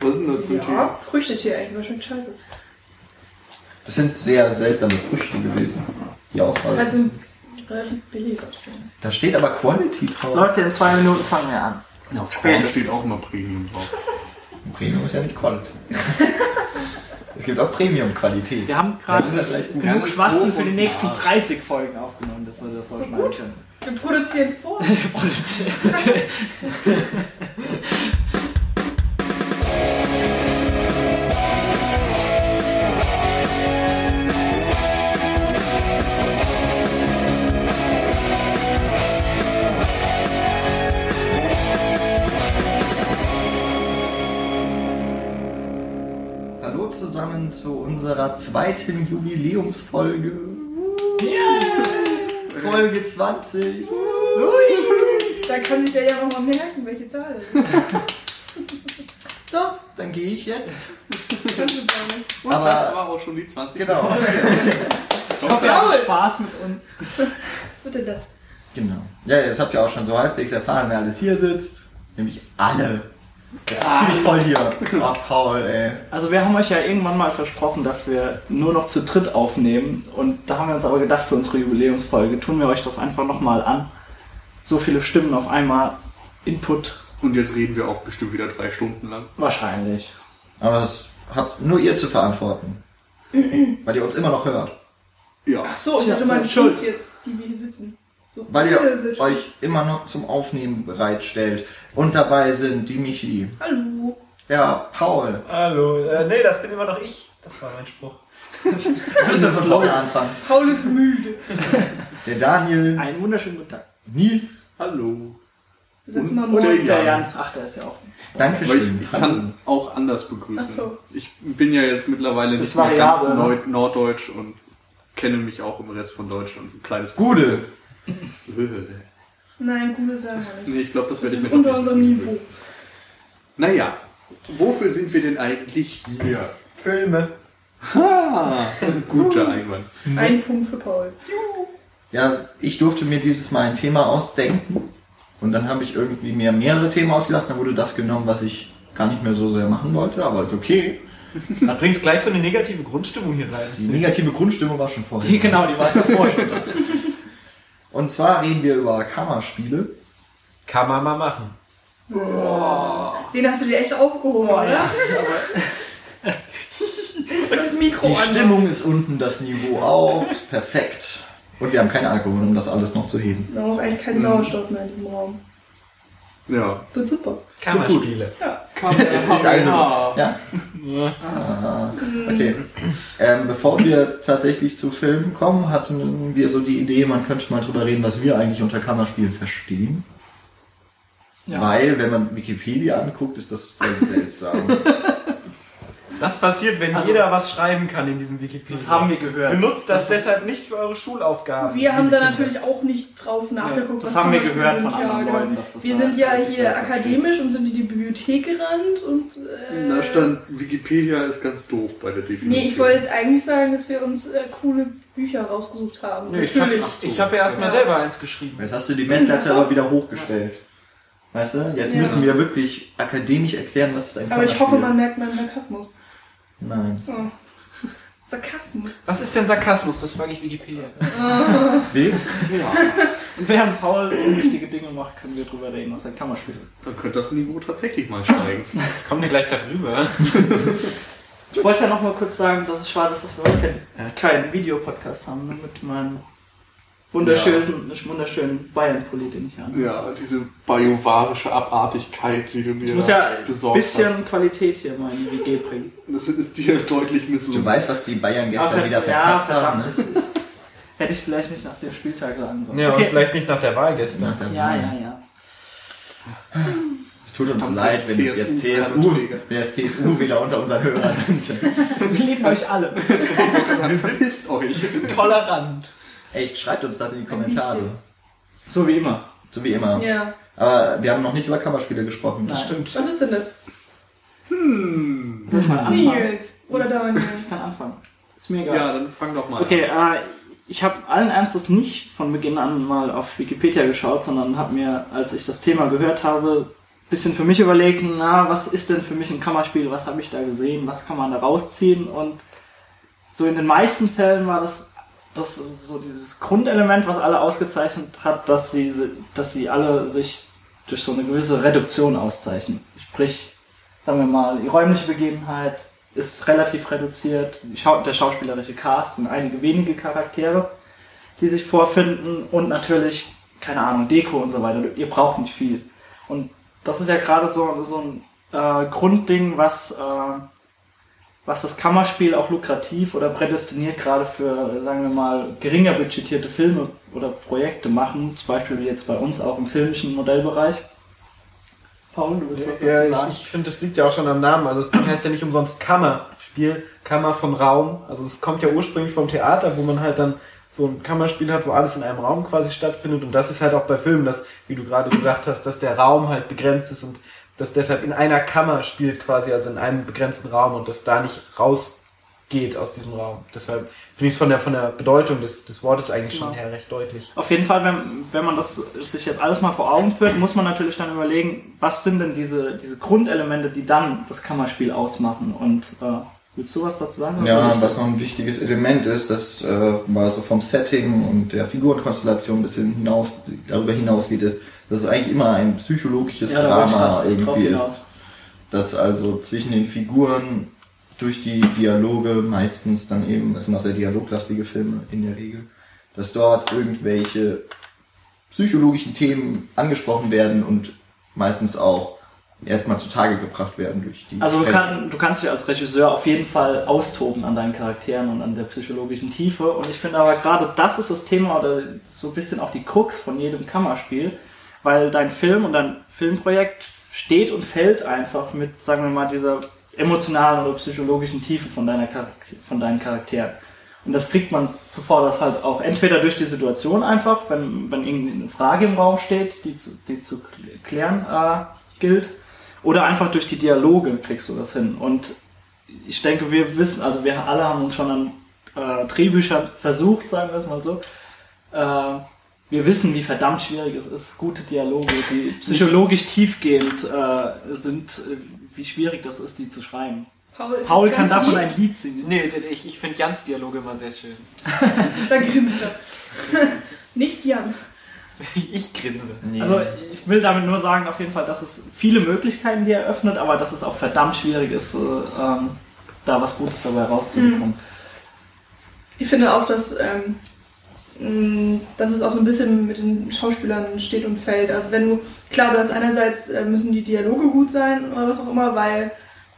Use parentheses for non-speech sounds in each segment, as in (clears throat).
Was ist denn das für ein Tee? Ja, Früchtetee eigentlich, aber schmeckt scheiße. Das sind sehr seltsame Früchte gewesen. Die Das ist halt so Auswahl. ein relativ billiger Tee. Da steht aber Quality drauf. Leute, in zwei Minuten fangen wir an. Auf Später. Korn steht auch immer Premium drauf. (laughs) Premium ist ja nicht Quality. (laughs) es gibt auch Premium-Qualität. Wir haben gerade Dann ist das vielleicht gut. genug Ganz Schwachsinn doof für die und nächsten Arsch. 30 Folgen aufgenommen, dass wir da voll So schneiden gut. können. Wir produzieren vor. (laughs) Hallo zusammen zu unserer zweiten Jubiläumsfolge. Folge 20. Da kann sich der ja nochmal merken, welche Zahl das ist. (laughs) So, dann gehe ich jetzt. Kannst du gar nicht. Und Aber- das war auch schon die 20. Genau. (laughs) Ich hoffe, ihr habt Spaß mit uns. Was wird denn das? Genau. Ja, jetzt habt ihr auch schon so halbwegs erfahren, wer alles hier sitzt. Nämlich alle. Das ist ziemlich voll hier. Oh, Paul, ey. Also wir haben euch ja irgendwann mal versprochen, dass wir nur noch zu dritt aufnehmen. Und da haben wir uns aber gedacht, für unsere Jubiläumsfolge tun wir euch das einfach nochmal an. So viele Stimmen auf einmal. Input. Und jetzt reden wir auch bestimmt wieder drei Stunden lang. Wahrscheinlich. Aber das habt nur ihr zu verantworten. Weil ihr uns immer noch hört. Ja. Ach so, ich hatte meine. Schuld jetzt, die wir hier sitzen. So, Weil ihr euch immer noch zum Aufnehmen bereitstellt. Und dabei sind die Michi, Hallo. der Paul. Hallo, äh, nee, das bin immer noch ich. Das war mein Spruch. Wir müssen von vorne anfangen. Paul ist müde. Der Daniel, Einen wunderschönen guten Tag. Nils. Hallo. Und- mal und der Jan. Jan. Ach, der ist ja auch. Aber ich, Dankeschön. ich kann auch anders begrüßen. Ach so. Ich bin ja jetzt mittlerweile Das nicht mehr ganz variabel, ne? Nord Norddeutsch und kenne mich auch im Rest von Deutschland so ein kleines Gute. Nein, gute Sache nicht. Nee, ich glaube, das werde ich mir unter unserem. Niveau. Naja, wofür sind wir denn eigentlich hier? Filme. Ah, guter Einwand. Ein Punkt für Paul. Ja, ich durfte mir dieses Mal ein Thema ausdenken. Und dann habe ich irgendwie mir mehrere Themen ausgedacht. Dann wurde das genommen, was ich gar nicht mehr so sehr machen wollte. Aber ist okay. Da bringst gleich so eine negative Grundstimmung hier rein. Die negative Grundstimmung war schon vorher. Die, genau, die war davor schon da. (laughs) Und zwar reden wir über Kammerspiele. Kann man mal machen. Den hast du dir echt aufgehoben, oder? ist das Mikro Die an? Stimmung ist unten, das Niveau auch. Perfekt. Und wir haben keinen Alkohol, um das alles noch zu heben. Da ist eigentlich kein Sauerstoff mehr in diesem Raum. Ja. Wird super. Kammerspiele. Kann (laughs) Es ist also. Ja. Ah, Okay. Ähm, bevor wir tatsächlich zu Filmen kommen, hatten wir so die Idee, man könnte mal drüber reden, was wir eigentlich unter Kammerspielen verstehen. Ja. Weil, wenn man Wikipedia anguckt, ist das voll seltsam. (laughs) Was passiert, wenn Also- jeder was schreiben kann in diesem Wikipedia? Das haben wir gehört. Benutzt das deshalb nicht für eure Schulaufgaben. Wir haben da Kinder. natürlich auch nicht drauf nachgeguckt. das was haben wir gehört sind. von anderen genau. Leuten, dass das Wir sind ja hier akademisch und sind in die Bibliothek gerannt und. Äh, Da stand, Wikipedia ist ganz doof bei der Definition. Nee, ich wollte jetzt eigentlich sagen, dass wir uns äh, coole Bücher rausgesucht haben. Nee, ich habe Natürlich. ich hab ja erstmal Ja. selber eins geschrieben. Jetzt hast du die Messlatte aber wieder hochgestellt. Weißt du? Jetzt Ja. müssen wir wirklich akademisch erklären, was ist ein Aber ich hoffe, man merkt meinen Sarkasmus. Nein. Oh. (laughs) Sarkasmus. Was ist denn Sarkasmus? Das frage ich Wikipedia. (laughs) Wie? Und während Paul unwichtige Dinge macht, können wir drüber reden, was ein Kammerspiel ist. Dann könnte das Niveau tatsächlich mal steigen. Kommen wir gleich darüber. Ich wollte ja noch mal kurz sagen, dass es schade ist, dass wir heute keinen, keinen Videopodcast haben, ne, mit wunderschönen, wunderschönen Bayern-Pulli, den ich habe. ja, diese bajovarische Abartigkeit, die du mir Ich muss ja ein bisschen hast. Qualität hier in meine WG bringen. Das ist dir deutlich Du misslungen. weißt, was die Bayern gestern Ach, wieder ja, verzapft haben, verdammt, ne? ist- Hätte ich vielleicht nicht nach dem Spieltag sagen sollen. Ja, okay. und vielleicht nicht nach der Wahl gestern. Nach der ja, Wahl. ja, ja. Es tut uns leid, wenn der jetzt CSU CSU, wenn jetzt CSU wieder unter unseren Hörern sind. Wir lieben euch alle. Wir sind euch. Tolerant. Echt, schreibt uns das in die Kommentare. So wie immer. So wie immer. Ja. Aber wir haben noch nicht über Kammerspiele gesprochen. Nein. Stimmt. Was ist denn das? Soll ich mal anfangen? Nils. Oder Daniel. Ich (laughs) kann anfangen. Ist mir egal. Ja, dann fang doch mal Okay, an. äh, ich habe allen Ernstes nicht von Beginn an mal auf Wikipedia geschaut, sondern habe mir, als ich das Thema gehört habe, bisschen für mich überlegt, na, was ist denn für mich ein Kammerspiel, was habe ich da gesehen, was kann man da rausziehen und so in den meisten Fällen war das, das so dieses Grundelement, was alle ausgezeichnet hat, dass sie, dass sie alle sich durch so eine gewisse Reduktion auszeichnen. Sprich, sagen wir mal, die räumliche Begebenheit ist relativ reduziert, der schauspielerische Cast sind einige wenige Charaktere, die sich vorfinden und natürlich, keine Ahnung, Deko und so weiter. Ihr braucht nicht viel. Und das ist ja gerade so, so ein äh, Grundding, was, äh, was das Kammerspiel auch lukrativ oder prädestiniert gerade für, sagen wir mal, geringer budgetierte Filme oder Projekte machen, zum Beispiel wie jetzt bei uns auch im filmischen Modellbereich. Paul, du willst was dazu ja, sagen? Ich, ich finde, das liegt ja auch schon am Namen. Also es heißt ja nicht umsonst Kammerspiel, Kammer vom Raum. Also es kommt ja ursprünglich vom Theater, wo man halt dann so ein Kammerspiel hat, wo alles in einem Raum quasi stattfindet. Und das ist halt auch bei Filmen, dass, wie du gerade gesagt hast, dass der Raum halt begrenzt ist und dass deshalb in einer Kammer spielt quasi, also in einem begrenzten Raum und das da nicht rausgeht aus diesem Raum. Deshalb finde ich es von der, von der Bedeutung des, des Wortes eigentlich schon genau. her recht deutlich. Auf jeden Fall, wenn, wenn man das sich jetzt alles mal vor Augen führt, muss man natürlich dann überlegen, was sind denn diese, diese Grundelemente, die dann das Kammerspiel ausmachen und äh, Willst du was dazu sagen? Ja, was noch ein wichtiges Element ist, das äh, mal so vom Setting und der Figurenkonstellation ein bisschen hinaus, darüber hinausgeht, ist, dass es eigentlich immer ein psychologisches ja, Drama irgendwie ist. Dass also zwischen den Figuren durch die Dialoge meistens dann eben, es sind auch sehr dialoglastige Filme in der Regel, dass dort irgendwelche psychologischen Themen angesprochen werden und meistens auch erstmal zutage gebracht werden durch die. Also du, kann, du, kannst dich als Regisseur auf jeden Fall austoben an deinen Charakteren und an der psychologischen Tiefe. Und ich finde aber gerade das ist das Thema oder so ein bisschen auch die Krux von jedem Kammerspiel, weil dein Film und dein Filmprojekt steht und fällt einfach mit, sagen wir mal, dieser emotionalen oder psychologischen Tiefe von, deiner Charakter, von deinen Charakteren. Und das kriegt man zuvor das halt auch entweder durch die Situation einfach, wenn, wenn irgendeine Frage im Raum steht, die zu, die zu klären äh, gilt, oder einfach durch die Dialoge kriegst du das hin. Und ich denke, wir wissen, also wir alle haben uns schon an äh, Drehbüchern versucht, sagen wir es mal so. Äh, wir wissen, wie verdammt schwierig es ist, gute Dialoge, die (laughs) psychologisch tiefgehend äh, sind, äh, wie schwierig das ist, die zu schreiben. Paul, Paul kann davon lieb? ein Lied singen. Nee, ich, ich finde Jans Dialoge immer sehr schön. da grinst er. (laughs) Nicht Jan. (laughs) Ich grinse. Nee. Also ich will damit nur sagen, auf jeden Fall, dass es viele Möglichkeiten die eröffnet, aber dass es auch verdammt schwierig ist, äh, ähm, da was Gutes dabei rauszubekommen. Hm. Ich finde auch, dass, ähm, dass es auch so ein bisschen mit den Schauspielern steht und fällt. Also wenn du, klar, du hast einerseits äh, müssen die Dialoge gut sein oder was auch immer, weil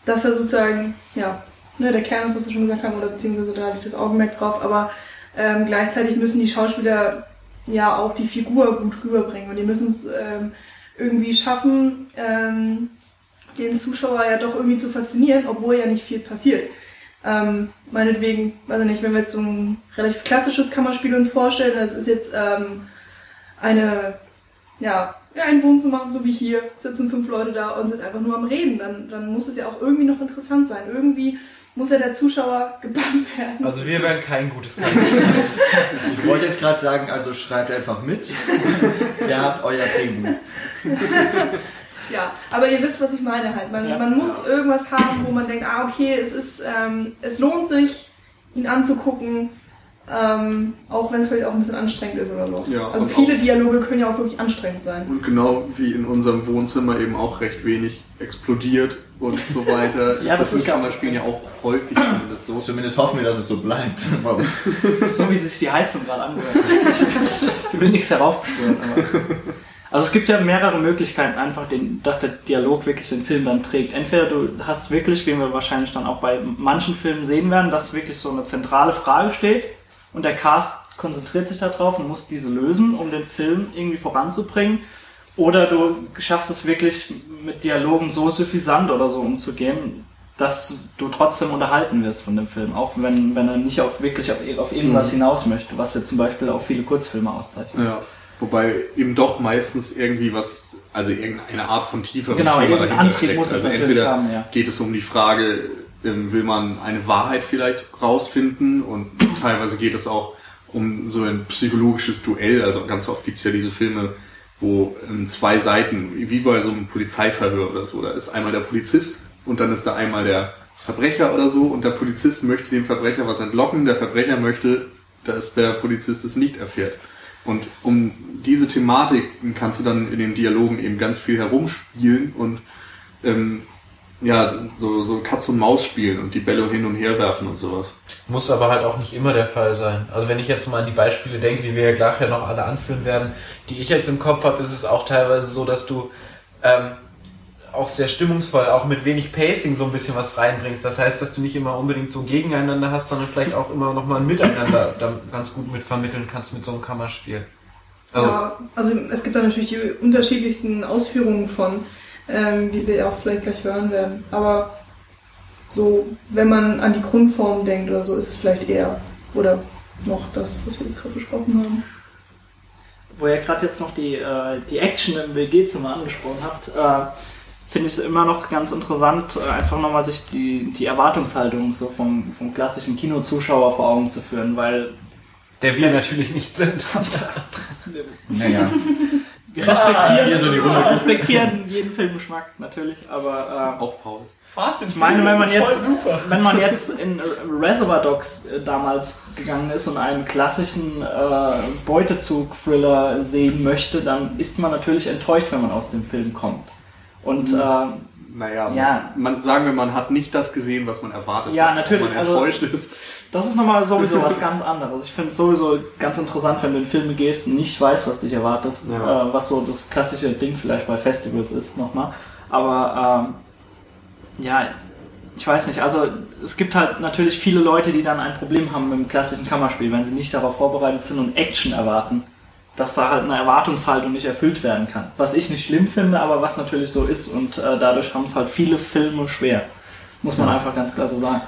das ja sozusagen, ja, ne, der Kern ist, was wir schon gesagt haben, oder beziehungsweise da liegt das Augenmerk drauf, aber ähm, gleichzeitig müssen die Schauspieler ja auch die Figur gut rüberbringen. Und die müssen es ähm, irgendwie schaffen, ähm, den Zuschauer ja doch irgendwie zu faszinieren, obwohl ja nicht viel passiert. Ähm, meinetwegen, weiß ich nicht, wenn wir jetzt so ein relativ klassisches Kammerspiel uns vorstellen, das ist jetzt ähm, eine, ja, ein Wohnzimmer, so wie hier, sitzen fünf Leute da und sind einfach nur am Reden, dann, dann muss es ja auch irgendwie noch interessant sein. Irgendwie muss ja der Zuschauer (laughs) gebannt werden. Also wir werden kein gutes (laughs) Ich wollte jetzt gerade sagen, also schreibt einfach mit. (laughs) Ihr habt euer Drehbuch. Ja, aber ihr wisst, was ich meine halt. Man, ja. man muss irgendwas haben, wo man denkt, ah okay, es ist, ähm, es lohnt sich, ihn anzugucken. Ähm, auch wenn es vielleicht auch ein bisschen anstrengend ist oder so. Ja, also viele Dialoge können ja auch wirklich anstrengend sein. Und genau wie in unserem Wohnzimmer eben auch recht wenig explodiert und so (laughs) weiter. ja, das, das ist Kammerspielen ja auch häufig zumindest so. Zumindest hoffen wir, dass es so bleibt. (laughs) so wie sich die Heizung gerade angehört. (laughs) Ich will nichts heraufbeschwören, Also es gibt ja mehrere Möglichkeiten, einfach den, dass der Dialog wirklich den Film dann trägt. Entweder du hast wirklich, wie wir wahrscheinlich dann auch bei manchen Filmen sehen werden, dass wirklich so eine zentrale Frage steht und der Cast konzentriert sich darauf und muss diese lösen, um den Film irgendwie voranzubringen. Oder du schaffst es wirklich mit Dialogen so suffisant oder so umzugehen, dass du trotzdem unterhalten wirst von dem Film, auch wenn, wenn er nicht auf wirklich auf, auf irgendwas mhm. hinaus möchte, was ja zum Beispiel auch viele Kurzfilme auszeichnet. Ja. Wobei eben doch meistens irgendwie was, also irgendeine Art von tieferem genau, Thema dahinter Antrieb steckt. Muss also entweder haben, ja. geht es um die Frage, ähm, will man eine Wahrheit vielleicht rausfinden und teilweise geht es auch um so ein psychologisches Duell. Also ganz oft gibt es ja diese Filme, wo ähm, zwei Seiten, wie bei so einem Polizeiverhör oder so, da ist einmal der Polizist und dann ist da einmal der Verbrecher oder so und der Polizist möchte dem Verbrecher was entlocken, der Verbrecher möchte, dass der Polizist es nicht erfährt. Und um diese Thematik kannst du dann in den Dialogen eben ganz viel herumspielen und ähm, ja, so, so Katz und Maus spielen und die Bälle hin und her werfen und sowas. Muss aber halt auch nicht immer der Fall sein. Also wenn ich jetzt mal an die Beispiele denke, die wir ja gleich ja noch alle anführen werden, die ich jetzt im Kopf habe, ist es auch teilweise so, dass du ähm, auch sehr stimmungsvoll, auch mit wenig Pacing so ein bisschen was reinbringst. Das heißt, dass du nicht immer unbedingt so gegeneinander hast, sondern vielleicht auch immer nochmal ein Miteinander dann ganz gut mit vermitteln kannst mit so einem Kammerspiel. Also, ja, also es gibt da natürlich die unterschiedlichsten Ausführungen von ähm, wie wir auch vielleicht gleich hören werden. Aber so, wenn man an die Grundform denkt oder so, ist es vielleicht eher oder noch das, was wir jetzt gerade besprochen haben. Wo ihr gerade jetzt noch die, äh, die Action im WG-Zimmer angesprochen habt, äh, finde ich es immer noch ganz interessant, äh, einfach nochmal sich die, die Erwartungshaltung so vom, vom klassischen Kinozuschauer vor Augen zu führen, weil. Der wir natürlich nicht sind. naja. Wir respektieren, ah, so respektieren jeden Filmgeschmack natürlich, aber äh, auch Pauls. Fast ich meine, wenn man jetzt, wenn man jetzt in Reservoir Dogs äh, damals gegangen ist und einen klassischen äh, Beutezug-Thriller sehen möchte, dann ist man natürlich enttäuscht, wenn man aus dem Film kommt. Und äh, naja, ja. man, sagen wir, man hat nicht das gesehen, was man erwartet ja, hat. Ja, natürlich. Man also enttäuscht also, ist. Das ist nochmal sowieso was ganz anderes. Ich finde es sowieso ganz interessant, wenn du in Filme gehst und nicht weißt, was dich erwartet. Ja. Äh, was so das klassische Ding vielleicht bei Festivals ist nochmal. Aber ähm, ja, ich weiß nicht. Also es gibt halt natürlich viele Leute, die dann ein Problem haben mit dem klassischen Kammerspiel, wenn sie nicht darauf vorbereitet sind und Action erwarten dass da halt eine Erwartungshaltung nicht erfüllt werden kann. Was ich nicht schlimm finde, aber was natürlich so ist und äh, dadurch haben es halt viele Filme schwer. Muss man ja. einfach ganz klar so sagen.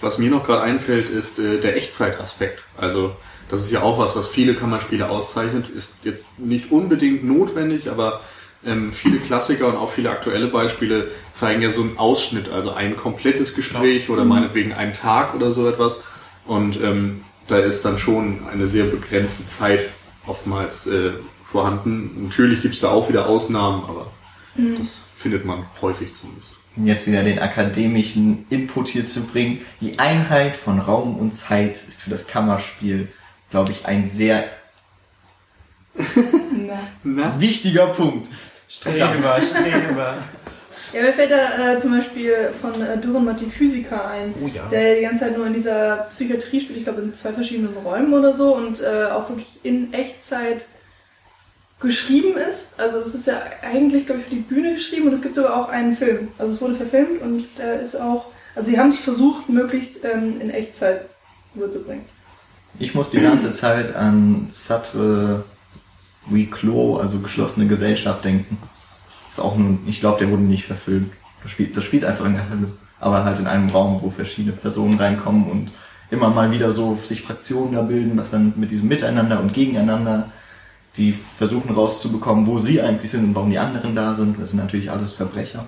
Was mir noch gerade einfällt, ist äh, der Echtzeitaspekt. Also das ist ja auch was, was viele Kammerspiele auszeichnet. Ist jetzt nicht unbedingt notwendig, aber ähm, viele Klassiker und auch viele aktuelle Beispiele zeigen ja so einen Ausschnitt, also ein komplettes Gespräch oder mhm. meinetwegen einen Tag oder so etwas. Und ähm, da ist dann schon eine sehr begrenzte Zeit oftmals äh, vorhanden. Natürlich gibt es da auch wieder Ausnahmen, aber mhm. das findet man häufig zumindest. Jetzt wieder den akademischen Input hier zu bringen. Die Einheit von Raum und Zeit ist für das Kammerspiel, glaube ich, ein sehr (laughs) wichtiger Punkt. Streber, Streber. Ja, mir fällt da äh, zum Beispiel von äh, Duran Physiker ein, oh, ja. der die ganze Zeit nur in dieser Psychiatrie spielt, ich glaube in zwei verschiedenen Räumen oder so und äh, auch wirklich in Echtzeit geschrieben ist. Also es ist ja eigentlich, glaube ich, für die Bühne geschrieben und es gibt sogar auch einen Film. Also es wurde verfilmt und der ist auch, also sie haben es versucht, möglichst ähm, in Echtzeit rüberzubringen. Ich muss die ganze Zeit an Satre Huis Clos, also geschlossene Gesellschaft denken. Ist auch ein, ich glaube, der wurde nicht verfilmt. Das spielt, das spielt einfach in der Hölle. Aber halt in einem Raum, wo verschiedene Personen reinkommen und immer mal wieder so sich Fraktionen da bilden, was dann mit diesem Miteinander und Gegeneinander, die versuchen rauszubekommen, wo sie eigentlich sind und warum die anderen da sind. Das sind natürlich alles Verbrecher.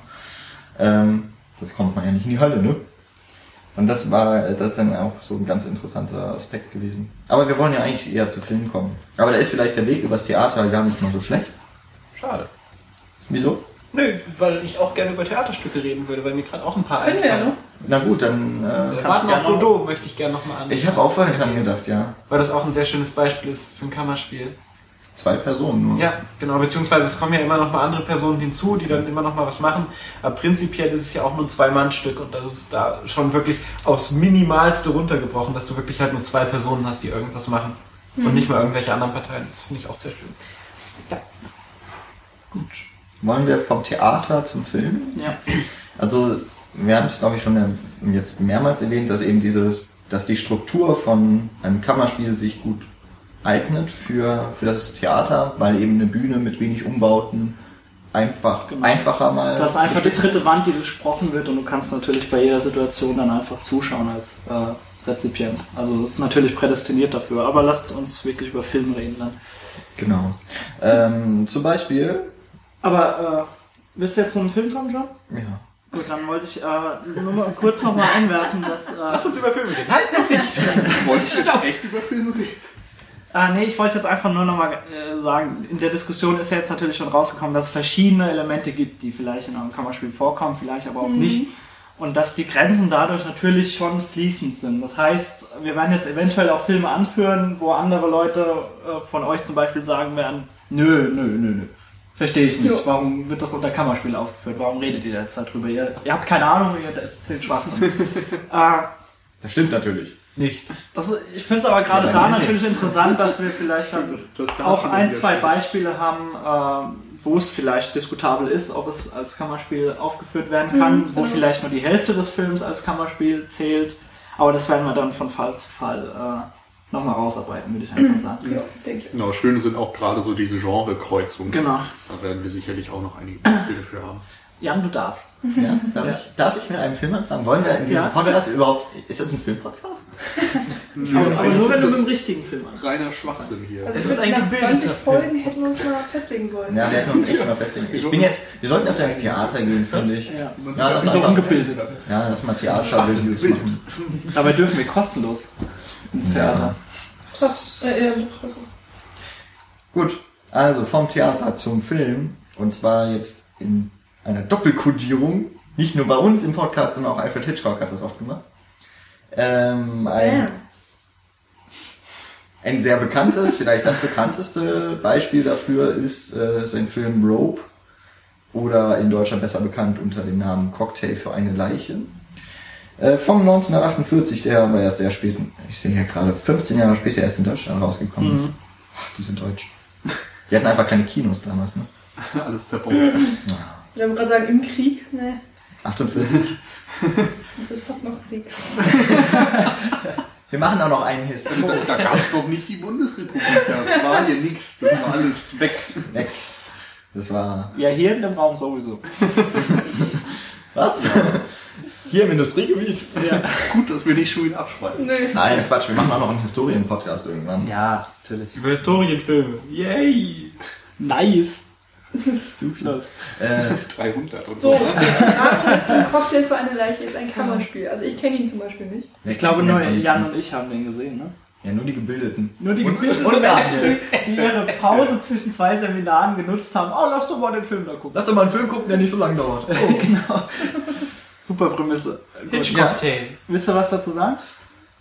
Ähm, das kommt man ja nicht in die Hölle, ne? Und das war, das ist dann auch so ein ganz interessanter Aspekt gewesen. Aber wir wollen ja eigentlich eher zu Filmen kommen. Aber da ist vielleicht der Weg übers Theater gar nicht mal so schlecht. Schade. Wieso? Nö, weil ich auch gerne über Theaterstücke reden würde, weil mir gerade auch ein paar Können einfallen. Wir ja, ne? Na gut, dann. Äh, Warten auf Dodo möchte ich gerne nochmal an. Ich habe auch vorher dran gedacht, ja. Weil das auch ein sehr schönes Beispiel ist für ein Kammerspiel. Zwei Personen nur. Ja, genau, beziehungsweise es kommen ja immer noch mal andere Personen hinzu, die dann immer noch mal was machen. Aber prinzipiell ist es ja auch nur ein Zwei-Mann-Stück und das ist da schon wirklich aufs Minimalste runtergebrochen, dass du wirklich halt nur zwei Personen hast, die irgendwas machen. Mhm. Und nicht mal irgendwelche anderen Parteien. Das finde ich auch sehr schön. Ja. Gut. Wollen wir vom Theater zum Film? Ja. Also, wir haben es, glaube ich, schon jetzt mehrmals erwähnt, dass eben dieses, dass die Struktur von einem Kammerspiel sich gut eignet für, für das Theater, weil eben eine Bühne mit wenig Umbauten einfach genau. einfacher mal. Das ist einfach die dritte Wand, die besprochen wird und du kannst natürlich bei jeder Situation dann einfach zuschauen als äh, Rezipient. Also das ist natürlich prädestiniert dafür, aber lasst uns wirklich über Film reden dann. Genau. Ähm, zum Beispiel aber äh, willst du jetzt zum Film kommen, John? Ja. Gut, dann wollte ich äh, nur mal kurz noch mal einwerfen, dass... Äh, Lass uns über Filme reden. Nein, noch nicht. (laughs) wollte ich echt über Filme reden? Ah, nee, ich wollte jetzt einfach nur nochmal äh, sagen, in der Diskussion ist ja jetzt natürlich schon rausgekommen, dass es verschiedene Elemente gibt, die vielleicht in einem Kammerspiel vorkommen, vielleicht aber auch mhm. nicht. Und dass die Grenzen dadurch natürlich schon fließend sind. Das heißt, wir werden jetzt eventuell auch Filme anführen, wo andere Leute äh, von euch zum Beispiel sagen werden, nö, nö, nö, nö. Verstehe ich nicht. Jo. Warum wird das unter Kammerspiel aufgeführt? Warum redet ihr jetzt darüber? Ihr, ihr habt keine Ahnung, ihr erzählt Schwachsinn. (laughs) äh, das stimmt natürlich. Nicht. Das, ich finde es aber gerade ja, da natürlich interessant, dass wir vielleicht dann (laughs) auch ein, zwei Beispiele haben, äh, wo es vielleicht diskutabel ist, ob es als Kammerspiel aufgeführt werden kann, mhm, wo genau. vielleicht nur die Hälfte des Films als Kammerspiel zählt. Aber das werden wir dann von Fall zu Fall äh, nochmal rausarbeiten, würde ich einfach (clears throat) sagen. Ja, denke ich. Genau, schön sind auch gerade so diese Genrekreuzungen. Genau. Da werden wir sicherlich auch noch einige Beispiele für haben. (clears throat) Jan, du darfst. Ja, darf, ja. Ich, darf ich mit einem Film anfangen? Wollen wir in diesem ja. Podcast überhaupt. Ist das ein Filmpodcast? aber, aber nur wenn du mit dem richtigen Film an. Reiner Schwachsinn hier. Also es ist ein nach 20 Folgen hätten wir uns mal festlegen sollen. Ja, wir hätten uns echt mal festlegen. Ich bin jetzt, wir sollten öfter ins Theater gehen, finde ich. Ja, ja das ist so ungebildet. Ja, dass mal Theater-Reviews machen. Dabei dürfen wir kostenlos ins Theater. Ja. Äh, Gut, also vom Theater zum Film. Und zwar jetzt in einer Doppelkodierung. Nicht nur bei uns im Podcast, sondern auch Alfred Hitchcock hat das oft gemacht. Ähm, ein, ja. ein sehr bekanntes, vielleicht das bekannteste Beispiel dafür ist äh, sein Film Rope oder in Deutschland besser bekannt unter dem Namen Cocktail für eine Leiche. Äh, vom 1948, der aber erst sehr spät, ich sehe hier gerade, 15 Jahre später erst in Deutschland rausgekommen mhm. ist. Ach, die sind deutsch. Die hatten einfach keine Kinos damals, ne? (laughs) Alles zerbaut. Ja. Wir haben gerade sagen, im Krieg, ne? 48? Das ist fast noch Krieg. Wir machen auch noch einen Hist. Da, da gab es noch nicht die Bundesrepublik. Da war hier nichts. Das war alles weg. Weg. Das war. Ja, hier in dem Raum sowieso. Was? Ja. Hier im Industriegebiet? Ja. Gut, dass wir nicht schon wieder abschweifen. Nee. Nein, Quatsch. Wir machen auch noch einen Historien-Podcast irgendwann. Ja, natürlich. Über Historienfilme. Yay! Nice. Super. Äh, (laughs) 300 und so. So, Drachen ist ein Cocktail für eine Leiche, ist ein Kammerspiel. Also ich kenne ihn zum Beispiel nicht. Ich glaube nur Jan und ich haben den gesehen, ne? Ja, nur die Gebildeten. Nur die Gebildeten, und, und Menschen, die, die ihre Pause zwischen zwei Seminaren genutzt haben. Oh, lass doch mal den Film da gucken. Lass doch mal einen Film gucken, der nicht so lange dauert. (laughs) Oh. genau. Super Prämisse. Hitch-Cocktail. Ja. Willst du was dazu sagen?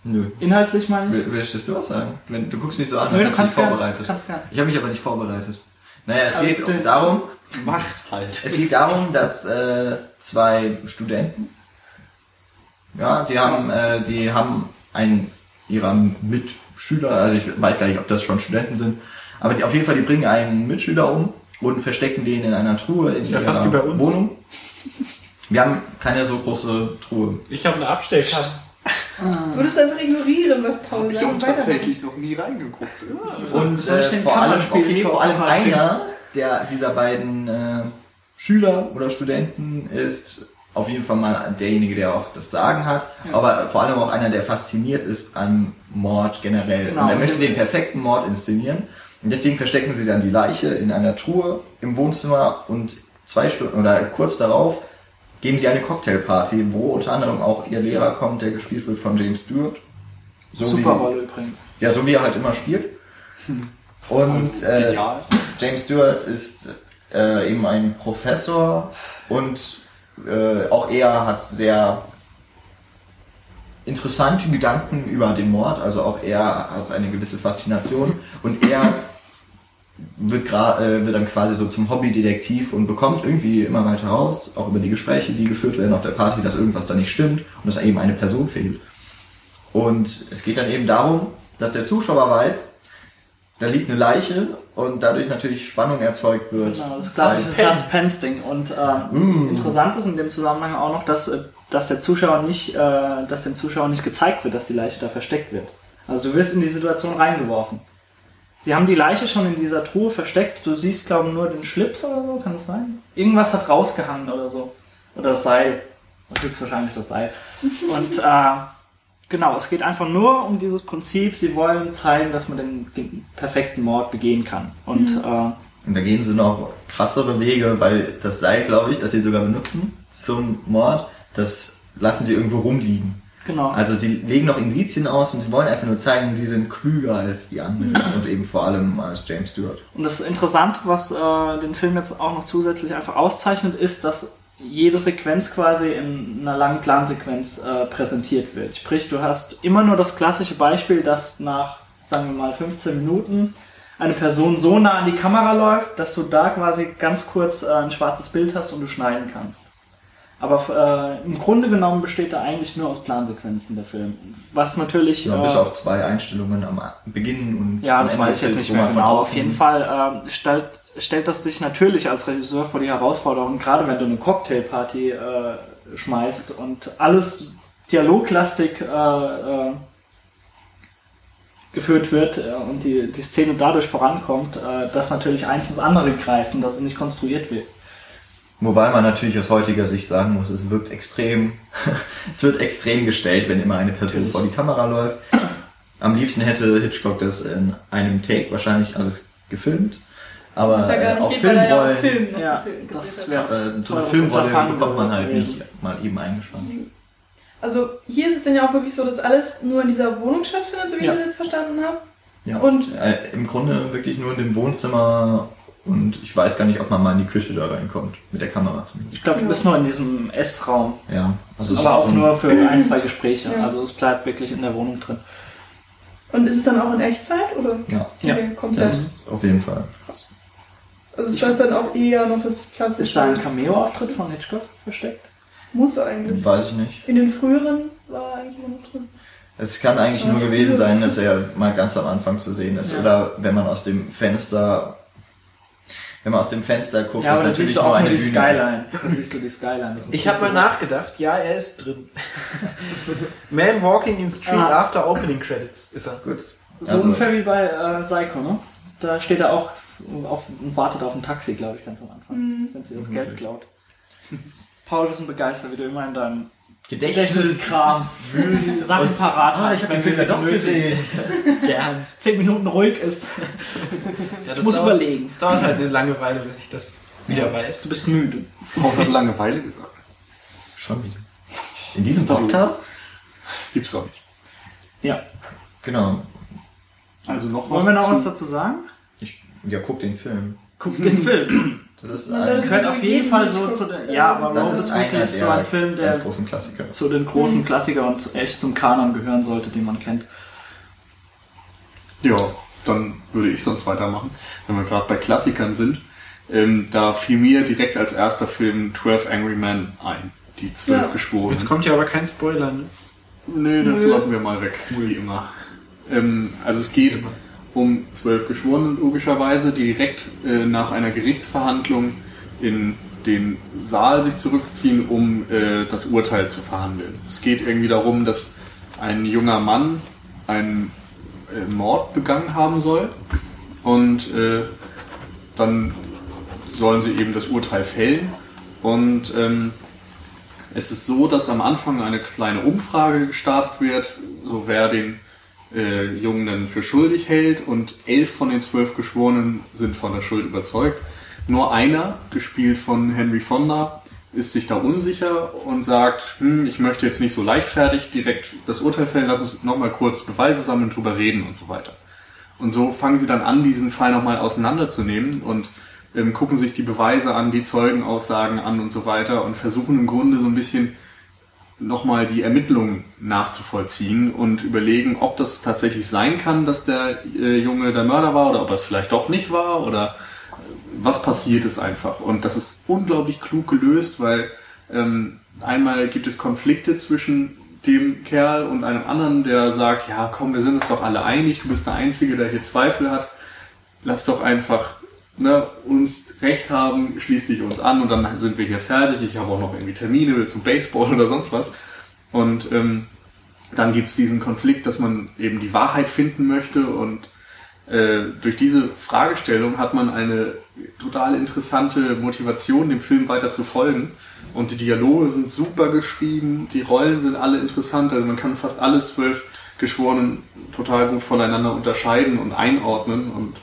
Nö. Inhaltlich meine ich? Willst du was sagen? Wenn, du guckst mich so an, als hättest du dich vorbereitet. Kannst gern. Ich habe mich aber nicht vorbereitet. Naja, es geht um darum. Macht halt. Es geht darum, dass äh, zwei Studenten, ja, die haben, äh, die haben einen ihrer Mitschüler, also ich weiß gar nicht, ob das schon Studenten sind, aber die, auf jeden Fall, die bringen einen Mitschüler um und verstecken den in einer Truhe in ja, ihrer Wohnung. Wir haben keine so große Truhe. Ich habe eine Abstellkammer. Ah. Würdest du einfach ignorieren, was Paul sagt? Ich habe tatsächlich noch nie reingeguckt. Ja. Und äh, vor, allem, okay, vor allem einer der, dieser beiden äh, Schüler oder Studenten ist auf jeden Fall mal derjenige, der auch das Sagen hat, ja. aber vor allem auch einer, der fasziniert ist an Mord generell. Genau. Und er möchte den perfekten Mord inszenieren. Und deswegen verstecken sie dann die Leiche in einer Truhe im Wohnzimmer und zwei Stunden oder kurz darauf geben sie eine Cocktailparty, wo unter anderem auch ihr Lehrer kommt, der gespielt wird von James Stewart. So Super Rolle übrigens. Ja, so wie er halt immer spielt. (laughs) Und äh, James Stewart ist äh, eben ein Professor und äh, auch er hat sehr interessante Gedanken über den Mord, also auch er hat eine gewisse Faszination und er wird, äh, wird dann quasi so zum Hobbydetektiv und bekommt irgendwie immer weiter raus, auch über die Gespräche, die geführt werden auf der Party, dass irgendwas da nicht stimmt und dass eben eine Person fehlt. Und es geht dann eben darum, dass der Zuschauer weiß, da liegt eine Leiche und dadurch natürlich Spannung erzeugt wird. Genau, das klassische Suspense-Ding. Und ähm, mm. interessant ist in dem Zusammenhang auch noch, dass, äh, dass der Zuschauer nicht, äh, dass dem Zuschauer nicht gezeigt wird, dass die Leiche da versteckt wird. Also du wirst in die Situation reingeworfen. Sie haben die Leiche schon in dieser Truhe versteckt. Du siehst, glaube ich, nur den Schlips oder so, kann das sein? Irgendwas hat rausgehangen oder so. Oder das Seil. Höchstwahrscheinlich das Seil. (laughs) Und äh, genau, es geht einfach nur um dieses Prinzip, sie wollen zeigen, dass man den perfekten Mord begehen kann. Und, mhm. äh, und da gehen sie noch krassere Wege, weil das Seil, glaube ich, das sie sogar benutzen zum Mord, das lassen sie irgendwo rumliegen. Genau. Also sie legen noch Indizien aus und sie wollen einfach nur zeigen, die sind klüger als die anderen mhm. und eben vor allem als James Stewart. Und das Interessante, was äh, den Film jetzt auch noch zusätzlich einfach auszeichnet, ist, dass jede Sequenz quasi in einer langen Plansequenz äh, präsentiert wird. Sprich, du hast immer nur das klassische Beispiel, dass nach, sagen wir mal, 15 Minuten eine Person so nah an die Kamera läuft, dass du da quasi ganz kurz äh, ein schwarzes Bild hast und du schneiden kannst. Aber äh, im Grunde genommen besteht er eigentlich nur aus Plansequenzen der Film. Was natürlich. Ja, bis äh, auf zwei Einstellungen am Beginn und. Ja, das weiß ich jetzt nicht mehr genau. Auf jeden Fall äh, stellt, stellt das dich natürlich als Regisseur vor die Herausforderung, gerade wenn du eine Cocktailparty äh, schmeißt und alles dialoglastig äh, äh, geführt wird äh, und die, die Szene dadurch vorankommt, äh, dass natürlich eins ins andere greift und dass es nicht konstruiert wird. Wobei man natürlich aus heutiger Sicht sagen muss, es wirkt extrem, (laughs) es wird extrem gestellt, wenn immer eine Person Natürlich. vor die Kamera läuft. Am liebsten hätte Hitchcock das in einem Take wahrscheinlich alles gefilmt. Aber das ja gar nicht auf geht, Filmrollen, ja Film, ja, Film das wäre äh, so eine Filmrolle bekommt man halt nicht mal eben eingespannt. Also hier ist es denn ja auch wirklich so, dass alles nur in dieser Wohnung stattfindet, so wie ja. ich das jetzt verstanden habe. Ja. Und äh, im Grunde wirklich nur in dem Wohnzimmer und ich weiß gar nicht, ob man mal in die Küche da reinkommt, mit der Kamera zumindest. Ich glaube, du bist nur in diesem Essraum. Ja. Also Aber auch nur für ein, zwei Gespräche. Ja. Also es bleibt wirklich in der Wohnung drin. Und ist es dann auch in Echtzeit? Oder? Ja. Okay, ja. komplett. Das auf jeden Fall. Krass. Also ist das dann auch eher noch das klassische... Ist da ein Cameo-Auftritt von Hitchcock versteckt? Muss eigentlich. Weiß ich nicht. In den früheren war er eigentlich immer noch drin. Es kann eigentlich nur gewesen sein, dass er mal ganz am Anfang zu sehen ist. Ja. Oder wenn man aus dem Fenster wenn man aus dem Fenster guckt, ja, ist natürlich siehst du auch nur eine die Skyline. Da siehst du die Skyline. Ich habe mal nachgedacht, ja, er ist drin. (laughs) Man walking in street ah. after opening credits ist er. Gut. So also. ungefähr wie bei äh, Psycho, ne? Da steht er auch auf, und wartet auf ein Taxi, glaube ich, ganz am Anfang, mhm. wenn sie das mhm. Geld klaut. Paul, wir sind begeistert, wie du immer in deinem Gedächtniskrams wühlst, Sachen parat ah, ich habe den Film ja doch gesehen. (laughs) Gern. Zehn Minuten ruhig ist. (laughs) Ja, ich muss dauert, überlegen. Es dauert halt eine Langeweile, bis ich das wieder ja. weiß. Du bist müde. Auch hat Langeweile gesagt. Schon wieder. In diesem Podcast? Das gibt's doch nicht. Ja. Genau. Also noch was. Wollen wir noch was dazu sagen? Ich, ja, guck den Film. Guck den Film. (clears throat) Das ist ein, gehört auf jeden Fall so zu den, ja, aber das ist, ist wirklich so ein Film, der großen Klassiker. zu den großen mhm. Klassikern und echt zum Kanon gehören sollte, den man kennt. Ja, dann würde ich sonst weitermachen, wenn wir gerade bei Klassikern sind. Ähm, da fiel mir direkt als erster Film 12 Angry Men ein, die zwölf ja. Geschworenen. Jetzt kommt ja aber kein Spoiler, ne? Nee, das Nö. lassen wir mal weg, wie immer. Ähm, also es geht um zwölf Geschworene logischerweise, direkt äh, nach einer Gerichtsverhandlung in den Saal sich zurückziehen, um äh, das Urteil zu verhandeln. Es geht irgendwie darum, dass ein junger Mann einen äh, Mord begangen haben soll und äh, dann sollen sie eben das Urteil fällen und ähm, es ist so, dass am Anfang eine kleine Umfrage gestartet wird, so wer den äh, Jungen dann für schuldig hält und elf von den zwölf Geschworenen sind von der Schuld überzeugt. Nur einer, gespielt von Henry Fonda, ist sich da unsicher und sagt, hm, ich möchte jetzt nicht so leichtfertig direkt das Urteil fällen, lass uns nochmal kurz Beweise sammeln, drüber reden und so weiter. Und so fangen sie dann an, diesen Fall nochmal auseinanderzunehmen und ähm, gucken sich die Beweise an, die Zeugenaussagen an und so weiter und versuchen im Grunde so ein bisschen nochmal die Ermittlungen nachzuvollziehen und überlegen, ob das tatsächlich sein kann, dass der äh, Junge der Mörder war oder ob es vielleicht doch nicht war oder was passiert ist einfach. Und das ist unglaublich klug gelöst, weil ähm, einmal gibt es Konflikte zwischen dem Kerl und einem anderen, der sagt, ja komm, wir sind uns doch alle einig, du bist der Einzige, der hier Zweifel hat. Lass doch einfach ne, uns recht haben, schließ dich uns an und dann sind wir hier fertig. Ich habe auch noch irgendwie Termine zum Baseball oder sonst was. Und ähm, dann gibt's diesen Konflikt, dass man eben die Wahrheit finden möchte und äh, durch diese Fragestellung hat man eine total interessante Motivation, dem Film weiter zu folgen. Und die Dialoge sind super geschrieben, die Rollen sind alle interessant, also man kann fast alle zwölf Geschworenen total gut voneinander unterscheiden und einordnen und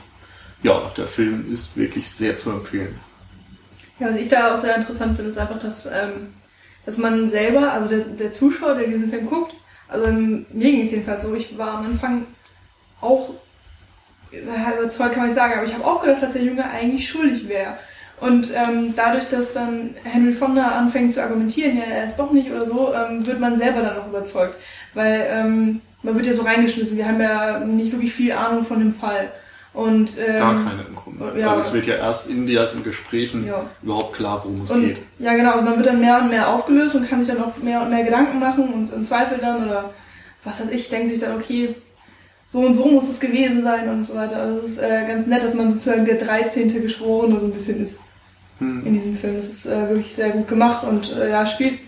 ja, der Film ist wirklich sehr zu empfehlen. Ja, was ich da auch sehr interessant finde, ist einfach, dass, ähm, dass man selber, also der, der Zuschauer, der diesen Film guckt, Also mir ging es jedenfalls so. Ich war am Anfang auch überzeugt, kann man nicht sagen, aber ich habe auch gedacht, dass der Junge eigentlich schuldig wäre. Und ähm, dadurch, dass dann Henry Fonda anfängt zu argumentieren, ja, er ist doch nicht oder so, ähm, wird man selber dann auch überzeugt. Weil ähm, man wird ja so reingeschmissen. Wir haben ja nicht wirklich viel Ahnung von dem Fall. Und, ähm, Gar keine im Grunde. Ja, also es wird ja erst in den Gesprächen ja. überhaupt klar, worum es und, geht. Ja, genau. Also man wird dann mehr und mehr aufgelöst und kann sich dann auch mehr und mehr Gedanken machen und, und Zweifel dann oder was weiß ich, denkt sich dann, okay, so und so muss es gewesen sein und so weiter. Also es ist äh, ganz nett, dass man sozusagen der 13. Geschworene so ein bisschen ist hm. in diesem Film. Das ist äh, wirklich sehr gut gemacht und äh, ja, spielt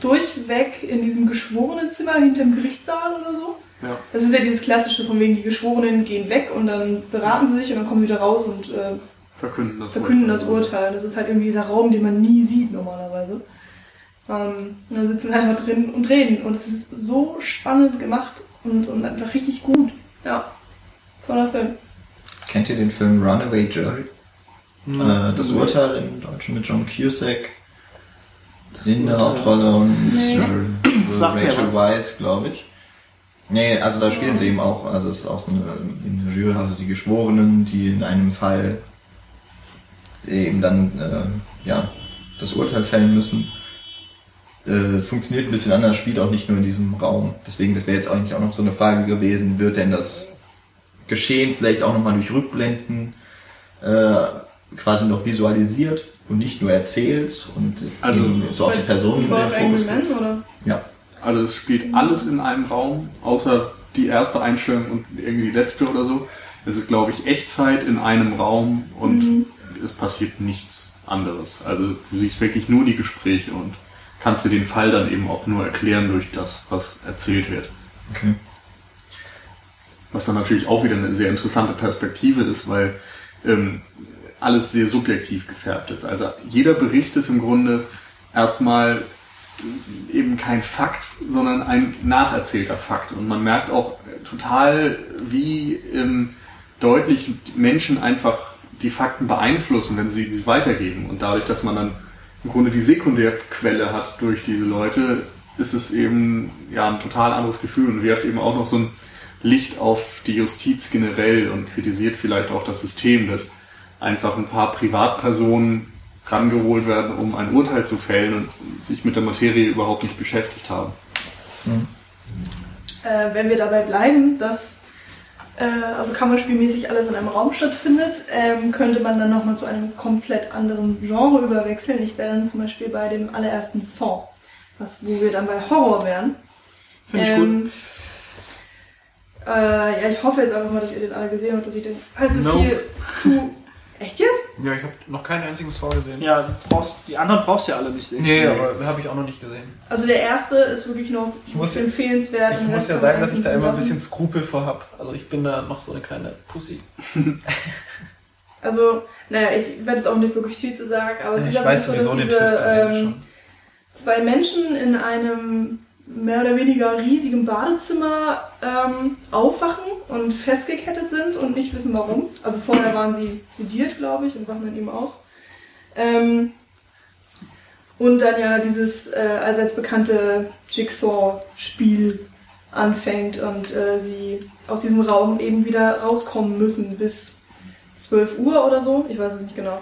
durchweg in diesem Geschworenenzimmer hinterm Gerichtssaal oder so. Ja. Das ist ja dieses klassische, von wegen die Geschworenen gehen weg und dann beraten sie sich und dann kommen sie wieder raus und äh, verkünden, das, verkünden Urteil. das Urteil. Das ist halt irgendwie dieser Raum, den man nie sieht normalerweise. Ähm, dann sitzen einfach drin und reden und es ist so spannend gemacht und, und einfach richtig gut. Ja, toller Film. Kennt ihr den Film Runaway Jury? Mhm. Äh, das Urteil im Deutschen mit John Cusack in der Hauptrolle und nee. Rachel Weisz, glaube ich. Nee, also da spielen sie eben auch, also es ist auch so eine, eine Jury, also die Geschworenen, die in einem Fall eben dann äh, ja, das Urteil fällen müssen. Äh, funktioniert ein bisschen anders, spielt auch nicht nur in diesem Raum. Deswegen, das wäre jetzt eigentlich auch noch so eine Frage gewesen, wird denn das Geschehen vielleicht auch nochmal durch Rückblenden äh, quasi noch visualisiert und nicht nur erzählt und also so auf die Personen in den Fokus. oder? Ja. Also es spielt alles in einem Raum, außer die erste Einstellung und irgendwie die letzte oder so. Es ist, glaube ich, Echtzeit in einem Raum und mhm. es passiert nichts anderes. Also du siehst wirklich nur die Gespräche und kannst dir den Fall dann eben auch nur erklären durch das, was erzählt wird. Okay. Was dann natürlich auch wieder eine sehr interessante Perspektive ist, weil ähm, alles sehr subjektiv gefärbt ist. Also jeder Bericht ist im Grunde erstmal eben kein Fakt, sondern ein nacherzählter Fakt. Und man merkt auch total, wie ähm, deutlich Menschen einfach die Fakten beeinflussen, wenn sie sie weitergeben. Und dadurch, dass man dann im Grunde die Sekundärquelle hat durch diese Leute, ist es eben ja ein total anderes Gefühl und wirft eben auch noch so ein Licht auf die Justiz generell und kritisiert vielleicht auch das System, dass einfach ein paar Privatpersonen rangeholt werden, um ein Urteil zu fällen und sich mit der Materie überhaupt nicht beschäftigt haben. Mhm. Äh, wenn wir dabei bleiben, dass äh, also kammerspielmäßig alles in einem Raum stattfindet, ähm, könnte man dann nochmal zu einem komplett anderen Genre überwechseln. Ich wäre dann zum Beispiel bei dem allerersten Song, was, wo wir dann bei Horror wären. Finde ich ähm, gut. Äh, ja, ich hoffe jetzt einfach mal, dass ihr den alle gesehen habt, dass ich den allzu no. viel zu Echt jetzt? Ja, ich habe noch keinen einzigen Saw gesehen. Ja, brauchst, die anderen brauchst du ja alle nicht sehen. Nee, nee. aber habe ich auch noch nicht gesehen. Also der erste ist wirklich noch ich muss, empfehlenswert. Ich muss ja sagen, dass ich da immer ein bisschen Skrupel vor habe. Also ich bin da noch so eine kleine Pussy. (laughs) also, naja, ich werde jetzt auch nicht wirklich viel zu sagen, aber es ist ja so, dass diese ähm, zwei Menschen in einem mehr oder weniger riesigen Badezimmer ähm, aufwachen und festgekettet sind und nicht wissen warum. Also vorher waren sie sediert, glaube ich, und wachen dann eben auf. Ähm, und dann ja dieses äh, allseits bekannte Jigsaw-Spiel anfängt und äh, sie aus diesem Raum eben wieder rauskommen müssen bis 12 Uhr oder so. Ich weiß es nicht genau.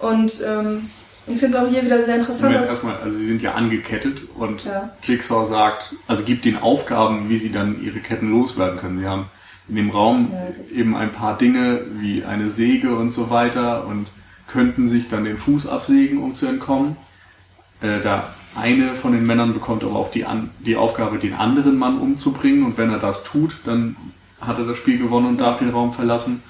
Und ähm, ich finde es auch hier wieder sehr interessant. Moment, erstmal, also sie sind ja angekettet und ja. Jigsaw sagt, also gibt ihnen Aufgaben, wie sie dann ihre Ketten loswerden können. Sie haben in dem Raum ja. eben ein paar Dinge wie eine Säge und so weiter und könnten sich dann den Fuß absägen, um zu entkommen. Äh, da eine von den Männern bekommt aber auch die, an, die Aufgabe, den anderen Mann umzubringen und wenn er das tut, dann hat er das Spiel gewonnen und darf den Raum verlassen.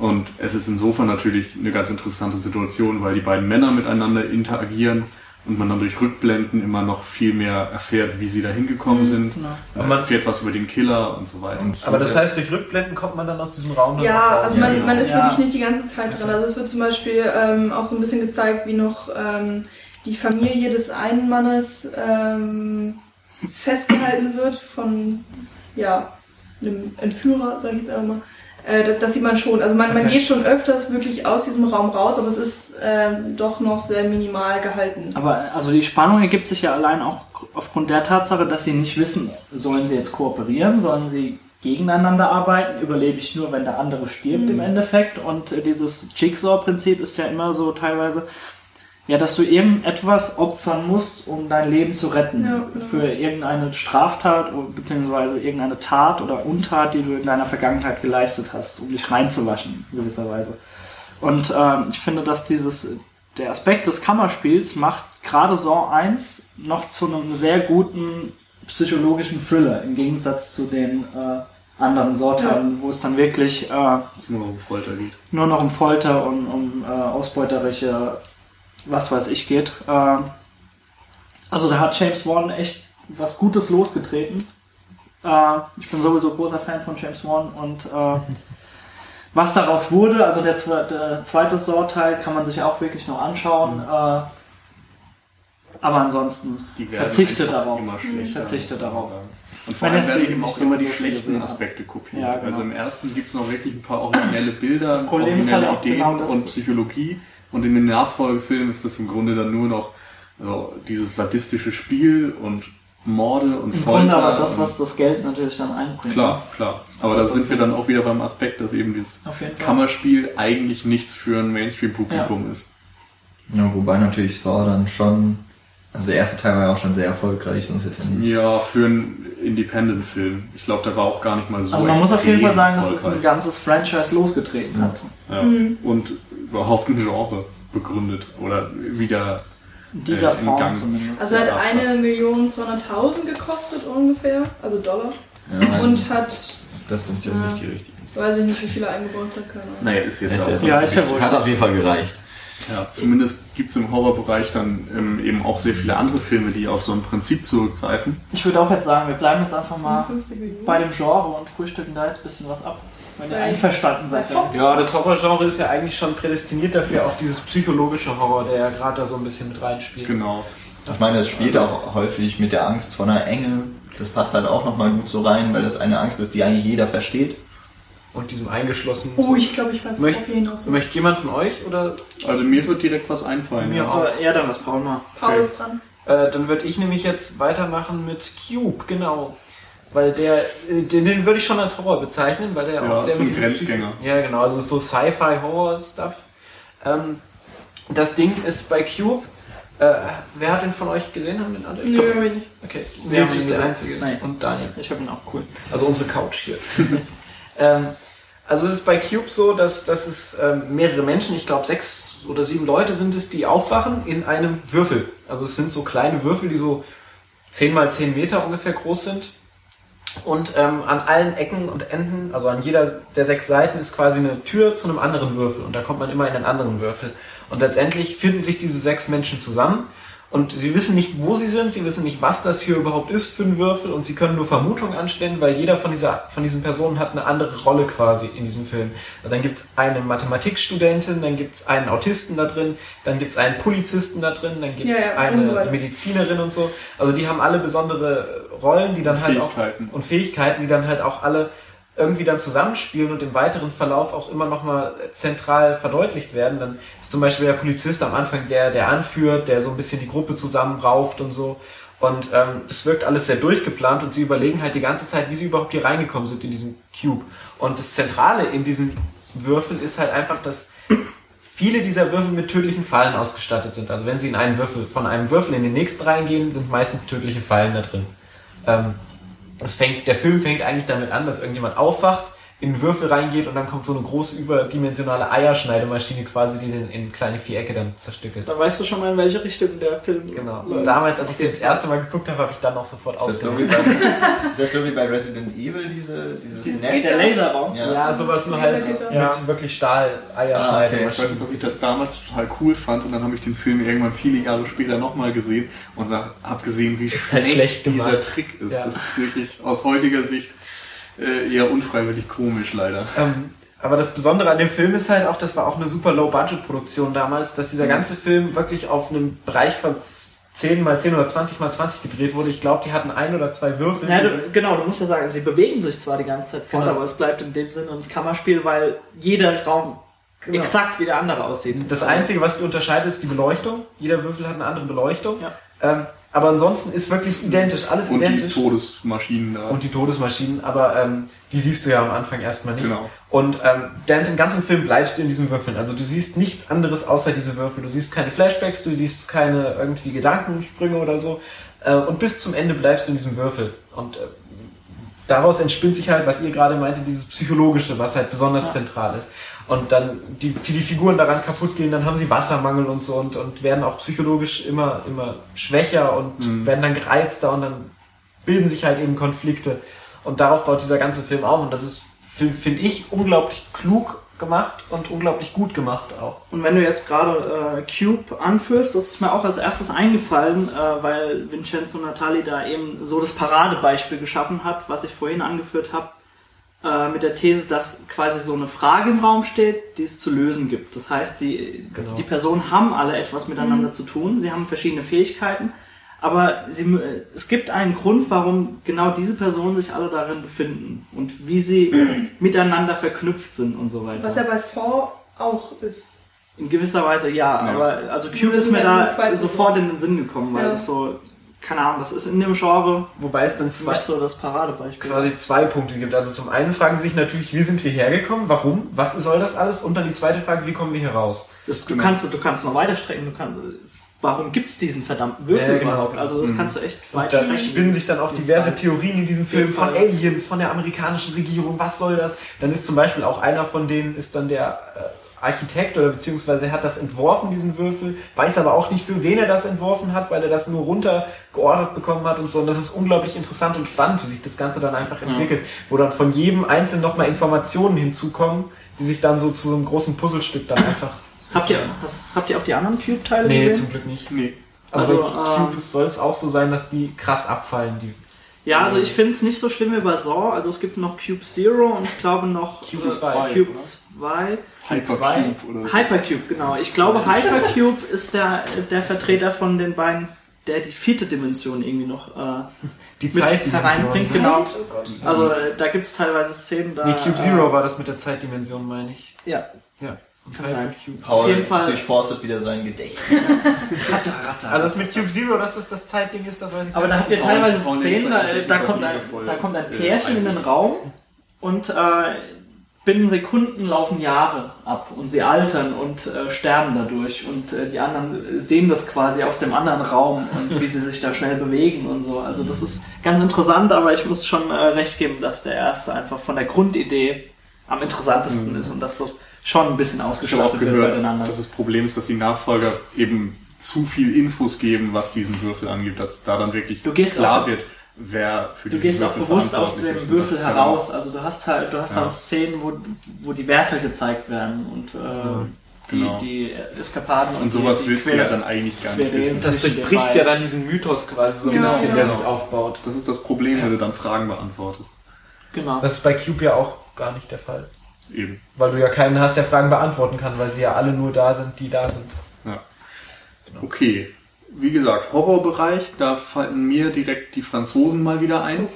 Und es ist insofern natürlich eine ganz interessante Situation, weil die beiden Männer miteinander interagieren und man dann durch Rückblenden immer noch viel mehr erfährt, wie sie da hingekommen mhm, sind. Genau. Man, man erfährt was über den Killer und so weiter. Und aber das heißt, durch Rückblenden kommt man dann aus diesem Raum dann Ja, also man, man ist ja. wirklich nicht die ganze Zeit drin. Also es wird zum Beispiel ähm, auch so ein bisschen gezeigt, wie noch ähm, die Familie des einen Mannes ähm, festgehalten wird von ja, einem Entführer, sage ich jetzt einmal Äh, das, sieht man schon. Also man, okay. man geht schon öfters wirklich aus diesem Raum raus, aber es ist äh, doch noch sehr minimal gehalten. Aber also die Spannung ergibt sich ja allein auch aufgrund der Tatsache, dass sie nicht wissen, sollen sie jetzt kooperieren, sollen sie gegeneinander arbeiten, überlebe ich nur, wenn der andere stirbt mhm. im Endeffekt. Und äh, dieses Jigsaw-Prinzip ist ja immer so teilweise, ja, dass du irgendetwas opfern musst, um dein Leben zu retten. Ja, genau. Für irgendeine Straftat beziehungsweise irgendeine Tat oder Untat, die du in deiner Vergangenheit geleistet hast, um dich reinzuwaschen, in gewisser Weise. Und ähm, ich finde, dass dieses, der Aspekt des Kammerspiels macht gerade Saw 1 noch zu einem sehr guten psychologischen Thriller, im Gegensatz zu den äh, anderen Sorteilen, ja. wo es dann wirklich äh, nur noch um Folter geht. Nur noch um Folter und um äh, ausbeuterische, was weiß ich geht. Äh, also da hat James Wan echt was Gutes losgetreten. Äh, ich bin sowieso großer Fan von James Wan und äh, (laughs) was daraus wurde, also der, der zweite Sorteil kann man sich auch wirklich noch anschauen. Mhm. Äh, aber ansonsten verzichte darauf. Verzichte darauf. Und vor allem werden eben auch immer die schlechten Aspekte kopiert. Ja, genau. Also im ersten gibt es noch wirklich ein paar originelle Bilder, originelle halt Ideen genau und Psychologie. Und in den Nachfolgefilmen ist das im Grunde dann nur noch also dieses sadistische Spiel und Morde und Im Folter. Grunde aber das, was das Geld natürlich dann einbringt. Klar, klar. Aber da sind wir dann auch wieder beim Aspekt, dass eben dieses Kammerspiel eigentlich nichts für ein Mainstream-Publikum ja. ist. Ja, wobei natürlich Saw dann schon also der erste Teil war ja auch schon sehr erfolgreich, sonst jetzt ja nicht. Ja, für einen Independent-Film. Ich glaube, der war auch gar nicht mal so. Also man muss auf jeden Fall sagen, dass es ein ganzes Franchise losgetreten hat. Ja. Mhm. Und überhaupt ein Genre begründet oder wieder in dieser äh, Form zumindest. Also er hat eine Million 200.000 gekostet ungefähr, also Dollar. Ja, und hat. Das sind ja, nicht die richtigen. Jetzt weiß ich nicht, wie viele eingebaut hat. Naja, ist jetzt ist auch. Ja, ist ja wohl. Hat auf jeden Fall gereicht. Ja, zumindest gibt es im Horrorbereich dann ähm, eben auch sehr viele andere Filme, die auf so ein Prinzip zurückgreifen. Ich würde auch jetzt sagen, wir bleiben jetzt einfach mal bei dem Genre und frühstücken da jetzt ein bisschen was ab. Wenn ihr einverstanden seid. Ja, das Horrorgenre ist ja eigentlich schon prädestiniert dafür, auch dieses psychologische Horror, der ja gerade da so ein bisschen mit reinspielt. Genau. Ich meine, es spielt also, auch häufig mit der Angst vor einer Enge. Das passt halt auch nochmal gut so rein, weil das eine Angst ist, die eigentlich jeder versteht und diesem eingeschlossenen. Oh, ich glaube, ich weiß nicht, Möcht, hinaus Möchte jemand von euch oder? Also mir wird direkt was einfallen. Mir ja. Aber eher dann was Paul mal. Paul okay. ist dran. Äh, dann würde ich nämlich jetzt weitermachen mit Cube, genau. Weil der, äh, den, den würde ich schon als Horror bezeichnen, weil der ja, auch sehr so ein Grenzgänger. Ja, genau, also so Sci-Fi-Horror-Stuff. Ähm, das Ding ist bei Cube. Äh, wer hat den von euch gesehen? Haben den alle? Nö, nee, nicht. Okay, wer ist der Einzige? Nein. Und Daniel. Ich habe ihn auch cool. Also unsere Couch hier. (laughs) Ähm, also es ist bei Cube so, dass, dass es ähm, mehrere Menschen, ich glaube sechs oder sieben Leute sind es, die aufwachen in einem Würfel. Also es sind so kleine Würfel, die so zehn mal zehn Meter ungefähr groß sind. Und ähm, an allen Ecken und Enden, also an jeder der sechs Seiten, ist quasi eine Tür zu einem anderen Würfel. Und da kommt man immer in einen anderen Würfel. Und letztendlich finden sich diese sechs Menschen zusammen und sie wissen nicht, wo sie sind, sie wissen nicht, was das hier überhaupt ist für ein Würfel und sie können nur Vermutungen anstellen, weil jeder von, dieser, von diesen Personen hat eine andere Rolle quasi in diesem Film. Also dann gibt es eine Mathematikstudentin, dann gibt es einen Autisten da drin, dann gibt es einen Polizisten da drin, dann gibt es ja, ja, eine so Medizinerin und so. Also die haben alle besondere Rollen, die dann und halt Fähigkeiten. auch und Fähigkeiten, die dann halt auch alle irgendwie dann zusammenspielen und im weiteren Verlauf auch immer nochmal zentral verdeutlicht werden. Dann ist zum Beispiel der Polizist am Anfang der, der anführt, der so ein bisschen die Gruppe zusammenrauft und so. Und ähm, wirkt alles sehr durchgeplant und sie überlegen halt die ganze Zeit, wie sie überhaupt hier reingekommen sind in diesen Cube. Und das Zentrale in diesen Würfeln ist halt einfach, dass viele dieser Würfel mit tödlichen Fallen ausgestattet sind. Also wenn sie in einen Würfel, von einem Würfel in den nächsten reingehen, sind meistens tödliche Fallen da drin. Ähm, es fängt, der Film fängt eigentlich damit an, dass irgendjemand aufwacht, in Würfel reingeht und dann kommt so eine große überdimensionale Eierschneidemaschine quasi, die den in kleine Vierecke dann zerstückelt. Da weißt du schon mal, in welche Richtung der Film Genau. Und damals, als ich den das erste Mal geguckt habe, habe ich dann noch sofort ausgesucht. Ist, (laughs) ist das so wie bei Resident Evil, diese, dieses, dieses Netz? Der Laserraum? Ja. ja, sowas nur halt ja. mit wirklich Stahl-Eierschneidemaschine. Ah, okay. Ich weiß nicht, dass ich das damals total cool fand und dann habe ich den Film irgendwann viele Jahre später nochmal gesehen und habe gesehen, wie halt schlecht, halt dieser Trick ist. Ja. Das ist wirklich aus heutiger Sicht äh, eher unfreiwillig komisch, leider. Ähm, aber das Besondere an dem Film ist halt auch, das war auch eine super Low-Budget-Produktion damals, dass dieser mhm. ganze Film wirklich auf einem Bereich von 10 mal 10 oder 20 mal 20 gedreht wurde. Ich glaube, die hatten ein oder zwei Würfel. Ja, du, genau, du musst ja sagen, sie bewegen sich zwar die ganze Zeit fort, Genau. aber es bleibt in dem Sinne ein Kammerspiel, weil jeder Raum Genau. exakt wie der andere aussieht. Das Einzige, was die unterscheidet, ist die Beleuchtung. Jeder Würfel hat eine andere Beleuchtung. Ja. Ähm, aber ansonsten ist wirklich identisch, alles Und die identisch. Todesmaschinen da. und die Todesmaschinen, aber ähm, die siehst du ja am Anfang erstmal nicht. Genau. Und ähm, während dem ganzen Film bleibst du in diesen Würfeln. Also du siehst nichts anderes außer diese Würfel. Du siehst keine Flashbacks, du siehst keine irgendwie Gedankensprünge oder so. Äh, und bis zum Ende bleibst du in diesem Würfel. Und äh, daraus entspinnt sich halt, was ihr gerade meinte, dieses Psychologische, was halt besonders zentral ist. Und dann die, die Figuren daran kaputt gehen, dann haben sie Wassermangel und so und, und werden auch psychologisch immer, immer schwächer und werden dann gereizter und dann bilden sich halt eben Konflikte. Und darauf baut dieser ganze Film auf. Und das ist, finde find ich, unglaublich klug gemacht und unglaublich gut gemacht auch. Und wenn du jetzt gerade äh, Cube anführst, das ist mir auch als erstes eingefallen, äh, weil Vincenzo Natali da eben so das Paradebeispiel geschaffen hat, was ich vorhin angeführt habe, äh, mit der These, dass quasi so eine Frage im Raum steht, die es zu lösen gibt. Das heißt, die, Genau. die Personen haben alle etwas miteinander zu tun, sie haben verschiedene Fähigkeiten, aber sie, es gibt einen Grund, warum genau diese Personen sich alle darin befinden und wie sie (clears throat) miteinander verknüpft sind und so weiter. Was ja bei Saw auch ist. In gewisser Weise ja, Ja. aber also Cube ist mir da sofort in den Sinn gekommen, weil Ja. es so, keine Ahnung, das ist in dem Genre Wobei es dann zwei, so das Paradebeispiel. quasi zwei Punkte gibt. Also zum einen fragen sie sich natürlich, wie sind wir hergekommen? Warum? Was soll das alles? Und dann die zweite Frage, wie kommen wir hier raus? Das, du, Genau. kannst, du kannst noch weiter strecken, du kannst, warum gibt's diesen verdammten Würfel Ja, genau. überhaupt? Also das kannst du echt weit da spinnen sich dann auch diverse Theorien in diesem Film von. Aliens, von der amerikanischen Regierung, was soll das? Dann ist zum Beispiel auch einer von denen ist dann der äh, Architekt oder beziehungsweise er hat das entworfen, diesen Würfel, weiß aber auch nicht, für wen er das entworfen hat, weil er das nur runtergeordnet bekommen hat und so. Und das ist unglaublich interessant und spannend, wie sich das Ganze dann einfach entwickelt, wo dann von jedem Einzelnen nochmal Informationen hinzukommen, die sich dann so zu so einem großen Puzzlestück dann einfach... (clears throat) Habt ihr, hast, habt ihr auch die anderen Cube-Teile Nee, gesehen? zum Glück nicht. Nee. Aber Also, bei ähm, Cube soll es auch so sein, dass die krass abfallen, die Ja, also ich finde es nicht so schlimm wie bei Saw. Also es gibt noch Cube Zero und ich glaube noch Cube äh, zwei, Cube oder? 2. Hypercube oder so. Hypercube, genau. Ich glaube, Hypercube ist der, der Vertreter von den beiden, der die vierte Dimension irgendwie noch äh, die mit Zeitdimension. hereinbringt. Genau. Oh. Also äh, da gibt es teilweise Szenen da. Nee, Cube äh, Zero war das mit der Zeitdimension, meine ich. Ja, Ja. Paul Auf jeden Fall. durchforstet wieder sein Gedächtnis. (laughs) Also das mit Cube Zero, dass das das Zeitding ist, das weiß ich Aber da habt ihr teilweise Szenen, Lenz da, da, kommt ein, da kommt ein äh, Pärchen in den Raum und äh, binnen Sekunden laufen Jahre ab und sie altern und äh, sterben dadurch und äh, die anderen sehen das quasi aus dem anderen Raum und (laughs) wie sie sich da schnell bewegen und so. Also das ist ganz interessant, aber ich muss schon äh, recht geben, dass der erste einfach von der Grundidee am interessantesten ist und dass das schon ein bisschen ausgeschlachtet wird bei gehört, den anderen. dass das Problem ist, dass die Nachfolger eben zu viel Infos geben, was diesen Würfel angeht, dass da dann wirklich klar auch- wird, wer für Du diesen gehst auch bewusst aus dem. Und Würfel ja heraus. Also du hast halt, du hast Ja. dann Szenen, wo, wo die Werte gezeigt werden und äh, Genau. die, die Eskapaden Und sowas die, die willst du ja dann eigentlich gar nicht wissen. Das durchbricht ja dann diesen Mythos quasi so ein Genau, bisschen, genau. der sich aufbaut. Das ist das Problem, wenn du dann Fragen beantwortest. Genau. Das ist bei Cube ja auch gar nicht der Fall. Eben. Weil du ja keinen hast, der Fragen beantworten kann, weil sie ja alle nur da sind, die da sind. Ja. Okay. Wie gesagt, Horrorbereich, da fallen mir direkt die Franzosen mal wieder ein.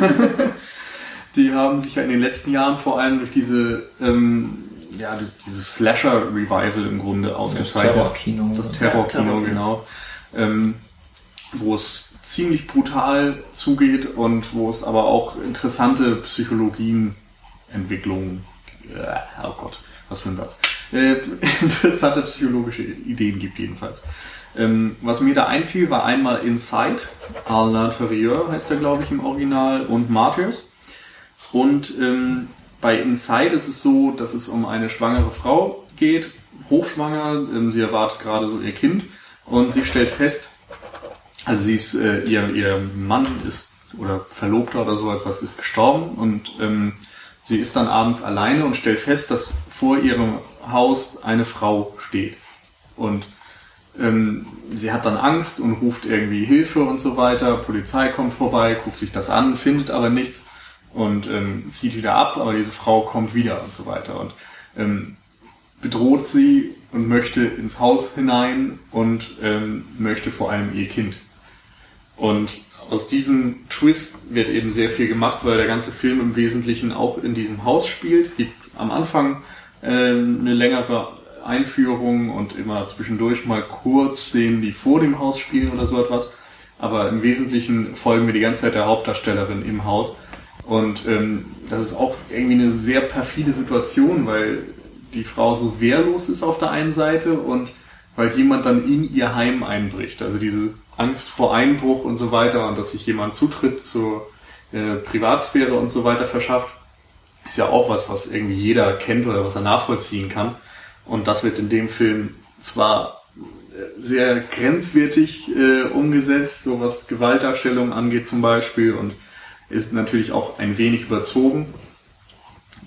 (laughs) die haben sich ja in den letzten Jahren vor allem durch diese, ähm, ja, dieses Slasher-Revival im Grunde ausgezeichnet. Terrorkino. Das Terrorkino, Terror. genau. Ähm, wo es ziemlich brutal zugeht und wo es aber auch interessante Psychologien, Entwicklungen, äh, oh Gott, was für ein Satz, äh, (laughs) interessante psychologische Ideen gibt jedenfalls. Ähm, was mir da einfiel, war einmal Inside, à l'intérieur heißt er, glaube ich, im Original, und Martyrs. Und ähm, bei Inside ist es so, dass es um eine schwangere Frau geht, hochschwanger, ähm, sie erwartet gerade so ihr Kind und sie stellt fest, also sie ist, äh, ihr, ihr Mann ist oder Verlobter oder so etwas ist gestorben und ähm, sie ist dann abends alleine und stellt fest, dass vor ihrem Haus eine Frau steht. Und ähm, sie hat dann Angst und ruft irgendwie Hilfe und so weiter. Polizei kommt vorbei, guckt sich das an, findet aber nichts und ähm, zieht wieder ab, aber diese Frau kommt wieder und so weiter. Und ähm, bedroht sie und möchte ins Haus hinein und ähm, möchte vor allem ihr Kind. Und aus diesem Twist wird eben sehr viel gemacht, weil der ganze Film im Wesentlichen auch in diesem Haus spielt. Es gibt am Anfang äh, eine längere Einführung und immer zwischendurch mal kurz Szenen, die vor dem Haus spielen oder so etwas. Aber im Wesentlichen folgen wir die ganze Zeit der Hauptdarstellerin im Haus. Und ähm, das ist auch irgendwie eine sehr perfide Situation, weil die Frau so wehrlos ist auf der einen Seite und weil jemand dann in ihr Heim einbricht. Also diese Angst vor Einbruch und so weiter und dass sich jemand Zutritt zur äh, Privatsphäre und so weiter verschafft, ist ja auch was, was irgendwie jeder kennt oder was er nachvollziehen kann. Und das wird in dem Film zwar äh, sehr grenzwertig äh, umgesetzt, so was Gewaltdarstellung angeht zum Beispiel und ist natürlich auch ein wenig überzogen,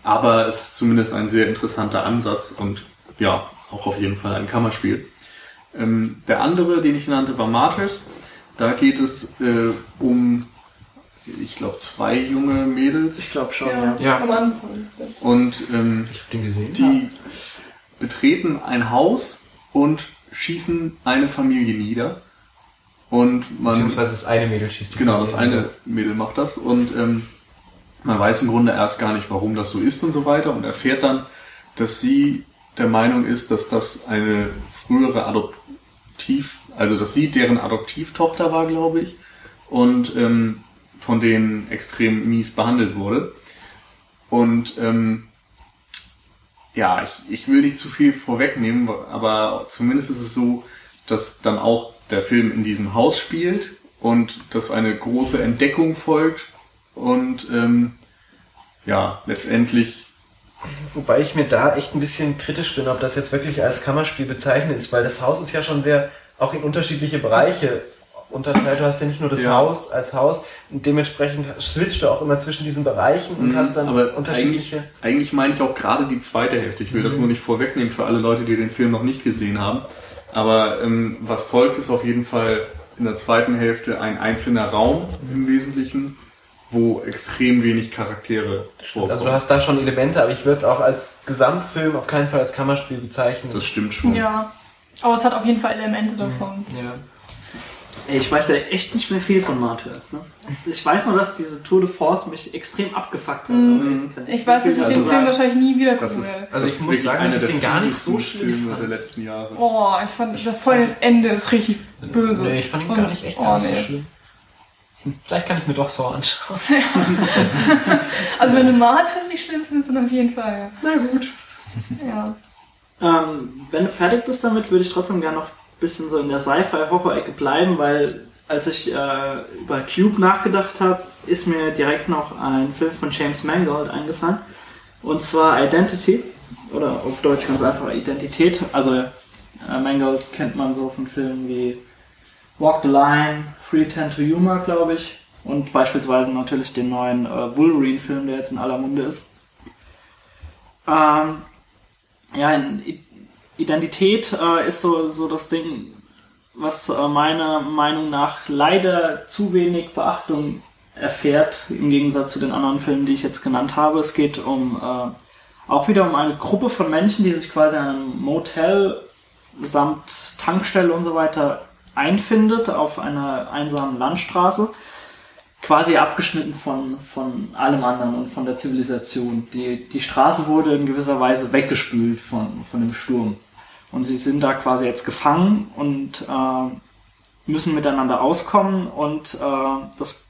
aber es ist zumindest ein sehr interessanter Ansatz und ja, auch auf jeden Fall ein Kammerspiel. Ähm, der andere, den ich nannte, war Martyrs. Da geht es äh, um, ich glaube, zwei junge Mädels. Ich glaube schon, Ja, Ja. Und ähm, Ich hab den gesehen. die betreten ein Haus und schießen eine Familie nieder. Und man. Beziehungsweise das eine Mädel schießt die Genau, das eine Mädel macht das und ähm, man weiß im Grunde erst gar nicht, warum das so ist und so weiter und erfährt dann, dass sie der Meinung ist, dass das eine frühere Adoptiv, also dass sie deren Adoptivtochter war, glaube ich, und ähm, von denen extrem mies behandelt wurde. Und ähm, ja, ich, ich will nicht zu viel vorwegnehmen, aber zumindest ist es so, dass dann auch der Film in diesem Haus spielt und dass eine große Entdeckung folgt und ähm, ja, letztendlich Wobei ich mir da echt ein bisschen kritisch bin, ob das jetzt wirklich als Kammerspiel bezeichnet ist, weil das Haus ist ja schon sehr auch in unterschiedliche Bereiche unterteilt. Du hast ja nicht nur das Ja. Haus als Haus und dementsprechend switcht du auch immer zwischen diesen Bereichen und hast dann Mhm, aber unterschiedliche. Eigentlich, eigentlich meine ich auch gerade die zweite Hälfte. Ich will das nur nicht vorwegnehmen für alle Leute, die den Film noch nicht gesehen haben. Aber ähm, was folgt, ist auf jeden Fall in der zweiten Hälfte ein einzelner Raum im Wesentlichen, wo extrem wenig Charaktere vorkommen. Also du hast da schon Elemente, aber ich würde es auch als Gesamtfilm auf keinen Fall als Kammerspiel bezeichnen. das stimmt schon. Ja. Aber es hat auf jeden Fall Elemente davon. ja. Ey, ich weiß ja echt nicht mehr viel von Martyrs. Ne? Ich weiß nur, dass diese Tour de Force mich extrem abgefuckt hat. aber ich Ich weiß, dass ich viel den Film wahrscheinlich nie wieder gucken werde. Also ich muss sagen, dass ich den gar nicht so schlimm Filme fand. der letzten Jahre. Oh, ich fand das voll das Ende ist richtig böse. Nee, ich fand ihn Und- gar nicht echt oh, gar nicht nee. so schlimm. Hm, Vielleicht kann ich mir doch Saw anschauen. (laughs) Also wenn du Martyrs nicht schlimm findest, dann auf jeden Fall. Na gut. Ja. Ähm, wenn du fertig bist damit, würde ich trotzdem gerne noch bisschen so in der Sci-Fi-Horror-Ecke bleiben, weil als ich äh, über Cube nachgedacht habe, ist mir direkt noch ein Film von James Mangold eingefallen. Und zwar Identity. Oder auf Deutsch ganz einfach Identität. Also äh, Mangold kennt man so von Filmen wie Walk the Line, Free Ten to Humor, glaube ich. Und beispielsweise natürlich den neuen äh, Wolverine-Film, der jetzt in aller Munde ist. Ähm, ja, in Identität äh, ist so, so das Ding, was äh, meiner Meinung nach leider zu wenig Beachtung erfährt, im Gegensatz zu den anderen Filmen, die ich jetzt genannt habe. Es geht um äh, auch wieder um eine Gruppe von Menschen, die sich quasi in einem Motel samt Tankstelle und so weiter einfindet auf einer einsamen Landstraße quasi abgeschnitten von, von allem anderen und von der Zivilisation. Die, die Straße wurde in gewisser Weise weggespült von, von dem Sturm. Und sie sind da quasi jetzt gefangen und äh, müssen miteinander auskommen und äh, das,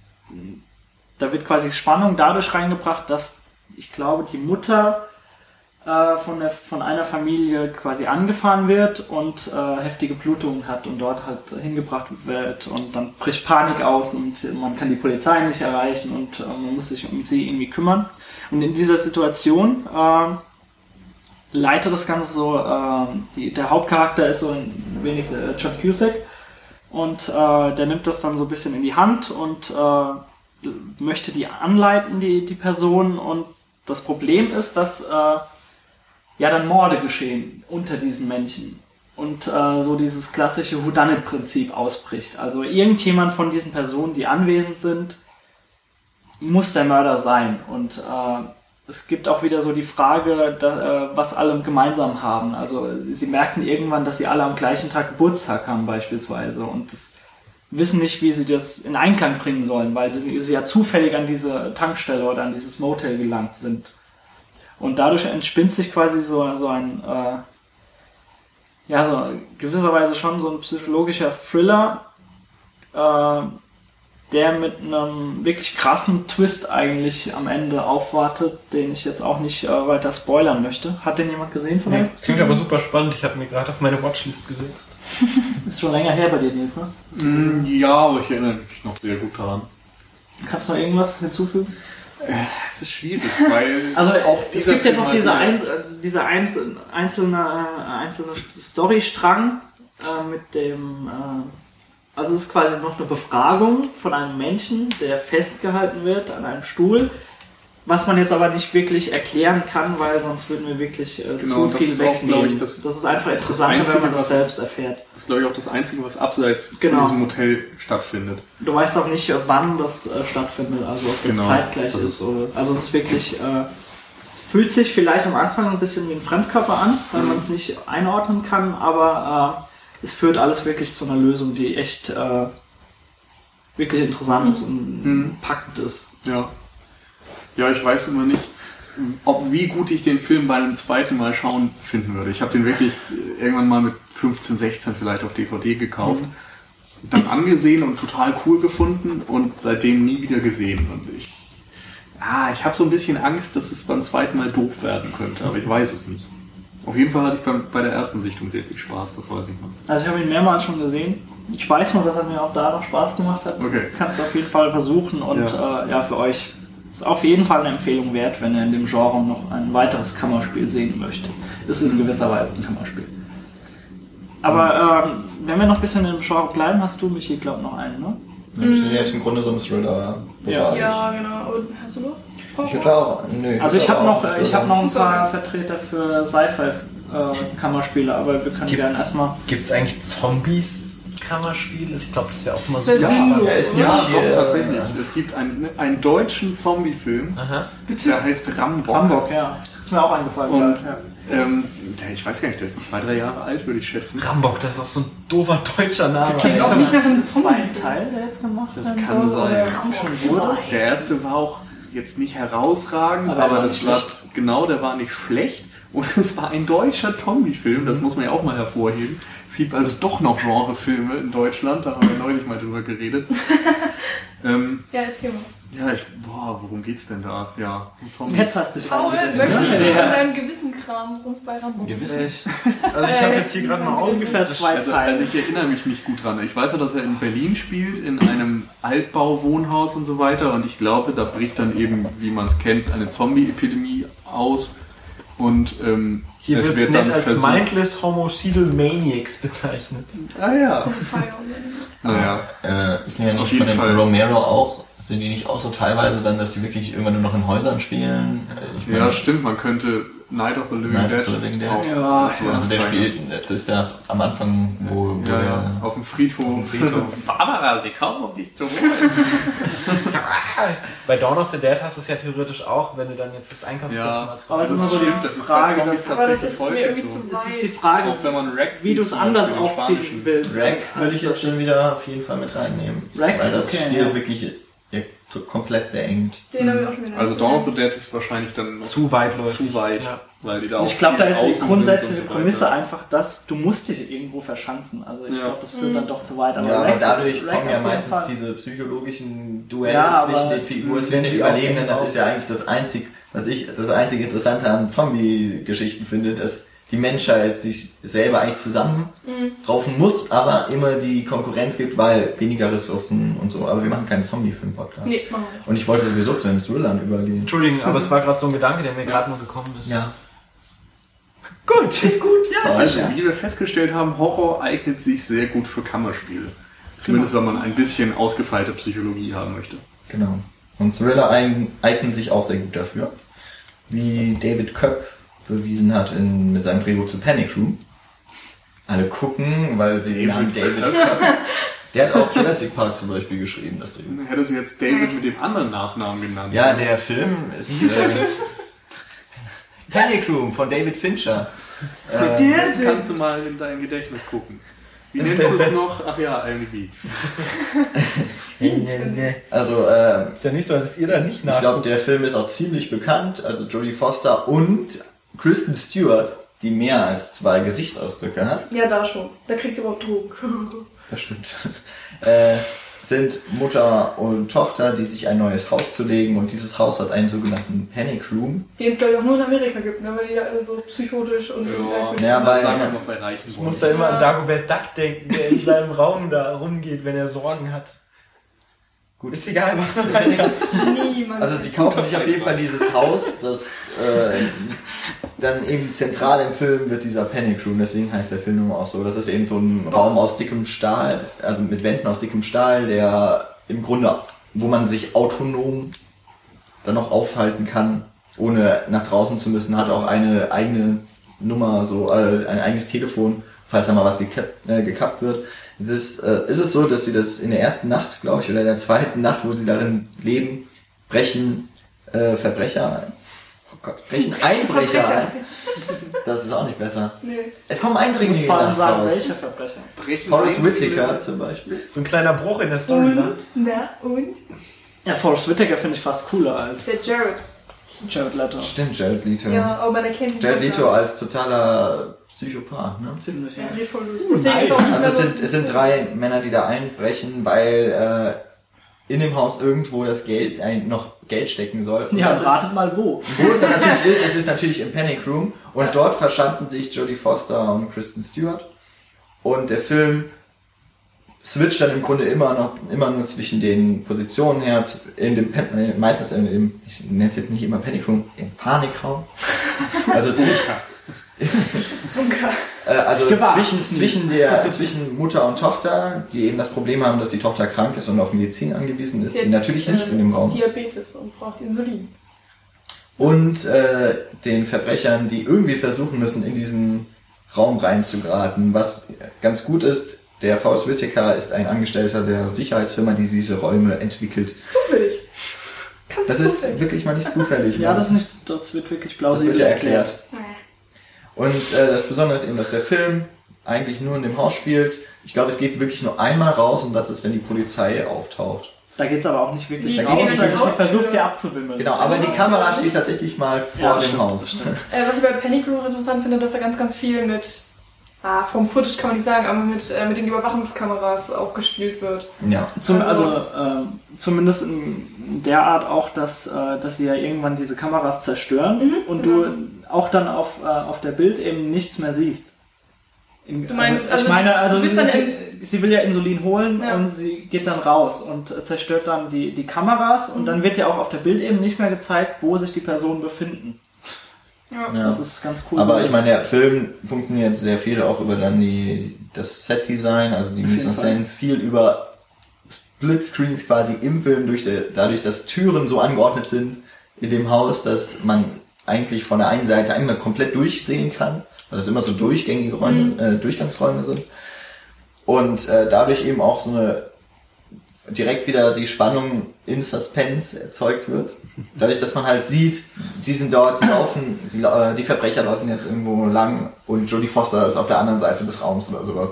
da wird quasi Spannung dadurch reingebracht, dass ich glaube, die Mutter äh, von, der, von einer Familie quasi angefahren wird und äh, heftige Blutungen hat und dort halt hingebracht wird und dann bricht Panik aus und man kann die Polizei nicht erreichen und äh, man muss sich um sie irgendwie kümmern. Und in dieser Situation äh, leitet das Ganze so, äh, die, der Hauptcharakter ist so ein wenig äh, John Cusack. Und äh, der nimmt das dann so ein bisschen in die Hand und äh, möchte die anleiten, die, die Person. Und das Problem ist, dass äh, ja dann Morde geschehen unter diesen Menschen und äh, so dieses klassische Whodunit-Prinzip ausbricht. Also irgendjemand von diesen Personen, die anwesend sind, muss der Mörder sein. Und äh, es gibt auch wieder so die Frage, da, äh, was alle gemeinsam haben. Also sie merken irgendwann, dass sie alle am gleichen Tag Geburtstag haben beispielsweise und das wissen nicht, wie sie das in Einklang bringen sollen, weil sie, sie ja zufällig an diese Tankstelle oder an dieses Motel gelangt sind. Und dadurch entspinnt sich quasi so, so ein, äh, ja, so gewisserweise schon so ein psychologischer Thriller, äh, der mit einem wirklich krassen Twist eigentlich am Ende aufwartet, den ich jetzt auch nicht äh, weiter spoilern möchte. Hat den jemand gesehen von Nee, euch? das klingt aber super spannend. Ich habe mir gerade auf meine Watchlist gesetzt. (laughs) Ist schon länger her bei dir, Nils, ne? Mm, Ja, aber ich erinnere mich noch sehr gut daran. Kannst du noch irgendwas hinzufügen? Es ist schwierig, weil (laughs) Also auch es gibt ja noch halt diese, ein, äh, diese einzelne, einzelne, äh, einzelne Storystrang äh, mit dem, äh, also es ist quasi noch eine Befragung von einem Menschen, der festgehalten wird an einem Stuhl, was man jetzt aber nicht wirklich erklären kann, weil sonst würden wir wirklich äh, Genau, zu das viel auch, wegnehmen. glaub ich, das- ist einfach interessanter, Einzige, wenn man das was- selbst erfährt. Das ist, glaube ich, auch das Einzige, was abseits Genau. von diesem Hotel stattfindet. Du weißt auch nicht, äh, wann das äh, stattfindet, also ob das Genau, zeitgleich das ist. ist so. Also es ist wirklich, äh, fühlt sich vielleicht am Anfang ein bisschen wie ein Fremdkörper an, weil Mhm. man es nicht einordnen kann, aber äh, es führt alles wirklich zu einer Lösung, die echt äh, wirklich interessant ist und Mhm. packend ist. Ja. Ja, ich weiß immer nicht, ob wie gut ich den Film bei einem zweiten Mal schauen finden würde. Ich habe den wirklich irgendwann mal mit 15, 16 vielleicht auf DVD gekauft, dann angesehen und total cool gefunden und seitdem nie wieder gesehen. Und ich, ah, ich habe so ein bisschen Angst, dass es beim zweiten Mal doof werden könnte, aber ich weiß es nicht. Auf jeden Fall hatte ich beim, bei der ersten Sichtung sehr viel Spaß, das weiß ich noch. Also ich habe ihn mehrmals schon gesehen. Ich weiß nur, dass er mir auch da noch Spaß gemacht hat. Okay. Kann es auf jeden Fall versuchen und Ja. Äh, ja, für euch ist auf jeden Fall eine Empfehlung wert, wenn ihr in dem Genre noch ein weiteres Kammerspiel sehen möchtet. Es ist in gewisser Weise ein Kammerspiel. Aber ähm, wenn wir noch ein bisschen im Genre bleiben, hast du, Michi, glaub noch einen, ne? Wir sind jetzt im Grunde so ein Thriller. Ja. Ja, genau. Und hast du noch? Ich würde auch. Nö, Also ich habe noch, einen ich habe noch ein paar Vertreter für Sci-Fi-Kammerspiele, aber wir können Gibt's- gerne erstmal. Gibt es eigentlich Zombies? Kammerspiel? Ich glaube, das wäre auch mal so. Das Ja, ja, ist oder? Ja, doch, tatsächlich. äh, Es gibt einen, einen deutschen Zombie-Film, der heißt Rambock. Hamburg, ja. Ist mir auch eingefallen. Und ja. ähm, ich weiß gar nicht, der ist zwei, drei Jahre alt, würde ich schätzen. Rambock, das ist auch so ein doofer deutscher Name. Klingt auch nicht nach einem zweiten Zombie. Teil, der jetzt gemacht Das werden kann sein. Der erste war auch jetzt nicht herausragend, Aber er aber, das war schlecht. genau, der war nicht schlecht. Und es war ein deutscher Zombie-Film, das muss man ja auch mal hervorheben. Es gibt also doch noch Genrefilme in Deutschland, da haben wir neulich mal drüber geredet. (laughs) ähm, Ja, erzähl mal. ja, ich, boah, worum geht's denn da? Ja, um Zombies. Jetzt hast du dich Paul, möchtest du Ja. von deinem Gewissenkram uns bei Rambo? Gewiss. Also ich habe jetzt hier gerade mal auf. Ungefähr zwei Also, Zeilen. also ich erinnere mich nicht gut dran. Ich weiß ja, dass er in Berlin spielt, in einem Altbauwohnhaus und so weiter. Und ich glaube, da bricht dann eben, wie man es kennt, eine Zombie-Epidemie aus. Und ähm, Hier es wird es nett als versucht. Mindless Homicidal Maniacs bezeichnet. Ah ja. Das war ja auch Naja. Äh, ist mir ja Auf nicht jeden von dem Fall. Romero auch, sind die nicht auch so teilweise dann, dass die wirklich irgendwann nur noch in Häusern spielen? Ich Ja, meine, stimmt. Man könnte Night of the Living Night Dead of the Living Dead. auch Ja, also der zeigen. spielt, das ist ja am Anfang, wo, wo Ja, er- ja, auf dem Friedhof. Auf dem Friedhof. (laughs) Barbara, sie kommen, um dich zu holen. (laughs) Bei Dawn of the Dead hast du es ja theoretisch auch, wenn du dann jetzt das Einkaufszentrum Ja, hast. Aber es ist das immer so die stimmt. Das ist Frage, das tatsächlich ist mir häufig irgendwie so. zu Es ist die. Frage, Auch wenn man Rack wie du es anders aufziehen willst. Rack würde als ich jetzt das- schon wieder auf jeden Fall mit reinnehmen. Rack? Weil das Okay, Spiel ja. wirklich t- komplett beengt. Den habe ich auch schon wieder Also Dawn of the. Dead ist wahrscheinlich dann Zu weitläufig. zu weit, Ja. weil die da auch Ich glaube, da ist die grundsätzliche und so Prämisse einfach das, du musst dich irgendwo verschanzen. Also ich Ja. glaube, das führt dann doch zu weit. ja, aber dadurch Rack kommen ja meistens Fall. diese psychologischen Duelle Ja, aber zwischen den Figuren, zwischen den Überlebenden. Das genau- ist ja eigentlich das einzig, was ich das einzige Interessante an Zombie-Geschichten finde, dass die Menschheit sich selber eigentlich zusammenraufen muss, aber immer die Konkurrenz gibt, weil weniger Ressourcen und so. Aber wir machen keinen Zombie-Film-Podcast. Nee, machen wir nicht. Und ich wollte sowieso zu den Thrillern übergehen. Entschuldigung, aber es (laughs) war gerade so ein Gedanke, der mir gerade nur gekommen ist. Ja. Gut, ist gut, ja. Also, Ja. wie wir festgestellt haben, Horror eignet sich sehr gut für Kammerspiele. Zumindest wenn man ein bisschen ausgefeilte Psychologie haben möchte. Genau. Und Thriller eignen sich auch sehr gut dafür. Wie David Köpp bewiesen hat in, mit seinem Drehbuch zu Panic Room. Alle gucken, weil sie den Namen David. (laughs) Der hat auch Jurassic Park zum Beispiel geschrieben, das Drehbuch. Hättest du jetzt David mit dem anderen Nachnamen genannt? Ja, der Film ist. Äh, Panic Room von David Fincher. Äh, das kannst du mal in dein Gedächtnis gucken. Wie nennst du es noch? Ach ja, IMDb. (laughs) also, äh, ist ja nicht so, dass ihr da nicht nach. Ich glaube, der Film ist auch ziemlich bekannt. Also Jodie Foster und Kristen Stewart, die mehr als zwei Gesichtsausdrücke hat. Ja, da schon. Da kriegt sie überhaupt (laughs) Druck. das stimmt. Äh, sind Mutter und Tochter, die sich ein neues Haus zulegen und dieses Haus hat einen sogenannten Panic Room. Den es glaube ich auch nur in Amerika gibt, ne? weil die alle so psychotisch und ja, ja, bei, sagen wir noch bei Reichen Ich muss da immer an Dagobert Duck denken, der in seinem (laughs) Raum da rumgeht, wenn er Sorgen hat. Gut. Ist egal, mach mal (laughs) weiter. Niemand. Also sie kaufen sich auf jeden Fall dieses Haus, das äh, dann eben zentral im Film wird dieser Panic Room, deswegen heißt der Film auch so. Das ist eben so ein Raum aus dickem Stahl, also mit Wänden aus dickem Stahl, der im Grunde, wo man sich autonom dann noch aufhalten kann, ohne nach draußen zu müssen, hat auch eine eigene Nummer, so äh, ein eigenes Telefon, falls da mal was gekappt, äh, gekappt wird. Es ist, äh, ist es so, dass sie das in der ersten Nacht, glaube ich, oder in der zweiten Nacht, wo sie darin leben, brechen äh, Verbrecher ein. Oh Gott, brechen Einbrecher ein. Das ist auch nicht besser. Nee. Es kommen Eindringlinge in das sagen, welche Verbrecher? Brechen Forrest Whitaker zum Beispiel. So ein kleiner Bruch in der Story. Und, na, und? Ja, Forrest Whitaker finde ich fast cooler als... Der Jared. Jared Leto. Stimmt, Jared Leto. Ja, aber man erkennt ihn Jared Leto als totaler Psychopath, ne? Ziemlich, ja. Deswegen ist auch nicht also es sind, es sind drei Männer, die da einbrechen, weil äh, in dem Haus irgendwo das Geld ein, noch Geld stecken soll. Und ja, ratet mal wo. Wo es dann natürlich (laughs) ist, es ist natürlich im Panic Room und ja. dort verschanzen sich Jodie Foster und Kristen Stewart. Und der Film switcht dann im Grunde immer noch immer nur zwischen den Positionen her, in dem meistens in dem, ich nenne es jetzt nicht immer Panic Room, im Panikraum. (laughs) Also zwischen äh, also zwischen, zwischen, der, zwischen Mutter und Tochter, die eben das Problem haben, dass die Tochter krank ist und auf Medizin angewiesen ist, die, die natürlich nicht äh, in dem Raum ist. Diabetes und braucht Insulin. Und äh, den Verbrechern, die irgendwie versuchen müssen, in diesen Raum reinzugeraten. Was ganz gut ist, der Faust Whittaker ist ein Angestellter der Sicherheitsfirma, die diese Räume entwickelt. Zufällig. Ganz das zufällig. ist wirklich mal nicht zufällig. ja, das, ist nicht, das wird wirklich plausibel erklärt. erklärt. Und äh, das Besondere ist eben, dass der Film eigentlich nur in dem Haus spielt. Ich glaube, es geht wirklich nur einmal raus und das ist, wenn die Polizei auftaucht. Da geht es aber auch nicht wirklich da raus, nicht sie versucht sie abzuwimmeln. Genau, aber die Kamera steht tatsächlich mal vor ja, dem stimmt, Haus. Äh, was ich bei Panic Room interessant finde, dass er ganz, ganz viel mit, ah, vom Footage kann man nicht sagen, aber mit, äh, mit den Überwachungskameras auch gespielt wird. Ja. Zum, also, also äh, zumindest in der Art auch, dass, äh, dass sie ja irgendwann diese Kameras zerstören mhm, und genau. du auch dann auf, äh, auf der Bild eben nichts mehr siehst. In, du meinst, also, ich meine, also sie, sie, sie, will ja Insulin holen ja. und sie geht dann raus und zerstört dann die, die Kameras und mhm. dann wird ja auch auf der Bild eben nicht mehr gezeigt, wo sich die Personen befinden. Ja. Das ist ganz cool. Aber ich meine, der Film funktioniert sehr viel auch über dann die, das Set-Design, also die Mise viel über Splitscreens quasi im Film, durch der, dadurch, dass Türen so angeordnet sind in dem Haus, dass man eigentlich von der einen Seite einmal komplett durchsehen kann, weil das immer so durchgängige Räume, mhm. äh, Durchgangsräume sind. Und äh, dadurch eben auch so eine direkt wieder die Spannung in Suspense erzeugt wird. Dadurch, dass man halt sieht, die sind dort, die laufen, die, äh, die Verbrecher laufen jetzt irgendwo lang und Jodie Foster ist auf der anderen Seite des Raums oder sowas.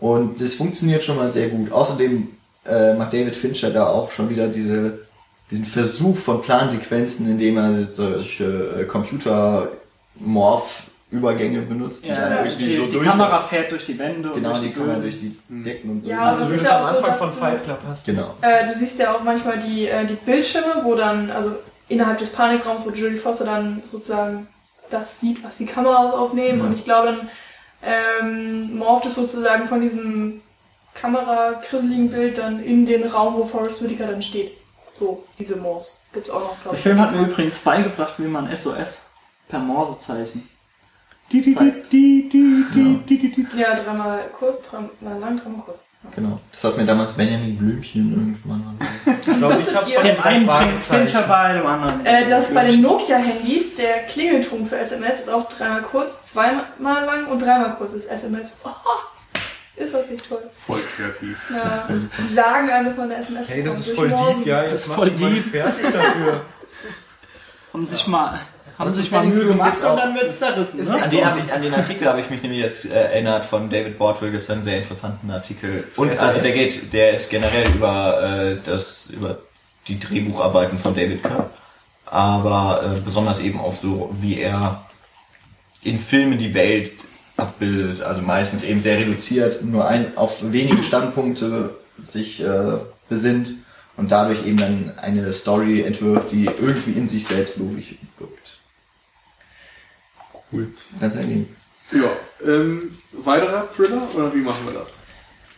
Und das funktioniert schon mal sehr gut. Außerdem äh, macht David Fincher da auch schon wieder diese diesen Versuch von Plansequenzen, indem er solche äh, Computer-Morph-Übergänge benutzt, die ja, dann irgendwie die, so die durch Kamera das, fährt durch die Wände genau, und durch die, die Kamera durch die Decken und ja, also, also wie du es am Anfang so, von Fight Club hast. Genau. Äh, du siehst ja auch manchmal die, äh, die Bildschirme, wo dann, also innerhalb des Panikraums, wo Julie Foster dann sozusagen das sieht, was die Kameras aufnehmen mhm. und ich glaube dann ähm, morpht es sozusagen von diesem Kamera-krisseligen Bild dann in den Raum, wo Forrest Whitaker dann steht. So, diese Morse. Gibt's auch noch, Der Film hat mir übrigens beigebracht, wie man SOS per Morse zeichnet. Ja, dreimal kurz, dreimal lang, dreimal kurz. Genau. Das hat mir damals Benjamin Blümchen irgendwann. ich (laughs) glaube, ich hab's von dem einen Fincher bei dem anderen. Äh, das bei den Nokia-Handys, der Klingelton für SMS ist auch dreimal kurz, zweimal lang und dreimal kurz ist SMS. Oh, ist das nicht toll? Voll kreativ. Ja. Sagen einem, dass man eine SMS Hey, das ist voll deep, ja. Jetzt ist voll deep. fertig dafür. (laughs) Um sich mal haben sich mal Mühe gemacht und dann wird es zerrissen. Ne? An, den, an den Artikel habe ich mich nämlich jetzt äh, erinnert von David Bordwell gibt es einen sehr interessanten Artikel. Und also der geht, der ist generell über äh, das über die Drehbucharbeiten von David Kerr, aber äh, besonders eben auf so wie er in Filmen die Welt abbildet, also meistens eben sehr reduziert, nur ein auf wenige Standpunkte sich äh, besinnt und dadurch eben dann eine Story entwirft, die irgendwie in sich selbst logisch wirkt. Cool. Ganz ehrlich. Ja, ähm, weiterer Thriller oder wie machen wir das?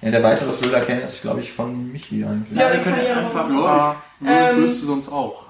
Ja, der weitere Thriller kennt ist, glaube ich, von Michi eigentlich. Ja, den können kann ich ja ja einfach. noch Ja, ich, Ähm, ich wüsste sonst auch.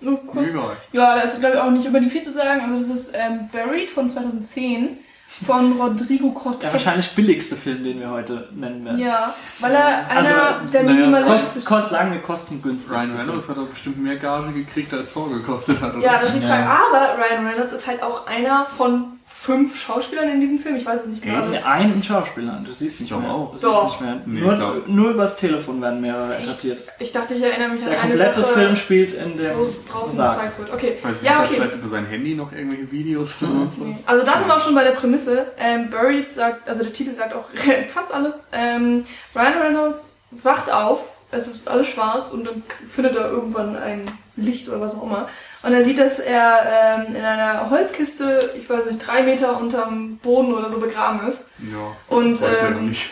Nur kurz. Ja, da ist, glaube ich, auch nicht über die viel zu sagen. Also das ist ähm, Buried von 2010 von Rodrigo Cortez. Der wahrscheinlich billigste Film, den wir heute nennen werden. Ja, weil er Also, einer der naja, minimalistischsten Kost, kost, sagen wir kostengünstig. Ryan Reynolds hat doch bestimmt mehr Gage gekriegt, als Saw gekostet hat. Oder? Ja, das ist die Ja. Frage. Aber Ryan Reynolds ist halt auch einer von fünf Schauspielern in diesem Film. Ich weiß es nicht genau. Nee, einen Schauspieler, du siehst nicht Ich mehr. auch. Du Doch. siehst nicht mehr. Nee, nur, ich glaub- nur übers Telefon werden mehrere Echt? etabliert. Ich dachte, ich erinnere mich an Der eine komplette Sache, Film spielt in dem wo es draußen Sarg. gezeigt wird. Okay. Weiß ich, ja, okay. vielleicht über sein Handy noch irgendwelche Videos oder sonst was? Also da sind wir auch schon bei der Prämisse. Ähm, Buried sagt, also der Titel sagt auch (laughs) fast alles. Ähm, Ryan Reynolds wacht auf, es ist alles schwarz und dann findet er irgendwann ein Licht oder was auch immer. Und er sieht, dass er ähm, in einer Holzkiste, ich weiß nicht, drei Meter unterm Boden oder so begraben ist. Ja, Und weiß ja noch ähm, nicht.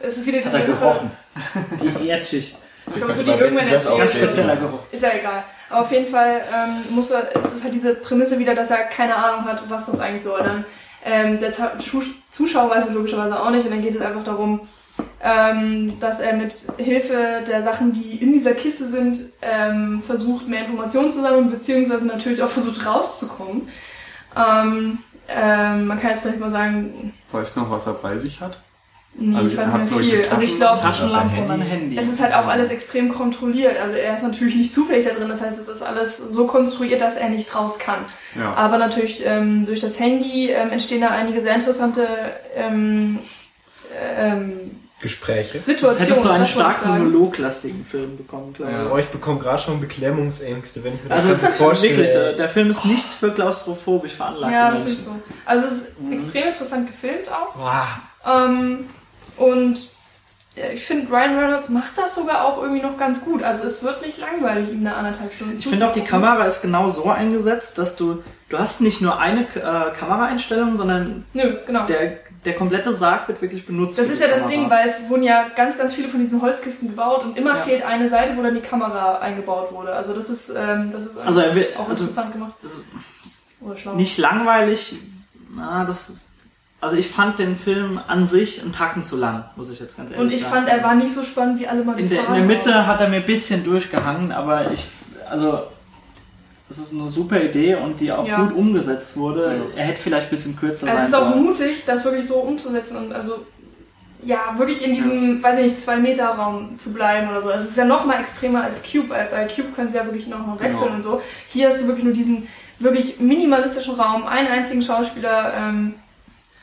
es ist wieder diese hat er gerochen. Die Erdschicht. Ich glaube, es wird ihm irgendwann erzählen. Ganz spezieller Geruch. Ist ja egal. Aber auf jeden Fall ähm, muss er, es ist halt diese Prämisse wieder, dass er keine Ahnung hat, was das eigentlich soll. Dann ähm, der Zuschauer weiß es logischerweise auch nicht und dann geht es einfach darum, ähm, dass er mit Hilfe der Sachen, die in dieser Kiste sind, ähm, versucht, mehr Informationen zu sammeln, beziehungsweise natürlich auch versucht rauszukommen. Ähm, ähm, man kann jetzt vielleicht mal sagen, Weißt du noch, was er bei sich hat? nee, Also ich weiß nicht mehr viel. Also ich glaube, Taschenlampe und ein Handy. es ist halt auch alles extrem kontrolliert. Also er ist natürlich nicht zufällig da drin. Das heißt, es ist alles so konstruiert, dass er nicht raus kann. Ja. Aber natürlich ähm, durch das Handy ähm, entstehen da einige sehr interessante ähm, ähm, Gespräche. Jetzt Situationen. hättest du einen das wollte ich stark sagen. monologlastigen Film bekommen, glaube ich. Ja. Boah, ich bekomme gerade schon Beklemmungsängste, wenn ich mir das Also Ganze (laughs) vorstelle. wirklich, der, der Film ist nichts für klaustrophobisch veranlagte Ja, das finde ich so. Also es ist extrem interessant gefilmt auch. Boah. Ähm, und ich finde, Ryan Reynolds macht das sogar auch irgendwie noch ganz gut. Also es wird nicht langweilig, ihm eine anderthalb Stunden Ich finde auch, die. Kamera ist genau so eingesetzt, dass du, du hast nicht nur eine äh, Kameraeinstellung, sondern Nö, genau. der, der komplette Sarg wird wirklich benutzt. Das ist ja das Kamera. Ding, weil es wurden ja ganz, ganz viele von diesen Holzkisten gebaut und immer Ja. fehlt eine Seite, wo dann die Kamera eingebaut wurde. Also das ist, ähm, das ist Also will, auch also interessant gemacht. das ist nicht langweilig, na, das ist, also ich fand den Film an sich einen Tacken zu lang, muss ich jetzt ganz ehrlich und ich sagen. fand, er war nicht so spannend, wie alle mal in der, in der Mitte hat er mir ein bisschen durchgehangen, aber ich, also, es ist eine super Idee und die auch Ja. gut umgesetzt wurde. Ja. Er hätte vielleicht ein bisschen kürzer Also es sein ist auch sollen. mutig, das wirklich so umzusetzen und also ja, wirklich in diesem, weiß ich nicht, zwei Meter Raum zu bleiben oder so. Also es ist ja noch mal extremer als Cube, weil bei Cube können sie ja wirklich noch mal wechseln Genau. und so. Hier hast du wirklich nur diesen wirklich minimalistischen Raum, einen einzigen Schauspieler, ähm,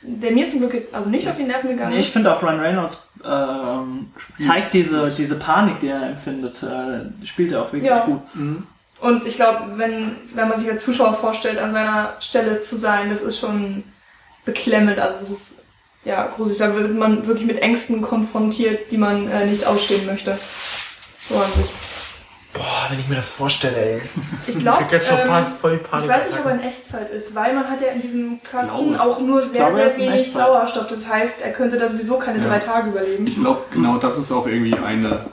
der mir zum Glück jetzt also nicht auf die Nerven gegangen Nee, ich ist. finde auch Ryan Reynolds ähm, zeigt diese, diese Panik, die er empfindet, äh, spielt er auch wirklich Ja. gut. Und ich glaube, wenn, wenn man sich als Zuschauer vorstellt, an seiner Stelle zu sein, das ist schon beklemmend. Also das ist ja gruselig. Da wird man wirklich mit Ängsten konfrontiert, die man äh, nicht ausstehen möchte. So an sich. Boah, wenn ich mir das vorstelle, ey. Ich glaube, ähm, ich weiß nicht, ob er in Echtzeit ist, weil man hat ja in diesem Kasten glaube. auch nur sehr, glaube, sehr wenig. Sauerstoff. Das heißt, er könnte da sowieso keine Ja. drei Tage überleben. Ich glaube, genau das ist auch irgendwie eine,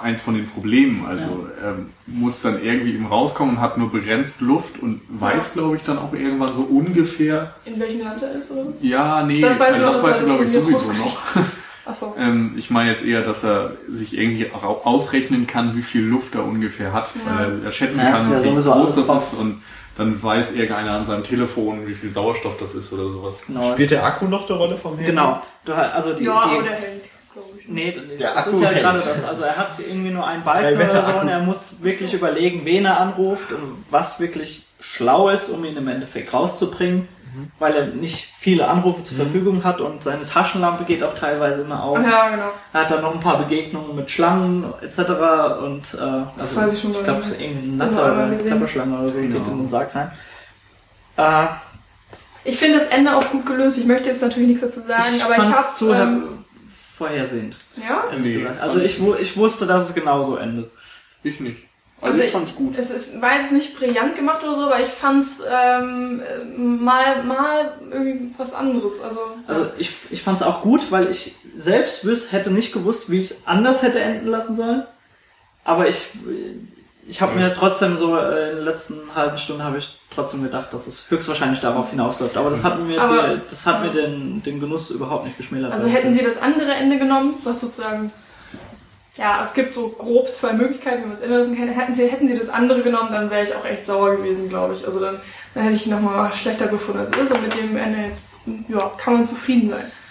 eins von den Problemen. Also er muss dann irgendwie eben rauskommen und hat nur begrenzt Luft und weiß, glaube ich, dann auch irgendwann so ungefähr. In welchem Land er ist oder was? Ja, nee, Das weiß ich also das weiß er er, glaube ich, sowieso noch. (laughs) Achso. Ähm, ich meine jetzt eher, dass er sich irgendwie auch ausrechnen kann, wie viel Luft er ungefähr hat. Ja. Weil er, schätzen Ja, kann, ja wie groß das drauf. ist und dann weiß irgendeiner an seinem Telefon, wie viel Sauerstoff das ist oder sowas. Genau, Spielt der Akku noch eine Rolle vom Handy? genau. Du, also die, Ja, die, Nee, Der das Akku ist ja hält. gerade das. Also er hat irgendwie nur einen Drei Balken oder so und er muss wirklich überlegen, wen er anruft und was wirklich schlau ist, um ihn im Endeffekt rauszubringen. mhm. weil er nicht viele Anrufe zur mhm. Verfügung hat und seine Taschenlampe geht auch teilweise immer auf. Ja, genau. Er hat dann noch ein paar Begegnungen mit Schlangen etc. Und äh, das also, weiß ich schon Ich glaube, irgendein Natter oder eine Klapperschlange oder so genau. geht in den Sarg rein. Äh, ich finde das Ende auch gut gelöst. Ich möchte jetzt natürlich nichts dazu sagen, ich aber ich habe zu ähm, vorhersehend. Ja? Nee, also ich, ich wusste, dass es genauso endet. Ich nicht. Also, also ich fand's gut. Es ist, war jetzt nicht brillant gemacht oder so, aber ich fand's ähm, mal, mal irgendwie was anderes. Also, also ich, ich fand's auch gut, weil ich selbst wüs hätte nicht gewusst, wie ich es anders hätte enden lassen sollen. Aber ich, ich habe mir trotzdem so äh, in der letzten halben Stunde habe ich trotzdem gedacht, dass es höchstwahrscheinlich darauf hinausläuft. Aber das hat mir, aber, die, das hat mir den, den Genuss überhaupt nicht geschmälert. Also hätten Sie das andere Ende genommen, was sozusagen ja, es gibt so grob zwei Möglichkeiten, wie man es ändern kann. Hätten sie, hätten sie das andere genommen, dann wäre ich auch echt sauer gewesen, glaube ich. Also dann, dann hätte ich ihn nochmal schlechter gefunden als es ist. Und mit dem Ende jetzt, ja, kann man zufrieden sein.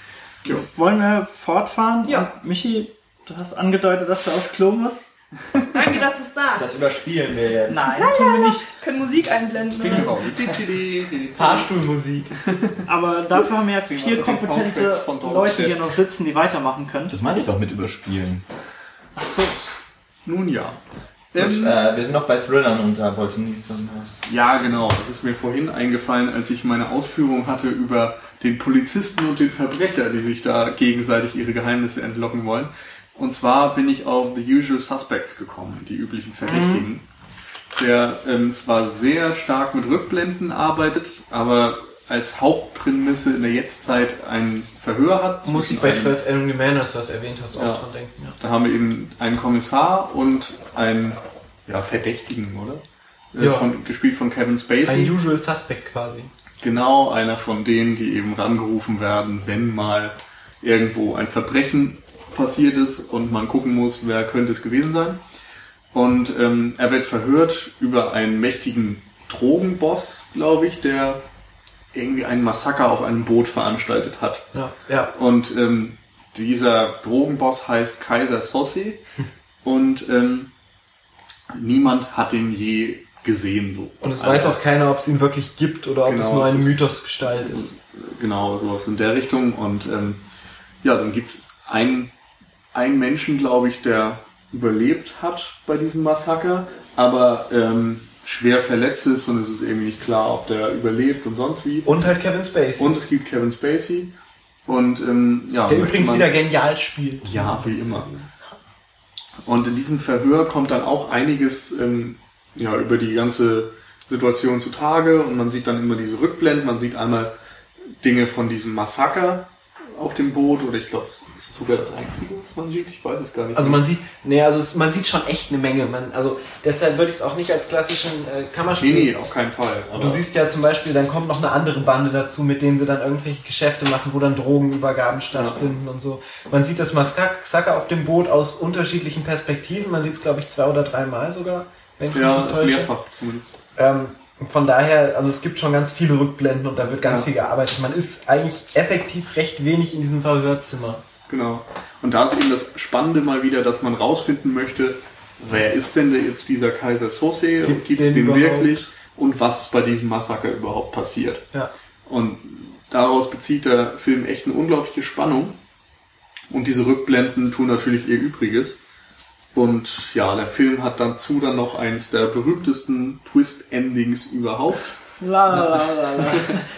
Ja. Wollen wir fortfahren? Ja. Und Michi, du hast angedeutet, dass du aufs Klo musst. Danke, dass du es sagst. Das überspielen wir jetzt. Nein, ja, tun wir nicht. Können Musik einblenden. Fahrstuhlmusik. Aber dafür haben wir ja vier kompetente Leute hier noch sitzen, die weitermachen können. Das meine ich doch mit überspielen. Achso. Nun ja. Gut, ähm, äh, wir sind noch bei Thrillern und da wollte nichts was. Ja, genau. Das ist mir vorhin eingefallen, als ich meine Ausführung hatte über den Polizisten und den Verbrecher, die sich da gegenseitig ihre Geheimnisse entlocken wollen. Und zwar bin ich auf The Usual Suspects gekommen, die üblichen Verdächtigen. Mhm. Der ähm, zwar sehr stark mit Rückblenden arbeitet, aber als Hauptprämisse in der Jetztzeit ein Verhör hat. Muss ich bei 12 Angry Men, als du das erwähnt hast, auch ja, dran denken. Ja. Da haben wir eben einen Kommissar und einen ja, Verdächtigen, oder? Äh, ja. Von, gespielt von Kevin Spacey. Ein Usual Suspect quasi. Genau, einer von denen, die eben rangerufen werden, wenn mal irgendwo ein Verbrechen passiert ist und man gucken muss, wer könnte es gewesen sein. Und ähm, er wird verhört über einen mächtigen Drogenboss, glaube ich, der irgendwie einen Massaker auf einem Boot veranstaltet hat. Ja, ja. Und ähm, dieser Drogenboss heißt Kaiser Sossi und ähm, niemand hat ihn je gesehen. So. Und es weiß auch keiner, ob es ihn wirklich gibt oder ob genau, es nur eine Mythosgestalt ist. Genau, sowas in der Richtung. Und ähm, ja, dann gibt's einen, einen Menschen, glaube ich, der überlebt hat bei diesem Massaker, aber ähm, schwer verletzt ist und es ist irgendwie nicht klar, ob der überlebt und sonst wie. Und halt Kevin Spacey. Und es gibt Kevin Spacey. Und ähm, ja, der übrigens wieder genial spielt. Ja, wie immer. Und in diesem Verhör kommt dann auch einiges ähm, ja, über die ganze Situation zutage und man sieht dann immer diese Rückblenden. Man sieht einmal Dinge von diesem Massaker, auf dem Boot oder ich glaube, es ist sogar das Einzige, was man sieht. Ich weiß es gar nicht. Also man sieht, nee, also es, man sieht schon echt eine Menge. Man, also deshalb würde ich es auch nicht als klassischen äh, Kammerspiel. Nee, nee, auf keinen Fall. du siehst ja zum Beispiel, dann kommt noch eine andere Bande dazu, mit denen sie dann irgendwelche Geschäfte machen, wo dann Drogenübergaben stattfinden ja. und so. Man sieht das Massaker auf dem Boot aus unterschiedlichen Perspektiven. Man sieht es, glaube ich, zwei oder dreimal sogar, wenn ich ja, mich täusche. mehrfach zumindest. Ähm, von daher, also es gibt schon ganz viele Rückblenden und da wird ganz ja. viel gearbeitet. Man ist eigentlich effektiv recht wenig in diesem Verhörzimmer. Genau. Und da ist eben das Spannende mal wieder, dass man rausfinden möchte, wer ist denn jetzt dieser Kaiser Sose und gibt es den, den wirklich und was ist bei diesem Massaker überhaupt passiert. Ja. Und daraus bezieht der Film echt eine unglaubliche Spannung. Und diese Rückblenden tun natürlich ihr Übriges. Und ja, der Film hat dazu dann noch eins der berühmtesten Twist-Endings überhaupt. La, la, la, la,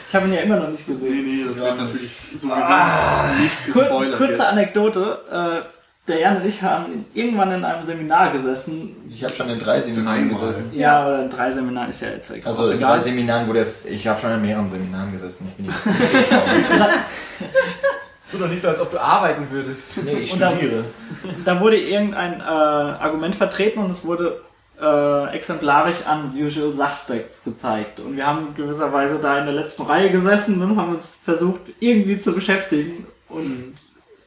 Ich habe ihn ja immer noch nicht gesehen. Nee, nee, das ja. wird natürlich sowieso ah, nicht gespoilert. Kurze jetzt. Anekdote. Äh, der Jan und ich haben irgendwann in einem Seminar gesessen. Ich habe schon in drei Seminaren gesessen. Ja, oder in drei Seminaren ist ja jetzt egal. Also in drei Seminaren, wo der, ich habe schon in mehreren Seminaren gesessen. Ich bin nicht (laughs) So doch nicht so, als ob du arbeiten würdest. Nee, ich studiere. Da, da, wurde irgendein äh, Argument vertreten und es wurde äh, exemplarisch an Usual Suspects gezeigt. Und wir haben gewisserweise da in der letzten Reihe gesessen und haben uns versucht, irgendwie zu beschäftigen und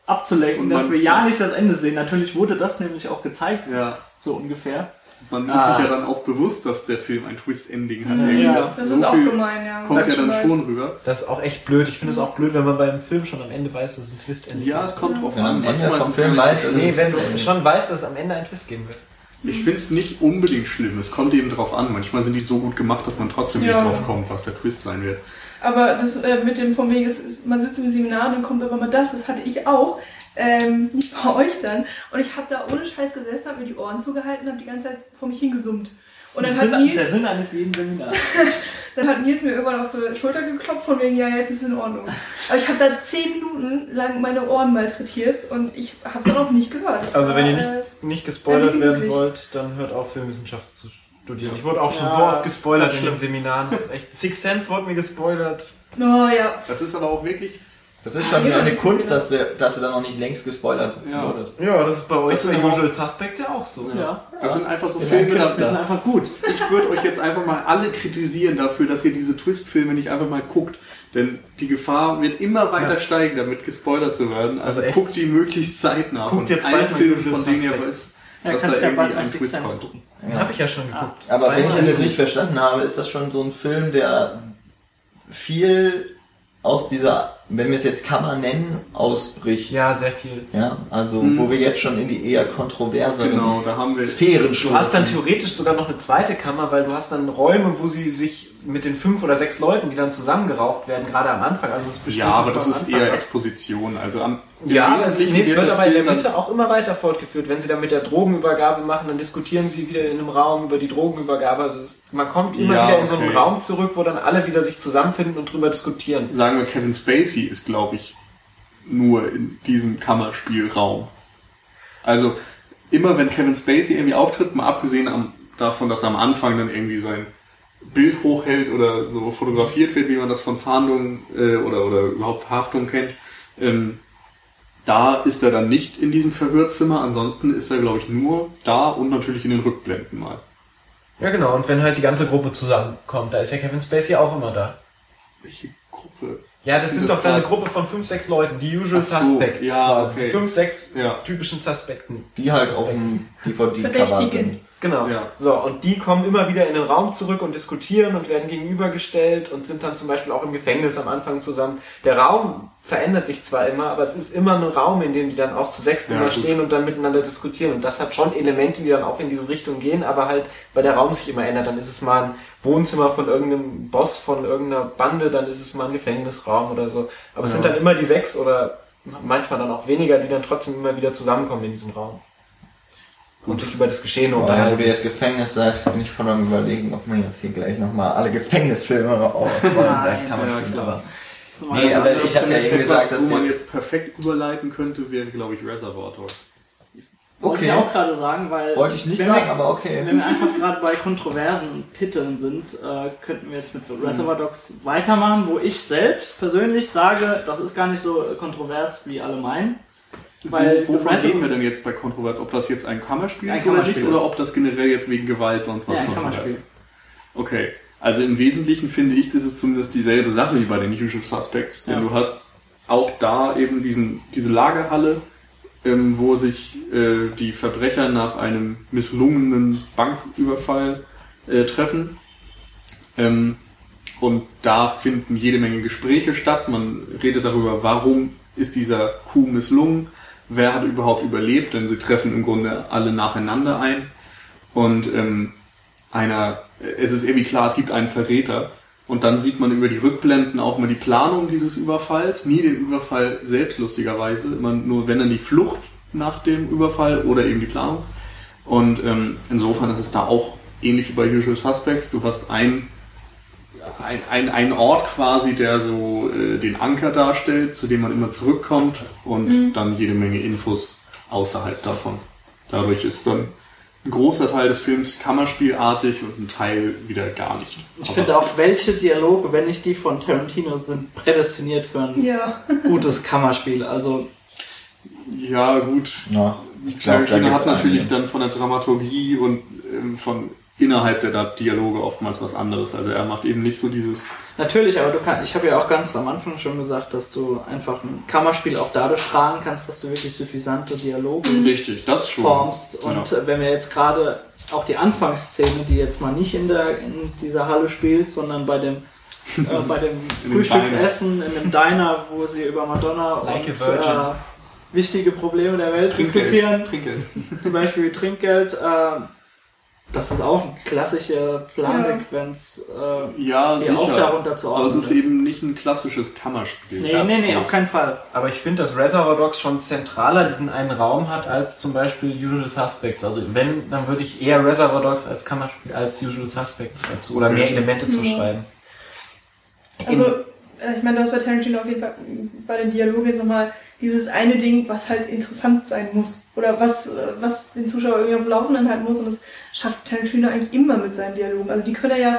abzulenken, und dass wir ja nicht das Ende sehen. Natürlich wurde das nämlich auch gezeigt, ja. so ungefähr. Man ah. ist sich ja dann auch bewusst, dass der Film ein Twist-Ending hat. Ja, das, das so ist auch gemein, ja. Kommt ja dann weiß. schon rüber. Das ist auch echt blöd. Ich finde es auch blöd, wenn man beim Film schon am Ende weiß, dass es ein Twist-Ending Ja, es kommt drauf an. Wenn am Ende vom Film weiß, dass nee, wenn du schon weißt, dass es am Ende ein Twist geben wird. Ich finde es nicht unbedingt schlimm. Es kommt eben drauf an. Manchmal sind die so gut gemacht, dass man trotzdem Ja. nicht drauf kommt, was der Twist sein wird. Aber das äh, mit dem von wegen, es ist, man sitzt im Seminar und dann kommt aber mal das, das hatte ich auch. Ähm, (laughs) nicht bei euch dann. Und ich habe da ohne Scheiß gesessen, habe mir die Ohren zugehalten, habe die ganze Zeit vor mich hingesummt. Und dann Das hat, Sinn- der Nils, Sinn eines jeden Seminars. (laughs) dann hat Nils mir irgendwann auf die Schulter geklopft, von wegen, ja, jetzt ist in Ordnung. Aber ich habe da zehn Minuten lang meine Ohren malträtiert und ich habe es dann auch nicht gehört. Also wenn ihr nicht, äh, nicht ein gespoilert werden wollt, dann hört auf, Filmwissenschaft zu studieren. Ich wurde auch schon Ja, so oft gespoilert in den Seminaren. Das ist echt. Six Sense wurde mir gespoilert. Oh ja, Das ist aber auch wirklich. Das ist schon Ja, eine ja. Kunst, dass du, dass du dann noch nicht längst gespoilert Ja. wurdest. Ja, das ist bei euch Das bei Usual Suspects ja auch so. Ja, Das sind einfach so Ja, Filme, die sind einfach gut. ich würde euch jetzt einfach mal alle kritisieren dafür, dass ihr diese Twist-Filme nicht einfach mal guckt. Denn die Gefahr wird immer weiter Ja. steigen, damit gespoilert zu werden. Also, Also guckt die möglichst zeitnah. Guckt jetzt ein bald mal Film, Usual von denen ihr wisst, Ja, dass da ja irgendwie ein Twist Sense kommt. gucken. Ja. Hab ich ja schon geguckt. Aber wenn ich das jetzt nicht verstanden habe, ist das schon so ein Film, der viel aus dieser, wenn wir es jetzt Kammer nennen, ausbricht. Ja, sehr viel. Ja, also Mhm. wo wir jetzt schon in die eher kontroverseren Genau, da haben wir. Sphären Du hast dann stoßen. theoretisch sogar noch eine zweite Kammer, weil du hast dann Räume, wo sie sich mit den fünf oder sechs Leuten, die dann zusammengerauft werden, gerade am Anfang. Also es ist bestimmt Ja, aber das ist Anfang eher. Exposition. Also am Ja, aber es, wird aber in der Mitte auch immer weiter fortgeführt. Wenn sie dann mit der Drogenübergabe machen, dann diskutieren sie wieder in einem Raum über die Drogenübergabe. Also es, man kommt immer Ja, wieder in so einen okay. Raum zurück, wo dann alle wieder sich zusammenfinden und drüber diskutieren. sagen wir, Kevin Spacey ist, glaube ich, nur in diesem Kammerspielraum. Also immer wenn Kevin Spacey irgendwie auftritt, mal abgesehen am, davon, dass er am Anfang dann irgendwie sein Bild hochhält oder so fotografiert wird, wie man das von Fahndungen äh, oder, oder überhaupt Verhaftungen kennt, ähm, da ist er dann nicht in diesem Verhörzimmer. Ansonsten ist er, glaube ich, nur da und natürlich in den Rückblenden mal. Ja, genau. Und wenn halt die ganze Gruppe zusammenkommt, da ist ja Kevin Spacey auch immer da. Welche Gruppe? Ja, das Sind das doch dann eine Gruppe von fünf, sechs Leuten, die Usual Ach so, Suspects. ja, quasi. okay. Fünf, sechs Ja. typischen Suspekten. die halt auf dem DVD-Cover Verdächtigen. sind. Genau. Ja. So, und die kommen immer wieder in den Raum zurück und diskutieren und werden gegenübergestellt und sind dann zum Beispiel auch im Gefängnis am Anfang zusammen. Der Raum verändert sich zwar immer, aber es ist immer ein Raum, in dem die dann auch zu sechs Ja, immer gut. stehen und dann miteinander diskutieren. Und das hat schon Elemente, die dann auch in diese Richtung gehen, aber halt, weil der Raum sich immer ändert. Dann ist es mal ein Wohnzimmer von irgendeinem Boss von irgendeiner Bande, dann ist es mal ein Gefängnisraum oder so. Aber es sind dann immer die sechs oder manchmal dann auch weniger, die dann trotzdem immer wieder zusammenkommen in diesem Raum. Und sich über das Geschehen Boah, wo unterhalten. du jetzt Gefängnis sagst, bin ich voll am überlegen, ob man jetzt hier gleich nochmal alle Gefängnisfilme ausrollen. (laughs) Das kann man ja, spielen, klar. aber Nee, ganz aber ich hatte ja eben etwas, gesagt, dass wo man jetzt- perfekt überleiten könnte, wäre, glaube ich, Reservoir Dogs. Wollte Okay. ich auch gerade sagen, weil. wollte ich nicht sagen, wir, aber okay. Wenn wir einfach gerade bei kontroversen Titeln sind, äh, könnten wir jetzt mit Reservoir Dogs weitermachen, wo ich selbst persönlich sage, das ist gar nicht so kontrovers, wie alle meinen. Weil Wo, wovon reden wir denn jetzt bei Kontrovers? Ob das jetzt ein Kammerspiel Ein ist oder nicht? Oder ob das generell jetzt wegen Gewalt sonst was Ja, ein kontrovers Kammerspiel. ist? Okay. Also im Wesentlichen finde ich, das ist zumindest dieselbe Sache wie bei den Usual Suspects. Denn Ja. du hast auch da eben diesen, diese Lagerhalle, ähm, wo sich äh, die Verbrecher nach einem misslungenen Banküberfall äh, treffen. Ähm, und da finden jede Menge Gespräche statt. Man redet darüber, warum ist dieser Coup misslungen, wer hat überhaupt überlebt, denn sie treffen im Grunde alle nacheinander ein. Und ähm, einer, es ist irgendwie klar, es gibt einen Verräter. Und dann sieht man über die Rückblenden auch mal die Planung dieses Überfalls, nie den Überfall selbst lustigerweise, immer nur wenn dann die Flucht nach dem Überfall oder eben die Planung. Und ähm, insofern ist es da auch ähnlich wie bei Usual Suspects. Du hast ein, ein, ein, ein Ort quasi, der so äh, den Anker darstellt, zu dem man immer zurückkommt und dann jede Menge Infos außerhalb davon. Dadurch ist dann ein großer Teil des Films kammerspielartig und ein Teil wieder gar nicht. Ich Aber- finde auch, welche Dialoge, wenn nicht die von Tarantino, sind prädestiniert für ein Ja. (laughs) gutes Kammerspiel. Also, Ja, gut. Ja, ich glaube, da Tarantino hat natürlich dann von der Dramaturgie und ähm, von innerhalb der Dialoge oftmals was anderes. Also er macht eben nicht so dieses natürlich, aber du kannst, ich habe ja auch ganz am Anfang schon gesagt, dass du einfach ein Kammerspiel auch dadurch tragen kannst, dass du wirklich suffisante Dialoge richtig, das schon. formst. Und Ja. wenn wir jetzt gerade auch die Anfangsszene, die jetzt mal nicht in der in dieser Halle spielt, sondern bei dem äh, bei dem (laughs) Frühstücksessen in dem Diner, wo sie über Madonna Like und äh, wichtige Probleme der Welt Trinkgeld. diskutieren, Trinkgeld. zum Beispiel Trinkgeld. (laughs) Äh, Das ist auch eine klassische Plansequenz, äh, Ja, die sicher. auch darunter zu aber ordnen es ist eben nicht ein klassisches Kammerspiel. Nee, Ja, nee, nee, so. auf keinen Fall. Aber ich finde, dass Reservoir Dogs schon zentraler diesen einen Raum hat als zum Beispiel Usual Suspects. Also wenn, dann würde ich eher Reservoir Dogs als Kammerspiel als Usual Suspects dazu oder mehr Elemente zu Ja. schreiben. Also, äh, ich meine, du hast bei Tarantino auf jeden Fall bei den Dialogen jetzt nochmal dieses eine Ding, was halt interessant sein muss. Oder was, äh, was den Zuschauer irgendwie auf dem Laufenden halten muss. Und das schafft Tarantino eigentlich immer mit seinen Dialogen. Also die können ja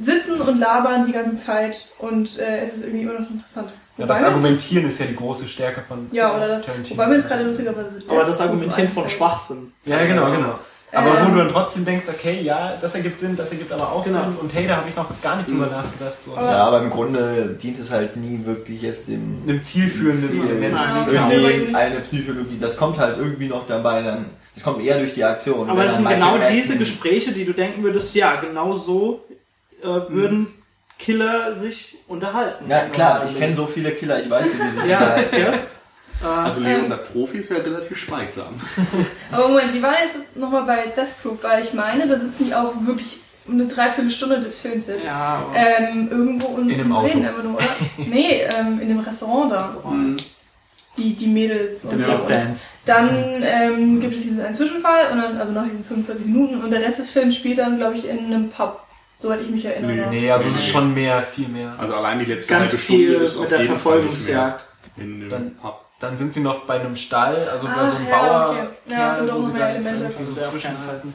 sitzen und labern die ganze Zeit und äh, es ist irgendwie immer noch interessant. Ja, Wobei das jetzt Argumentieren ist ja die große Stärke von Ja, oder das. Tarantino. Wobei mir jetzt gerade lustigerweise. Aber das Argumentieren von. Schwachsinn. Ja, genau, genau. Aber Ähm, wo du dann trotzdem denkst, okay, ja, das ergibt Sinn, das ergibt aber auch Genau. Sinn und hey, da habe ich noch gar nicht drüber nachgedacht. So. Aber- Ja, aber im Grunde dient es halt nie wirklich erst dem Einem zielführenden Ziel. Event. Ja. irgendwie eine Psychologie. Das kommt halt irgendwie noch dabei, dann. Das kommt eher durch die Aktion. Aber es dann sind Michael genau Madsen- diese Gespräche, die du denken würdest, ja, genau so äh, würden Killer sich unterhalten. Ja, klar, ich kenne so viele Killer, ich weiß, wie die sich Ja, unterhalten. ja. (laughs) Also Leon, der Profi ist ja relativ schweigsam. (laughs) Aber Moment, wie war jetzt nochmal bei Death Proof? Weil ich meine, da sitzen die auch wirklich eine Dreiviertelstunde des Films jetzt. Ja, Ähm, irgendwo und, In dem und Auto. einfach nur, oder? (laughs) Nee, ähm, in dem Restaurant da. Die, die Mädels und so. Und Dance. dann ähm, gibt es diesen einen Zwischenfall und dann, also nach diesen 45 Minuten und der Rest des Films spielt dann, glaube ich, in einem Pub. Soweit ich mich erinnere. Nee, also es ist schon mehr, viel mehr. Also allein die letzte Ganz halbe Stunde viel ist auf mit der jeden Fall Verfolgungsjagd. in dem Dann- Pub. Dann sind sie noch bei einem Stall, also bei Ach, so einem ja, Bauer. okay. Ja, es sind doch wo noch sie mehr Elemente. so Also der zwischenhalten.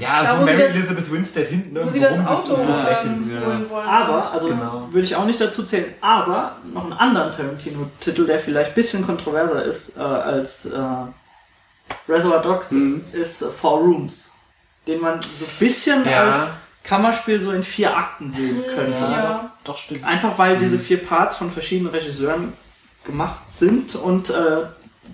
Ja, Da, wo wo Mary das- Elizabeth Winstead hinten Wo irgendwo sie das Auto ähm, ja. holen wollen. Aber, also Genau. würde ich auch nicht dazu zählen, aber noch einen anderen Tarantino-Titel, der vielleicht ein bisschen kontroverser ist äh, als äh, Reservoir Dogs, Mhm. ist äh, Four Rooms, den man so ein bisschen Ja. als Kammerspiel so in vier Akten sehen könnte. Ja. Doch, stimmt. Einfach weil diese vier Parts von verschiedenen Regisseuren gemacht sind und äh,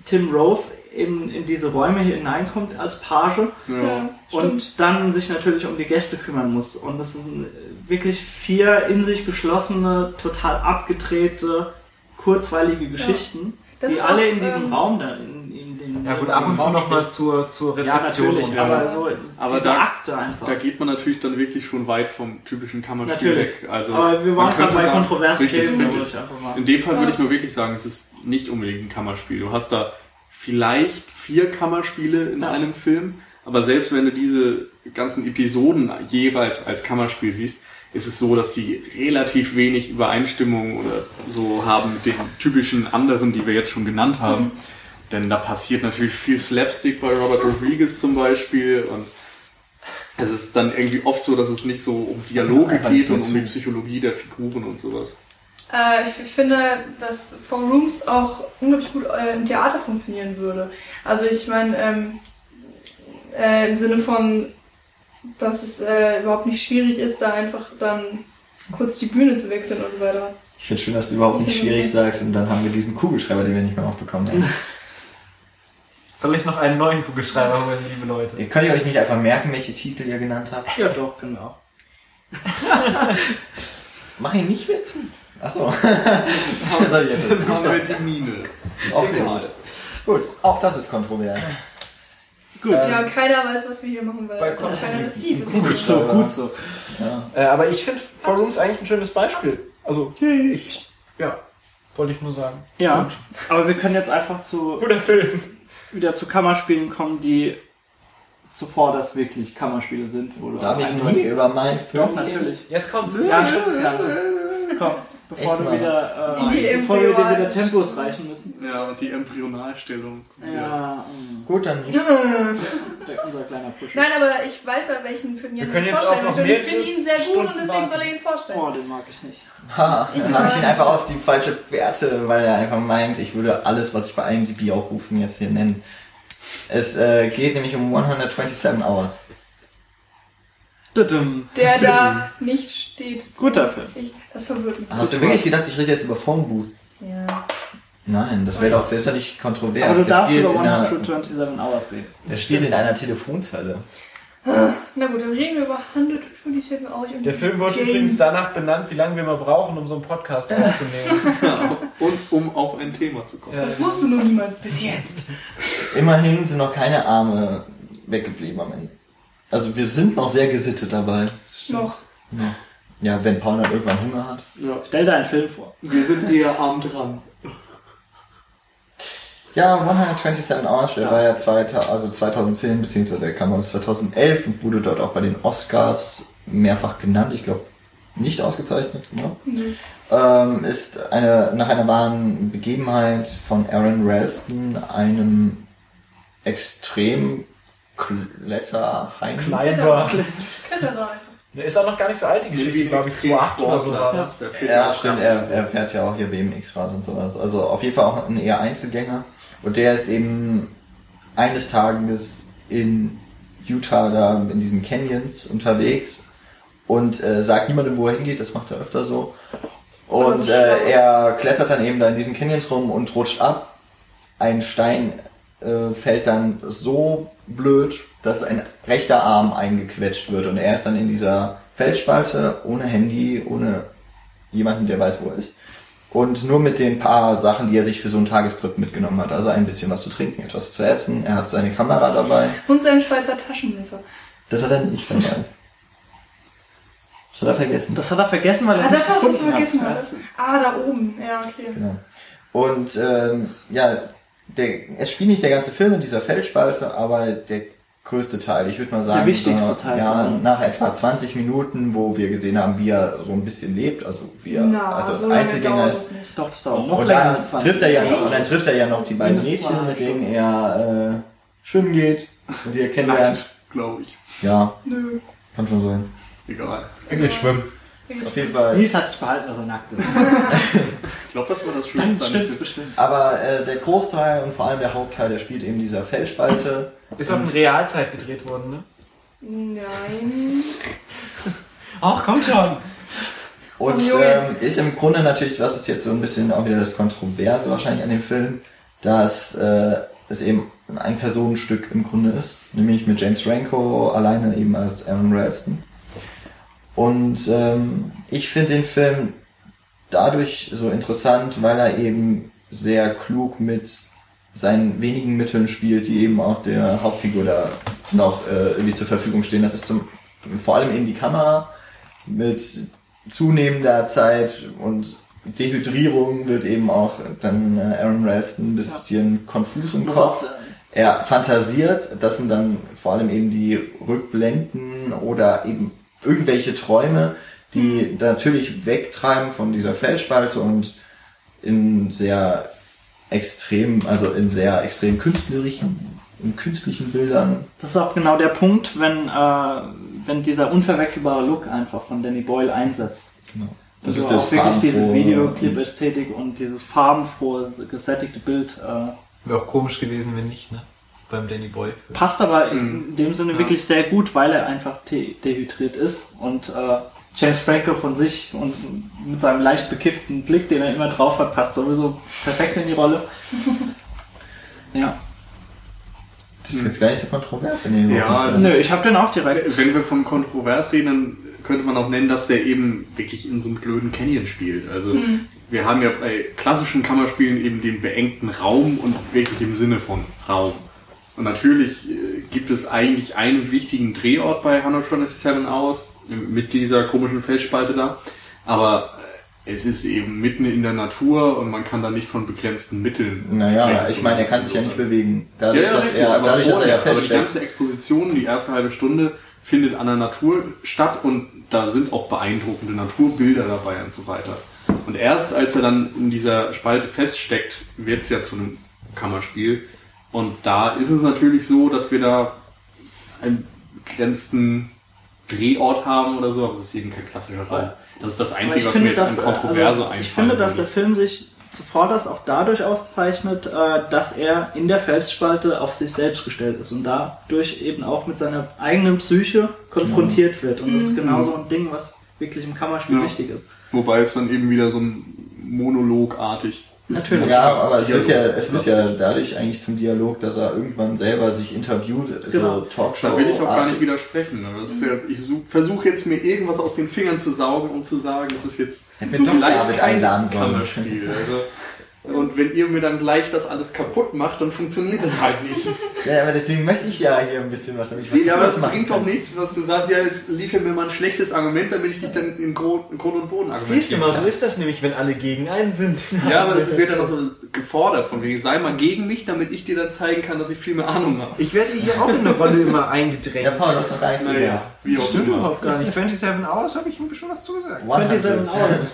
Tim Roth in, in diese Räume hier hineinkommt als Page Ja, stimmt. und dann sich natürlich um die Gäste kümmern muss. Und das sind wirklich vier in sich geschlossene, total abgedrehte, kurzweilige Geschichten, Das die alle auch, in diesem ähm, Raum da in, in den Ja gut, ab und zu nochmal zur, zur Ja, Rezeption. natürlich, und aber ja. so Aber diese da- Akte einfach. Da geht man natürlich dann wirklich schon weit vom typischen Kammerspiel Natürlich. weg. Also aber wir man waren gerade bei kontroversen richtig, Themen, richtig. mal. In dem Fall Ja. würde ich nur wirklich sagen, es ist nicht unbedingt ein Kammerspiel. Du hast da vielleicht vier Kammerspiele in Ja. einem Film, aber selbst wenn du diese ganzen Episoden jeweils als Kammerspiel siehst, ist es so, dass sie relativ wenig Übereinstimmung oder so haben mit den typischen anderen, die wir jetzt schon genannt haben. Mhm. Denn da passiert natürlich viel Slapstick bei Robert Rodriguez zum Beispiel und es ist dann irgendwie oft so, dass es nicht so um Dialoge nicht geht und um die. Psychologie der Figuren und sowas. Äh, ich finde, dass Four Rooms auch unglaublich gut äh, im Theater funktionieren würde. Also ich meine, ähm, äh, im Sinne von, dass es äh, überhaupt nicht schwierig ist, da einfach dann kurz die Bühne zu wechseln und so weiter. Ich finde schön, dass du überhaupt nicht schwierig sagst und dann haben wir diesen Kugelschreiber, den wir nicht mehr aufbekommen haben. (laughs) Soll ich noch einen neuen Kugelschreiber holen, liebe Leute? Ihr könnt ihr euch nicht einfach merken, welche Titel ihr genannt habt? Ja, doch, genau. (laughs) Mach ihn nicht mehr zu. Achso. Was (laughs) soll ich jetzt? Jetzt haben wir die Mine. Auch sehr gut. Gut, auch das ist kontrovers. Gut. Ja, keiner weiß, was wir hier machen, weil Bei auch keiner das sieht. Gut so, gut so. Ja. Äh, aber ich finde Four Rooms eigentlich ein schönes Beispiel. Also, ich, ja, wollte ich nur sagen. Ja, aber wir können jetzt einfach zu, Guter Film. wieder zu Kammerspielen kommen, die zuvor das wirklich Kammerspiele sind. Wo du Darf ich nie über meinen Film Doch, natürlich. Jetzt kommt. Ja, ja. Komm, bevor Echt du wieder, äh, bevor wir dir Embryo- wieder Tempos reichen müssen. Ja, und die Embryonalstellung. Ja, mm, Gut, dann der, unser kleiner Push. Nein, aber ich weiß ja, welchen Film jetzt vorstellen auch noch möchte. Und ich finde ihn sehr gut Stunden und deswegen warten. soll er ihn vorstellen. Oh, den mag ich nicht. Ha, Ich dann habe ich ihn einfach auf die falsche Werte, weil er einfach meint, ich würde alles, was ich bei IMDb aufrufen, jetzt hier nennen. Es äh, geht nämlich um 127 Hours. Der da nicht steht. Guter Film. Ich, das verwirrt mich. Hast du wirklich gedacht, ich rede jetzt über Phoneboot? Ja. Nein, das wäre doch, das ist doch nicht kontrovers. Aber du der, darfst über in einer, 127 Hours reden. der spielt in einer Telefonzelle. Na gut, dann reden wir über 127 Hours und Der Film wurde Games. übrigens danach benannt, wie lange wir mal brauchen, um so einen Podcast aufzunehmen. (laughs) Ja, und um auf ein Thema zu kommen. Ja, Das wusste nur niemand bis jetzt. Immerhin sind noch keine Arme weggeblieben am Ende. Also wir sind noch sehr gesittet dabei. Noch. Ja, ja wenn Paul dann irgendwann Hunger hat. Ja. Stell dir einen Film vor. Wir sind eher arm dran. Ja, 127 Hours, der war ja 2000, also 2010, beziehungsweise der kam aus 2011 und wurde dort auch bei den Oscars mehrfach genannt. Ich glaube, nicht ausgezeichnet, genau. Mhm. Ähm, ist eine, nach einer wahren Begebenheit von Aaron Ralston, einem extrem Kletterheim. Kletterer. Kletterer. (laughs) Der ist auch noch gar nicht so alt, die Geschichte, glaube ich, 2008 oder so war das. Ja, stimmt, er, er fährt ja auch hier BMX-Rad und sowas. Also auf jeden Fall auch ein eher Einzelgänger. Und der ist eben eines Tages in Utah da in diesen Canyons unterwegs und äh, sagt niemandem, wo er hingeht, das macht er öfter so. Und äh, er klettert dann eben da in diesen Canyons rum und rutscht ab. Ein Stein äh, fällt dann so blöd, dass ein rechter Arm eingequetscht wird und er ist dann in dieser Felsspalte ohne Handy, ohne jemanden, der weiß, wo er ist. Und nur mit den paar Sachen, die er sich für so einen Tagestrip mitgenommen hat. Also ein bisschen was zu trinken, etwas zu essen. Er hat seine Kamera dabei. Und sein Schweizer Taschenmesser. Das hat er nicht dabei. Das hat er vergessen. Das hat er vergessen, weil er ah, das das hast du vergessen hat. Ah, da oben. Ja, okay. Genau. Und ähm, ja, der, es spielt nicht der ganze Film in dieser Feldspalte, aber der größte Teil. Ich würde mal sagen, der wichtigste so, Teil. Ja, nach etwa 20 Minuten, wo wir gesehen haben, wie er so ein bisschen lebt, also wie er Na, also so Einzelgänger ist. Doch, das dauert noch und länger als 20 trifft er ja noch, Und dann trifft er ja noch die beiden Mädchen, mit denen er äh, schwimmen geht und die er kennenlernt. glaube ich. Ja. Nö. Kann schon sein. Egal. Er geht schwimmen. Auf jeden Fall. Nils hat sich behalten, dass er nackt ist. (laughs) ich glaube, das war das Schönste. Dann stimmt's bestimmt. Aber äh, der Großteil und vor allem der Hauptteil, der spielt eben dieser Felsspalte. Ist auch in Realzeit gedreht worden, ne? Nein. (laughs) Ach, kommt schon. Und ähm, ist im Grunde natürlich, was ist jetzt so ein bisschen auch wieder das Kontroverse wahrscheinlich an dem Film, dass äh, es eben ein Personenstück im Grunde ist, nämlich mit James Franco alleine eben als Aaron Ralston. Und ähm, ich finde den Film dadurch so interessant, weil er eben sehr klug mit seinen wenigen Mitteln spielt, die eben auch der Hauptfigur da noch äh, irgendwie zur Verfügung stehen. Das ist zum, vor allem eben die Kamera mit zunehmender Zeit und Dehydrierung wird eben auch dann äh, Aaron Ralston ein bisschen ja. konfus im Kopf. Er fantasiert, das sind dann vor allem eben die Rückblenden oder eben irgendwelche Träume, die natürlich wegtreiben von dieser Felsspalte und in sehr extrem, also in sehr extrem künstlerischen, in künstlichen Bildern. Das ist auch genau der Punkt, wenn, äh, wenn dieser unverwechselbare Look einfach von Danny Boyle einsetzt. Genau. Das ist das auch wirklich diese Videoclip-Ästhetik und dieses farbenfrohe, gesättigte Bild. Äh, Wäre auch komisch gewesen, wenn nicht, ne? Beim Danny Boy. -Film. Passt aber in mhm. dem Sinne ja. wirklich sehr gut, weil er einfach de dehydriert ist und äh, James Franco von sich und mit seinem leicht bekifften Blick, den er immer drauf hat, passt sowieso perfekt in die Rolle. (laughs) ja. Das ist jetzt gar nicht so kontrovers. Wenn ja, also nö, ich habe den auch direkt. Wenn wir von kontrovers reden, dann könnte man auch nennen, dass der eben wirklich in so einem blöden Canyon spielt. Also mhm. wir haben ja bei klassischen Kammerspielen eben den beengten Raum und wirklich im Sinne von Raum. Und natürlich äh, gibt es eigentlich einen wichtigen Drehort bei 127 aus, mit dieser komischen Felsspalte da. Aber äh, es ist eben mitten in der Natur und man kann da nicht von begrenzten Mitteln. Naja, ich meine, er kann sich ja nicht bewegen. Dadurch, ja, ja, dass er, dadurch, dass er aber die ganze Exposition, die erste halbe Stunde, findet an der Natur statt und da sind auch beeindruckende Naturbilder dabei und so weiter. Und erst als er dann in dieser Spalte feststeckt, wird es ja zu einem Kammerspiel und da ist es natürlich so, dass wir da einen begrenzten Drehort haben oder so, aber es ist eben kein klassischer Raum. Das ist das Einzige, was mir jetzt das, an Kontroverse also, Ich finde, dass der Film sich zuvor das auch dadurch auszeichnet, äh, dass er in der Felsspalte auf sich selbst gestellt ist und dadurch eben auch mit seiner eigenen Psyche konfrontiert wird. Und das ist mhm. genau so ein Ding, was wirklich im Kammerspiel ja. wichtig ist. Wobei es dann eben wieder so ein Monologartig Natürlich. Ja, aber es wird ja, es wird ja dadurch eigentlich zum Dialog, dass er irgendwann selber sich interviewt, genau. so Talkshow. Da will ich auch gar nicht widersprechen. Das jetzt, ich versuche jetzt mir irgendwas aus den Fingern zu saugen, um zu sagen, das ist jetzt vielleicht kein Kammerspiel. Also, Und wenn ihr mir dann gleich das alles kaputt macht, dann funktioniert das halt nicht. (laughs) Ja, aber deswegen möchte ich ja hier ein bisschen was damit Siehst du, was aber das bringt doch nichts, was du sagst, ja, jetzt liefer mir mal ein schlechtes Argument, damit ich dich dann in Grund, und Boden argumentieren Siehst du mal, so ist das nämlich, wenn alle gegen einen sind. Ja, aber das (laughs) wird dann auch so gefordert von wegen, sei mal gegen mich, damit ich dir dann zeigen kann, dass ich viel mehr Ahnung habe. Ich werde hier auch in eine Rolle immer (laughs) eingedrängt. Ja, Paul, du hast noch gar nichts Naja, gelernt. wie auch Stimmt überhaupt gar nicht. 27 Hours habe ich ihm schon was zugesagt. 100. Hours.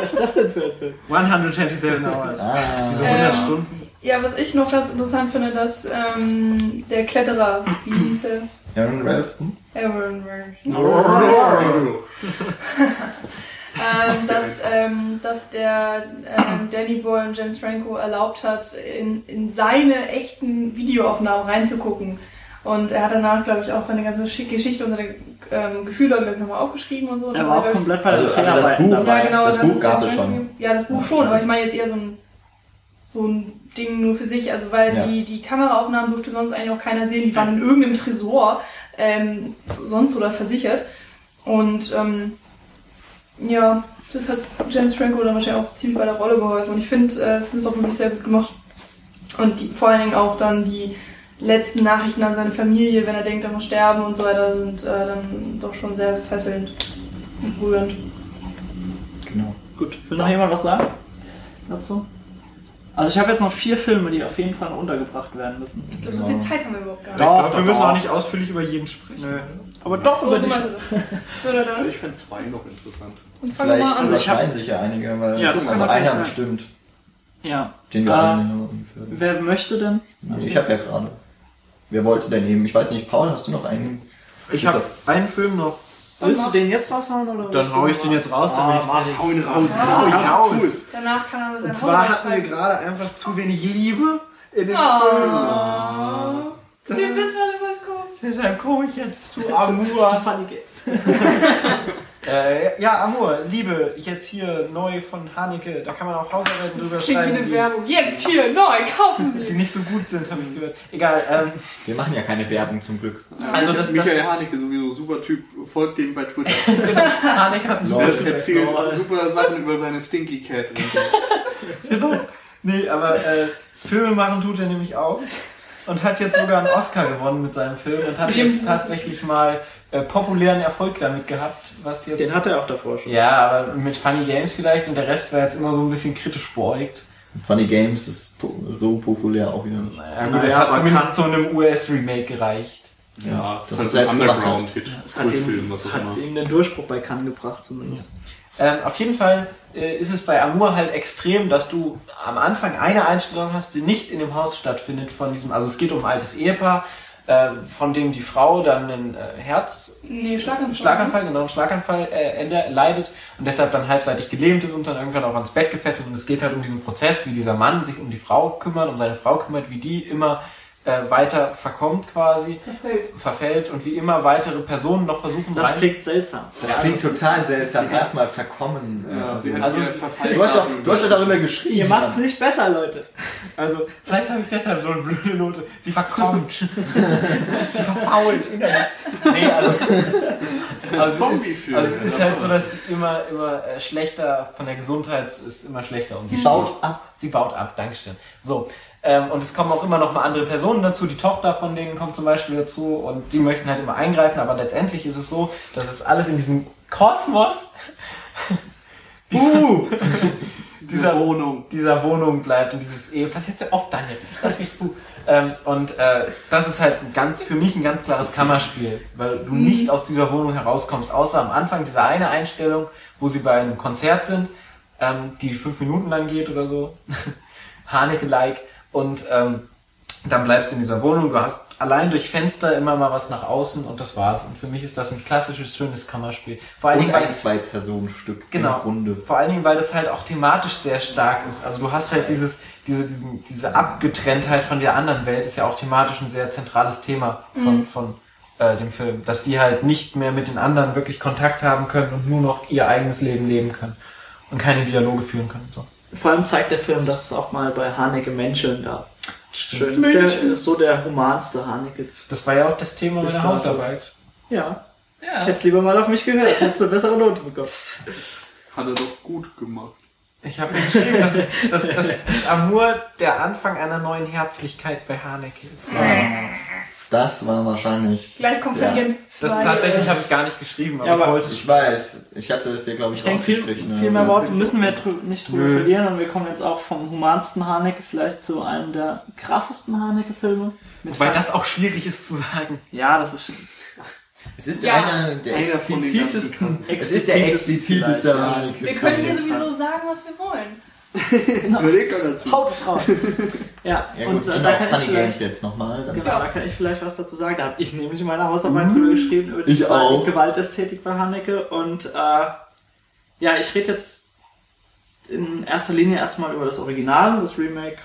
Was ist das denn für ein Film? 127 Hours. Ah, Diese Ähm, 100 Stunden. Ja, was ich noch ganz interessant finde, dass ähm, der Kletterer, wie hieß der? Aaron Ralston? Aaron. Oh. (laughs) ähm, dass, ähm, dass der ähm, Danny Boyle und James Franco erlaubt hat, in, in seine echten Videoaufnahmen reinzugucken. Und er hat danach, glaube ich, auch seine ganze Schi- Geschichte und seine ähm, Gefühle, glaube ich, nochmal aufgeschrieben und so. Er war auch komplett bei Also- also das Buch- dabei. Ja, genau. Das Buch gab James es schon. gegeben. Ja, das Buch schon, aber ich meine jetzt eher so ein, so ein Ding nur für sich. Also, weil Ja. die, die Kameraaufnahmen durfte sonst eigentlich auch keiner sehen. Die waren in irgendeinem Tresor ähm, sonst oder versichert. Und ähm, ja, das hat James Franco dann wahrscheinlich auch ziemlich bei der Rolle geholfen. Und ich finde äh, es auch wirklich sehr gut gemacht. Und die, vor allen Dingen auch dann die letzten Nachrichten an seine Familie, wenn er denkt, er muss sterben und so weiter, sind äh, dann doch schon sehr fesselnd und rührend. Genau. Gut, will noch jemand was sagen dazu? Also ich habe jetzt noch vier Filme, die auf jeden Fall noch untergebracht werden müssen. Ich glaube, so viel Zeit haben wir überhaupt gar Ich nicht. Doch, glaube, wir doch, müssen doch. auch nicht ausführlich über jeden sprechen. Nö. Aber doch So, über so. So, dann? Ich fände zwei noch interessant. Und fangen wir Vielleicht mal an. Also ich sich ja einige, weil Ja, das kann also einer sein. bestimmt, Ja. den wir Äh, alle ungefähr. Wer möchte denn? Also ich habe ja gerade. Wer wollte denn eben? Ich weiß nicht, Paul, hast du noch einen? Ich habe einen Film noch. Willst du den jetzt raushauen oder? Dann hau ich den jetzt raus, dann bin ich Ah, fertig. Hau ihn raus. Ja. Hau ihn raus. es. Danach kann er Und zwar hatten wir gerade einfach zu wenig Liebe in dem Film. Oh. Wir wissen alle, was kommt. Deshalb komme ich jetzt zu Zu Amour. Funny Games. (laughs) äh, ja, Amour, Liebe, jetzt hier neu von Haneke. Da kann man auch Hausarbeiten drüber Das klingt wie schreiben, eine die, Werbung. Jetzt hier, neu, kaufen die Sie. nicht so gut sind, habe ich gehört. Egal, ähm, Wir machen ja keine Werbung zum Glück. also das, das Michael Haneke sowieso super Typ, folgt dem bei Twitter. (laughs) Haneke hat einen super Leute. Erzählt Lol. super Sachen über seine Stinky Cat. und so. Genau. Nee, aber äh, Filme machen tut er nämlich auch. Und hat jetzt sogar einen Oscar gewonnen mit seinem Film und hat jetzt tatsächlich mal äh, populären Erfolg damit gehabt, was jetzt. Den hat er auch davor schon. ja, aber mit Funny Games vielleicht und der Rest war jetzt immer so ein bisschen kritisch beäugt. Funny Games ist po so populär auch wieder nicht. Ja, gut, Naja, es hat zumindest zu einem US-Remake gereicht. Ja, das das halt ist so ein selbst gemacht. Underground-Hit. Das hat, ihm, was auch hat immer. ihm den Durchbruch bei Cannes gebracht zumindest. Ähm, auf jeden Fall äh, ist es bei Amour halt extrem, dass du am Anfang eine Einstellung hast, die nicht in dem Haus stattfindet von diesem, also es geht um ein altes Ehepaar, äh, von dem die Frau dann einen äh, Herz, Nee, Schlaganfall. Schlaganfall, genau, einen Schlaganfall äh, leidet und deshalb dann halbseitig gelähmt ist und dann irgendwann auch ans Bett gefesselt und es geht halt um diesen Prozess, wie dieser Mann sich um die Frau kümmert, um seine Frau kümmert, wie die immer äh, weiter verkommt quasi, Verfällt. verfällt und wie immer weitere Personen noch versuchen Das rein- klingt seltsam. Das klingt total seltsam. Erstmal verkommen. Ja, sie hat Also es- Verfall- Du hast doch, du hast doch darüber geschrieben. Ihr macht's nicht besser, Leute. Also, vielleicht habe ich deshalb so eine blöde Note. Sie verkommt. (laughs) Sie verfault innerlich. Nee, also. (laughs) also es ist, also es ist halt so, dass die immer, immer äh, schlechter, von der Gesundheit ist immer schlechter. Und Sie baut ab. Sie baut ab, Dankeschön. So. Ähm, und es kommen auch immer noch mal andere Personen dazu. Die Tochter von denen kommt zum Beispiel dazu und die möchten halt immer eingreifen, aber letztendlich ist es so, dass es alles in diesem Kosmos (laughs) Uh, (laughs) dieser Wohnung. dieser Wohnung bleibt und dieses Ehe. Was jetzt ja oft Daniel? Lass mich puh. Ähm, und äh, das ist halt ganz für mich ein ganz klares Kammerspiel, weil du nicht aus dieser Wohnung herauskommst, außer am Anfang dieser eine Einstellung, wo sie bei einem Konzert sind, ähm, die fünf Minuten lang geht oder so, (laughs) Haneke-like, und ähm, dann bleibst du in dieser Wohnung. Du hast allein durch Fenster immer mal was nach außen und das war's. Und für mich ist das ein klassisches, schönes Kammerspiel. Vor allen Und Dingen, ein Zwei-Personen-Stück Genau. im Grunde. vor allen Dingen, weil das halt auch thematisch sehr stark ist. Also du hast halt dieses, diese, diesen, diese Abgetrenntheit von der anderen Welt ist ja auch thematisch ein sehr zentrales Thema von, von äh, dem Film. Dass die halt nicht mehr mit den anderen wirklich Kontakt haben können und nur noch ihr eigenes Leben leben können. Und keine Dialoge führen können. So. Vor allem zeigt der Film, dass es auch mal bei Haneke menscheln darf. Schön. Ist, der, ist so der humanste Haneke. Das war ja auch das Thema meiner. Hausarbeit. Ja. Ja. Hättest lieber mal auf mich gehört, hättest du eine bessere Note bekommen. (laughs) Hat er doch gut gemacht. Ich habe geschrieben, dass, dass, dass, dass Amour der Anfang einer neuen Herzlichkeit bei Haneke ist. Das war wahrscheinlich. Gleich kommt Ja. Verlieren Das tatsächlich habe ich gar nicht geschrieben, aber, Ja, ich aber- wollte Ich weiß, ich hatte es dir, glaube ich, Ich denke, viel, viel mehr Worte müssen wir drü nicht drüber Nö. verlieren und wir kommen jetzt auch vom humansten Haneke vielleicht zu einem der krassesten Haneke-Filme. Fan- das auch schwierig ist zu sagen. Ja, das ist Es ist Ja. einer der explizitesten. Es ist der expliziteste. Haneke. Wir können hier sowieso sagen, was wir wollen. Überleg doch dazu. Haut es raus! ja, Ja und gut, äh, genau, da kann ich vielleicht, jetzt nochmal. genau, da kann ich vielleicht was dazu sagen. Da habe ich nämlich meine Hausarbeit drüber geschrieben, über die Ich Gewalt- auch. Gewaltästhetik bei Haneke. Und äh, ja, ich rede jetzt in erster Linie erstmal über das Original, das Remake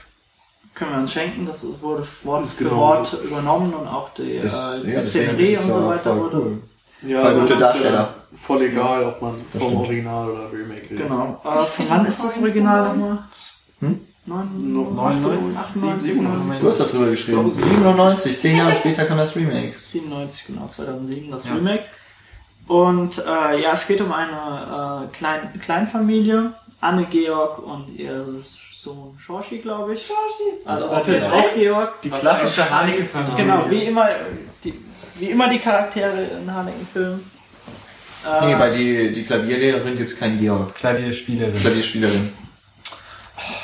können wir uns schenken, das wurde Wort Das für genauso. Wort übernommen und auch die, Das- äh, ja, die deswegen Szenerie und so ja weiter wurde cool. Ja, gute ist, Darsteller. Voll egal, ob man vom stimmt. Original oder Remake redet. Genau. Äh, von wann ist das Original nochmal? Hm? Neun- No- 98, 98, 97, Du hast darüber geschrieben. 97, zehn Jahre (laughs) später kam das Remake. 97, genau, 2007, das Ja. Remake. Und äh, ja, es geht um eine äh, Klein Kleinfamilie. Anne, Georg und ihr Sohn Shorshi, glaube ich. Shorshi. Also, Also auch natürlich Georg. auch Georg. Die klassische. Haneke-Familie. Genau, wie immer, die, wie immer die Charaktere in Haneken-Filmen. Äh, Nee, bei die, die Klavierlehrerin gibt's keinen Georg. Klavierspielerin. Klavierspielerin.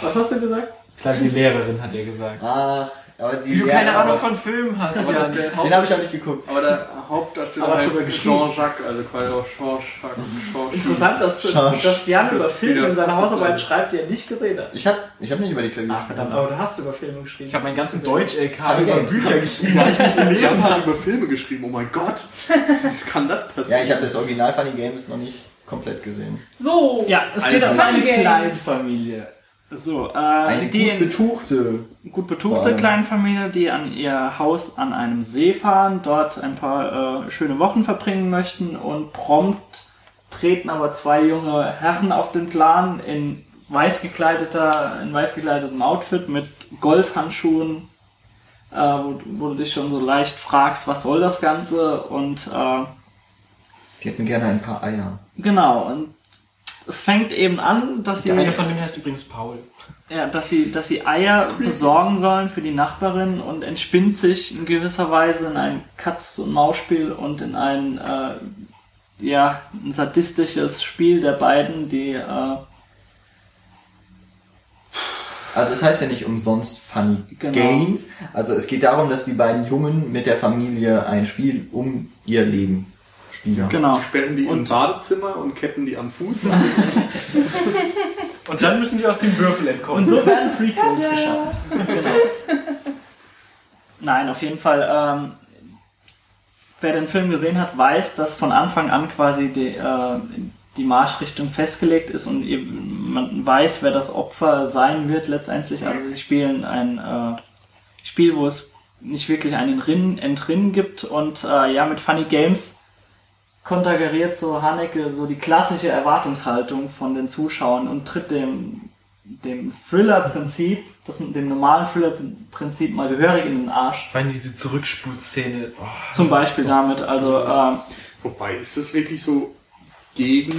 was hast du gesagt? Klavierlehrerin hat er gesagt. Ach, aber die Wie du keine Ahnung von Filmen hast. Aber Den habe ich auch nicht geguckt. Aber der Hauptdarsteller Aber heißt. Jean-Jacques, also quasi auch Jean-Jacques. Jean-Jacques. Interessant, dass, Schorsch. dass Jan Das über Filme in seiner Hausarbeit schreibt, die er nicht gesehen hat. Ich habe ich hab nicht über die Klavierspielerin. Ach verdammt, aber du hast über Filme geschrieben. Ich habe meinen ganzen Deutsch-LK über. Bücher geschrieben. Jan (laughs) hat über Filme geschrieben, oh mein Gott. Wie (laughs) kann das passieren? Ja, ich habe das Original Funny Games noch nicht komplett gesehen. So. Ja, es Also geht um Funny eine Games. So, äh, Eine die gut betuchte. gut betuchte. Kleinfamilie, die an ihr Haus an einem See fahren, dort ein paar äh, schöne Wochen verbringen möchten und prompt treten aber zwei junge Herren auf den Plan in weiß gekleideter, in weiß gekleidetem Outfit mit Golfhandschuhen, äh, wo, wo du dich schon so leicht fragst, was soll das Ganze und äh, Die hätten gerne ein paar Eier. genau und es fängt eben an, dass sie Der eine von denen heißt übrigens Paul. Ja, dass sie, dass sie Eier besorgen sollen für die Nachbarin und entspinnt sich in gewisser Weise in ein Katz- und Maus-Spiel und in ein, äh, ja, ein sadistisches Spiel der beiden, die, äh, Also es heißt ja nicht umsonst Funny Genau. Games. Also es geht darum, dass die beiden Jungen mit der Familie ein Spiel um ihr Leben spielen. genau. Die sperren die im Und- Badezimmer und ketten die am Fuß an. (laughs) Und dann müssen die aus dem Würfel entkommen. Und so werden Prequels geschaffen. Genau. Nein, auf jeden Fall. Ähm, wer den Film gesehen hat, weiß, dass von Anfang an quasi die, äh, die Marschrichtung festgelegt ist und man weiß, wer das Opfer sein wird letztendlich. Also sie spielen ein äh, Spiel, wo es nicht wirklich einen Rinnen, Entrinnen gibt und äh, ja, mit Funny Games konterkariert so Haneke so die klassische Erwartungshaltung von den Zuschauern und tritt dem, dem Thriller-Prinzip, das, dem normalen Thriller-Prinzip mal gehörig in den Arsch. Vor allem diese Zurückspulszene. Oh, Zum Beispiel damit, also äh, Wobei, ist das wirklich so gegen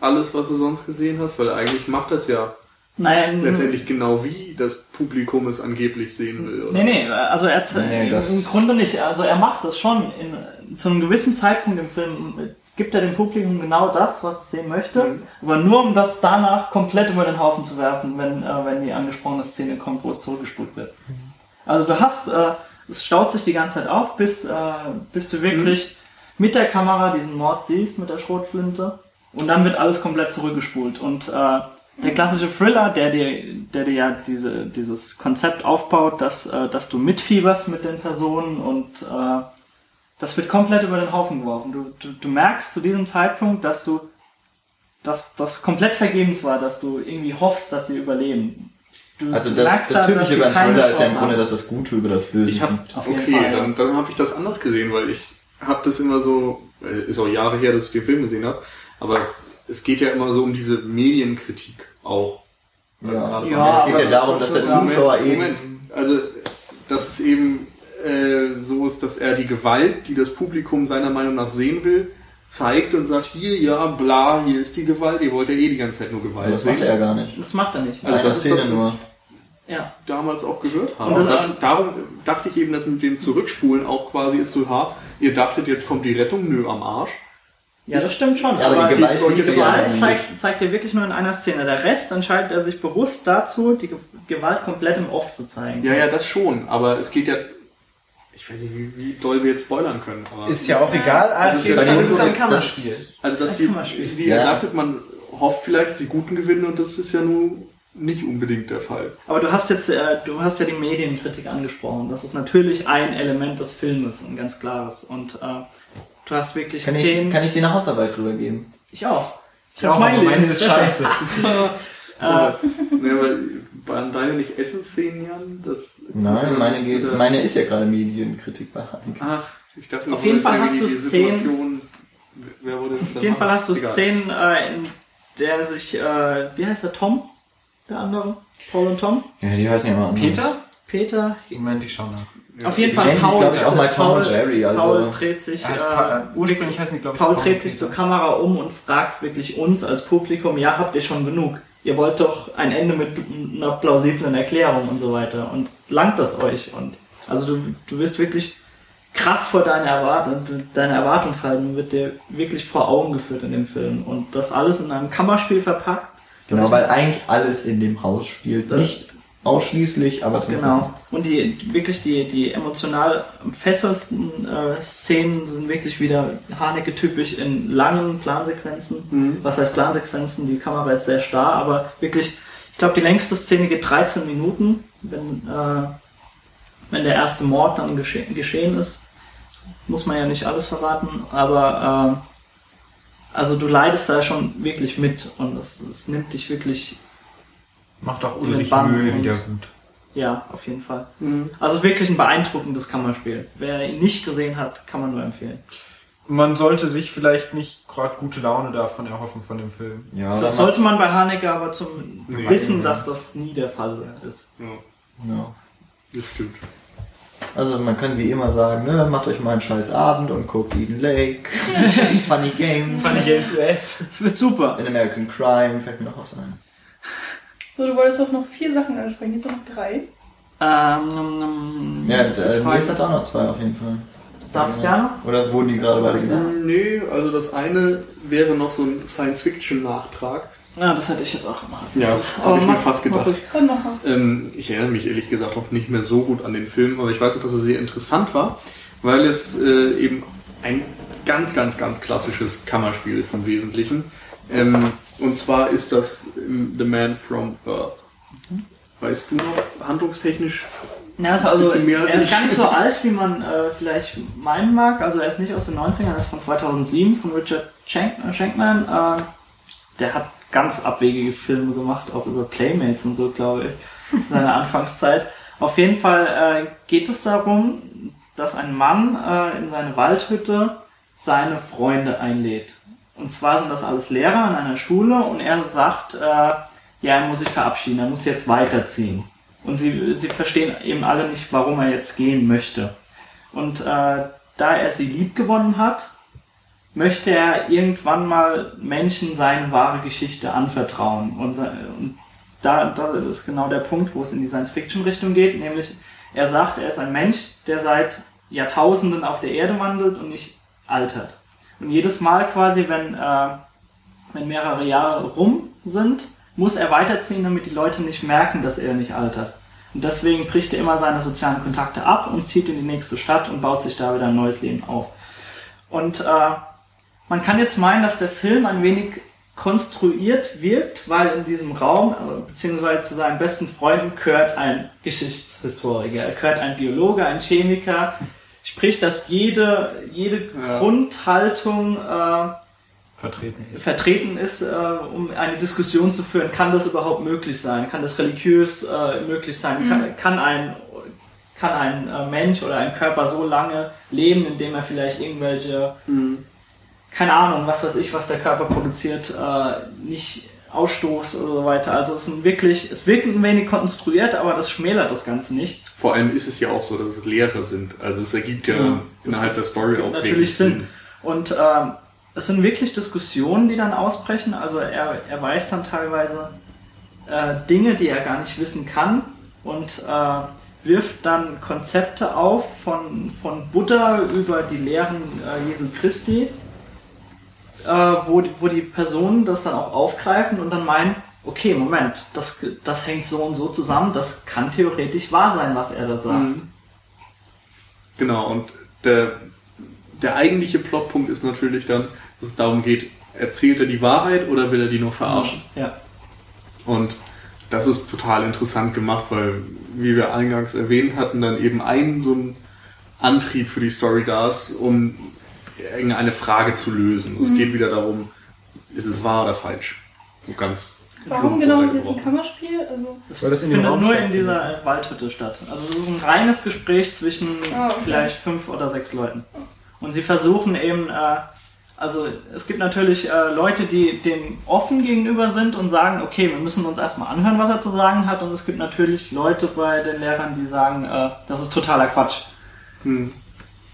alles, was du sonst gesehen hast? Weil eigentlich macht das ja naja, n- letztendlich genau wie das Publikum es angeblich sehen will. Oder? Nee, nee, also er Nee, im Grunde nicht. Also er macht das schon. In, zu einem gewissen Zeitpunkt im Film gibt er dem Publikum genau das, was es sehen möchte, Mhm. aber nur um das danach komplett über den Haufen zu werfen, wenn, äh, wenn die angesprochene Szene kommt, wo es zurückgespult wird. Also du hast, äh, es staut sich die ganze Zeit auf, bis, äh, bis du wirklich mit der Kamera diesen Mord siehst, mit der Schrotflinte, und dann wird alles komplett zurückgespult. Und äh, der klassische Thriller, der dir, der dir ja diese, dieses Konzept aufbaut, dass, äh, dass du mitfieberst mit den Personen und äh, das wird komplett über den Haufen geworfen. Du, du, du merkst zu diesem Zeitpunkt, dass du dass das komplett vergebens war, dass du irgendwie hoffst, dass sie überleben. Du Also das, merkst das dann, Typische beim Thriller ist ja im Grunde, dass das Gute über das Böse Ich hab. Auf okay, Fall, ja. dann, dann habe ich das anders gesehen, weil ich habe das immer so, äh, ist auch Jahre her, dass ich den Film gesehen habe, aber es geht ja immer so um diese Medienkritik auch. Ja, Ja, es geht ja darum, das dass der wird- Moment, Zuschauer eben... Moment, also dass es eben äh, so ist, dass er die Gewalt, die das Publikum seiner Meinung nach sehen will, zeigt und sagt, hier, ja, bla, hier ist die Gewalt, ihr wollt ja eh die ganze Zeit nur Gewalt Aber das macht er ja gar nicht. Das macht er nicht. Also Eine das ist das, Szene was nur. ich Ja. damals auch gehört habe. Und das- das, darum dachte ich eben, dass mit dem Zurückspulen auch quasi ist so, ha, ihr dachtet, jetzt kommt die Rettung, nö, am Arsch. Ja, das stimmt schon. Ja, aber die Gewalt die ja Gewalt zeigt, zeigt er wirklich nur in einer Szene. Der Rest entscheidet er sich bewusst dazu, die Ge- Gewalt komplett im Off zu zeigen. Ja, ja, das schon, aber es geht ja, ich weiß nicht, wie, wie doll wir jetzt spoilern können, aber. Ist ja auch egal, Also bei Fall dem ist ein Kammerspiel. Also, dass Das die, wie ihr Ja. sagtet, man hofft vielleicht, dass die Guten gewinnen und das ist ja nun nicht unbedingt der Fall. Aber du hast jetzt, äh, du hast ja die Medienkritik angesprochen. Das ist natürlich ein Element des Filmes, ein ganz klares. Und äh, du hast wirklich Kann ich, Szenen. kann ich dir eine Hausarbeit drüber geben? ich auch. Ich auch, aber meine ist scheiße. (laughs) Äh, Ja, weil waren deine nicht Essensszenen, Jan? Das, Nein, meine, geht, meine ist ja gerade Medienkritik bei Hank. Ach, ich dachte, Auf jeden Fall hast du die Szenen- Situation- Wer wurde das auf jeden Fall hast du Egal. Szenen, äh, in der sich, äh, wie heißt der Tom? Der andere? Paul und Tom? Ja, die heißen ja immer anders. Peter? Peter? Moment, ich schau nach. Auf jeden Fall sich, Paul. ich, auch mal Tom Paul, und Jerry, also- Paul dreht sich, Heißt äh, äh, ursprünglich heißen die, glaub ich, Paul Paul dreht sich zur Kamera um und fragt wirklich uns als Publikum, ja, habt ihr schon genug? Ihr wollt doch ein Ende mit einer plausiblen Erklärung und so weiter. Und langt das euch? Und also du, du wirst wirklich krass vor deiner Erwartung, deine Erwartungshaltung wird dir wirklich vor Augen geführt in dem Film. Und das alles in einem Kammerspiel verpackt. Genau, weil eigentlich alles in dem Haus spielt. Das- Nicht ausschließlich, aber zum Genau. Und die wirklich die, die emotional fesselsten äh, Szenen sind wirklich wieder Haneke-typisch in langen Plansequenzen. Was heißt Plansequenzen? Die Kamera ist sehr starr, aber wirklich, ich glaube, die längste Szene geht 13 Minuten, wenn, äh, wenn der erste Mord dann gesche geschehen ist. Muss man ja nicht alles verraten, aber äh, also du leidest da schon wirklich mit und es, es nimmt dich wirklich Macht auch Ulrich Mühe wieder gut. Ja, auf jeden Fall. Also wirklich ein beeindruckendes Kammerspiel. Wer ihn nicht gesehen hat, kann man nur empfehlen. Man sollte sich vielleicht nicht gerade gute Laune davon erhoffen von dem Film. Ja, Das sollte man bei Haneke aber zum Nee. wissen, dass das nie der Fall ist. Ja, ja. das stimmt. Also man kann wie immer sagen, ne, macht euch mal einen scheiß Abend und guckt Eden Lake, (laughs) Funny Games, Funny Games US. Es wird super. in American Crime, fällt mir noch was ein. So, du wolltest doch noch vier Sachen ansprechen, jetzt noch drei. Ähm, Ja, äh. Nils hat auch noch zwei auf jeden Fall. Darf ich gerne? Oder wurden die gerade beide genannt? Nee, also das eine wäre noch so ein Science-Fiction-Nachtrag. Ja, das hätte ich jetzt auch gemacht. Ja, habe ich mir fast gedacht. mal. Ähm, ich erinnere mich ehrlich gesagt auch nicht mehr so gut an den Film, aber ich weiß auch, dass er sehr interessant war, weil es äh, eben ein ganz, ganz, ganz klassisches Kammerspiel ist im Wesentlichen. Ähm, und zwar ist das ähm, The Man from Earth. Weißt du noch, handlungstechnisch? Ja, also, also Bisschen mehr als er ist gar nicht so alt, wie man äh, vielleicht meinen mag. Also er ist nicht aus den 90ern, er ist von 2007 von Richard Schenk äh, Shankman. Äh, der hat ganz abwegige Filme gemacht, auch über Playmates und so, glaube ich, in seiner (laughs) Anfangszeit. Auf jeden Fall äh, geht es darum, dass ein Mann äh, in seine Waldhütte seine Freunde einlädt. Und zwar sind das alles Lehrer an einer Schule und er sagt, äh, ja, er muss sich verabschieden, er muss jetzt weiterziehen. Und sie, sie verstehen eben alle nicht, warum er jetzt gehen möchte. Und äh, da er sie lieb gewonnen hat, möchte er irgendwann mal Menschen seine wahre Geschichte anvertrauen. Und, und da, da ist genau der Punkt, wo es in die Science-Fiction-Richtung geht, nämlich er sagt, er ist ein Mensch, der seit Jahrtausenden auf der Erde wandelt und nicht altert. Und jedes Mal quasi, wenn, äh, wenn mehrere Jahre rum sind, muss er weiterziehen, damit die Leute nicht merken, dass er nicht altert. Und deswegen bricht er immer seine sozialen Kontakte ab und zieht in die nächste Stadt und baut sich da wieder ein neues Leben auf. Und äh, man kann jetzt meinen, dass der Film ein wenig konstruiert wirkt, weil in diesem Raum, äh, beziehungsweise zu seinen besten Freunden, gehört ein Geschichtshistoriker, er gehört ein Biologe, ein Chemiker, sprich, dass jede, jede Ja. Grundhaltung äh, Vertreten ist. vertreten ist, äh, um eine Diskussion zu führen, kann das überhaupt möglich sein? Kann das religiös äh, möglich sein? Kann, kann ein, kann ein äh, Mensch oder ein Körper so lange leben, indem er vielleicht irgendwelche, keine Ahnung, was weiß ich, was der Körper produziert, äh, nicht ausstoßt oder so weiter. Also es sind wirklich, es wirkt ein wenig konstruiert, aber das schmälert das Ganze nicht. Vor allem ist es ja auch so, dass es Lehre sind. Also es ergibt ja Ja. innerhalb der Story auch natürlich wirklich Sinn. Und ähm, es sind wirklich Diskussionen, die dann ausbrechen. Also er, er weiß dann teilweise äh, Dinge, die er gar nicht wissen kann und äh, wirft dann Konzepte auf von, von Buddha über die Lehren äh, Jesu Christi, äh, wo, wo die Personen das dann auch aufgreifen und dann meinen, okay, Moment, das, das hängt so und so zusammen, das kann theoretisch wahr sein, was er da sagt. Mhm. Genau, und der, der eigentliche Plotpunkt ist natürlich dann, dass es darum geht, erzählt er die Wahrheit oder will er die nur verarschen? Ja. Und das ist total interessant gemacht, weil, wie wir eingangs erwähnt hatten, dann eben ein so ein Antrieb für die Story da ist, um irgendeine Frage zu lösen. Mhm. Es geht wieder darum, ist es wahr oder falsch? So ganz. Warum genau ist jetzt ein Kammerspiel? Also das, das findet nur in dieser Waldhütte statt. Also es ist ein reines Gespräch zwischen oh, okay. vielleicht fünf oder sechs Leuten. Und sie versuchen eben äh, also es gibt natürlich äh, Leute, die dem offen gegenüber sind und sagen, okay, wir müssen uns erstmal anhören, was er zu sagen hat. Und es gibt natürlich Leute bei den Lehrern, die sagen, äh, das ist totaler Quatsch. Hm.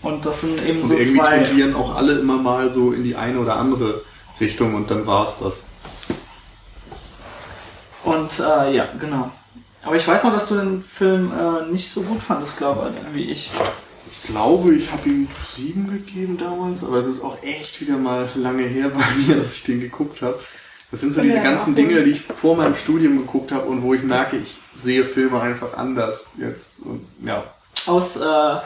Und das sind eben und so irgendwie zwei... tendieren auch alle immer mal so in die eine oder andere Richtung und dann war es das. Und äh, ja, genau. Aber ich weiß noch, dass du den Film äh, nicht so gut fandest, glaube ich, wie ich glaube, ich habe ihm sieben gegeben damals, aber es ist auch echt wieder mal lange her bei (laughs) mir, dass ich den geguckt habe. Das sind so diese ganzen Dinge, die ich vor meinem Studium geguckt habe und wo ich merke, ich sehe Filme einfach anders jetzt. Und, ja. Aus, äh,